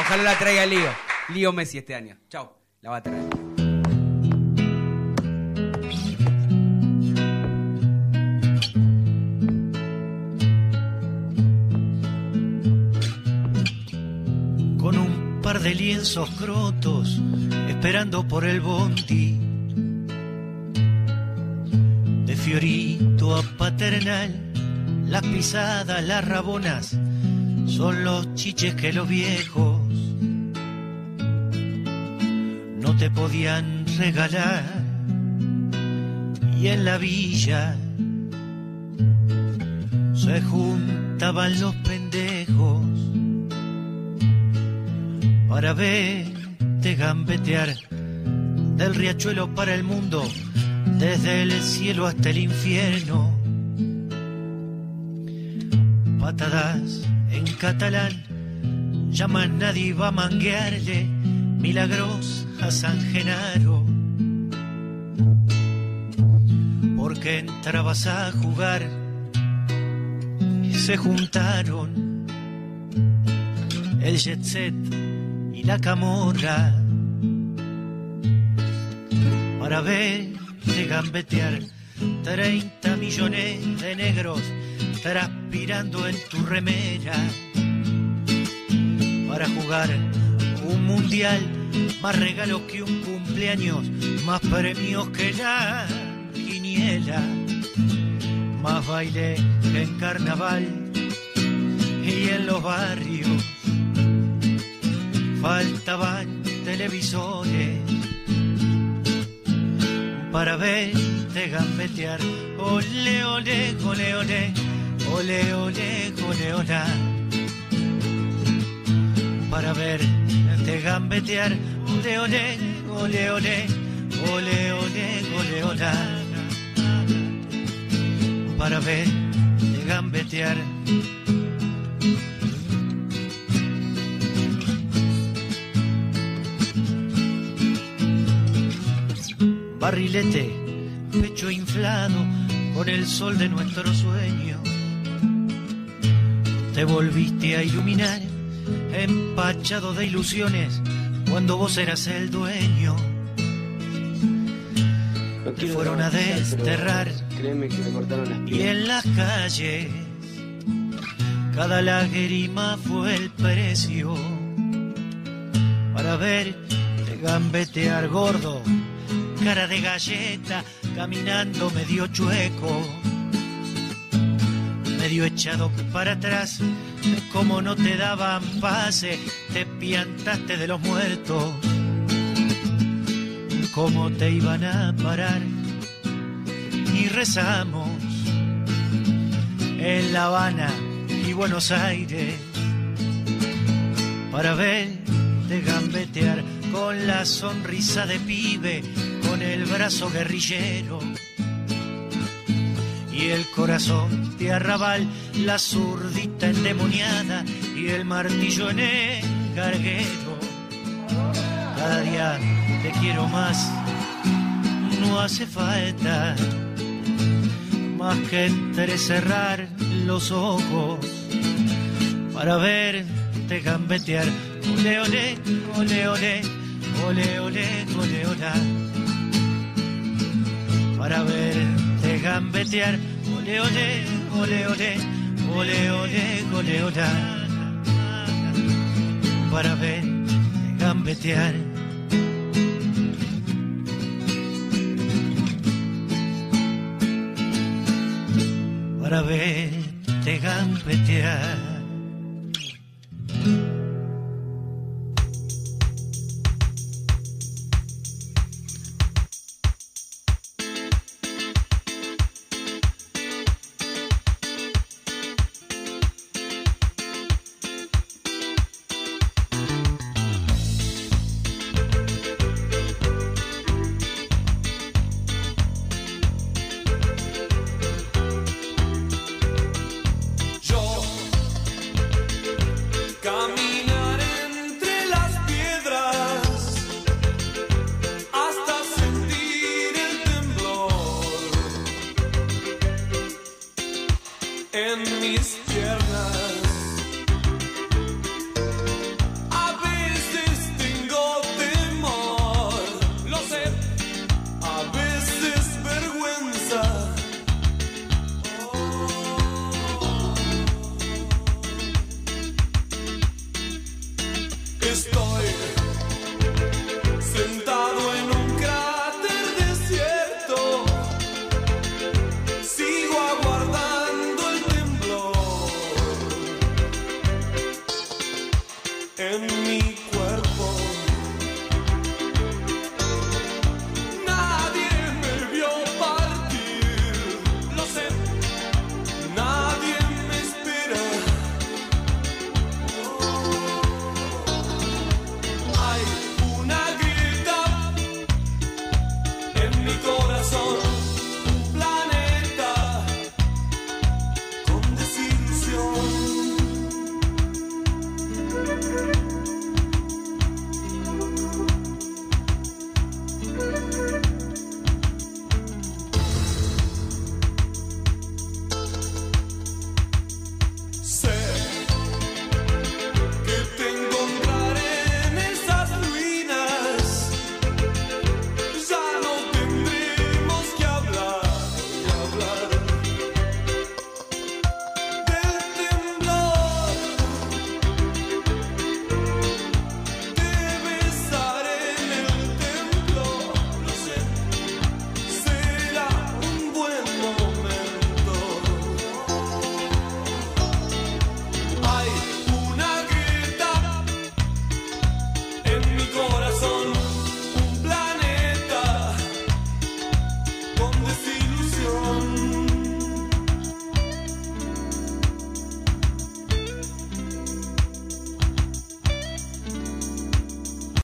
Ojalá la traiga Lío. Lío Messi este año. Chao. La va a traer. De lienzos crotos esperando por el bondi. De Fiorito a Paternal, las pisadas, las rabonas, son los chiches que los viejos no te podían regalar. Y en la villa se juntaban los pendejos para verte gambetear del riachuelo para el mundo, desde el cielo hasta el infierno. Patadas en catalán, llamas nadie va a manguearle milagros a San Genaro. Porque entrabas a jugar y se juntaron el jet set la camorra para verte gambetear 30 millones de negros transpirando en tu remera para jugar un mundial, más regalo que un cumpleaños, más premios que la quiniela, más baile que en carnaval y en los barrios faltaban televisores para verte gambetear. Ole, ole, ole, ole, ole, ole, ole, ole. Para verte gambetear. Ole, ole, ole, ole, ole, ole, ole, ole. Para verte gambetear. Barrilete, pecho inflado con el sol de nuestro sueño. Te volviste a iluminar, empachado de ilusiones, cuando vos eras el dueño. Te fueron a desterrar Créeme que me cortaron las y en las calles cada lágrima fue el precio para verte gambetear gordo cara de galleta, caminando medio chueco, medio echado para atrás, como no te daban pase, te piantaste de los muertos, cómo te iban a parar, y rezamos en La Habana y Buenos Aires para verte gambetear con la sonrisa de pibe el brazo guerrillero y el corazón de arrabal, la zurdita endemoniada y el martillo en el garguero. Cada día te quiero más, no hace falta más que entrecerrar los ojos para verte gambetear. Ole, ole, ole, ole, ole, ole, ole, ole para verte gambetear. Ole, ole, ole, ole, ole, ole, ole, ole, para verte gambetear. Para verte gambetear.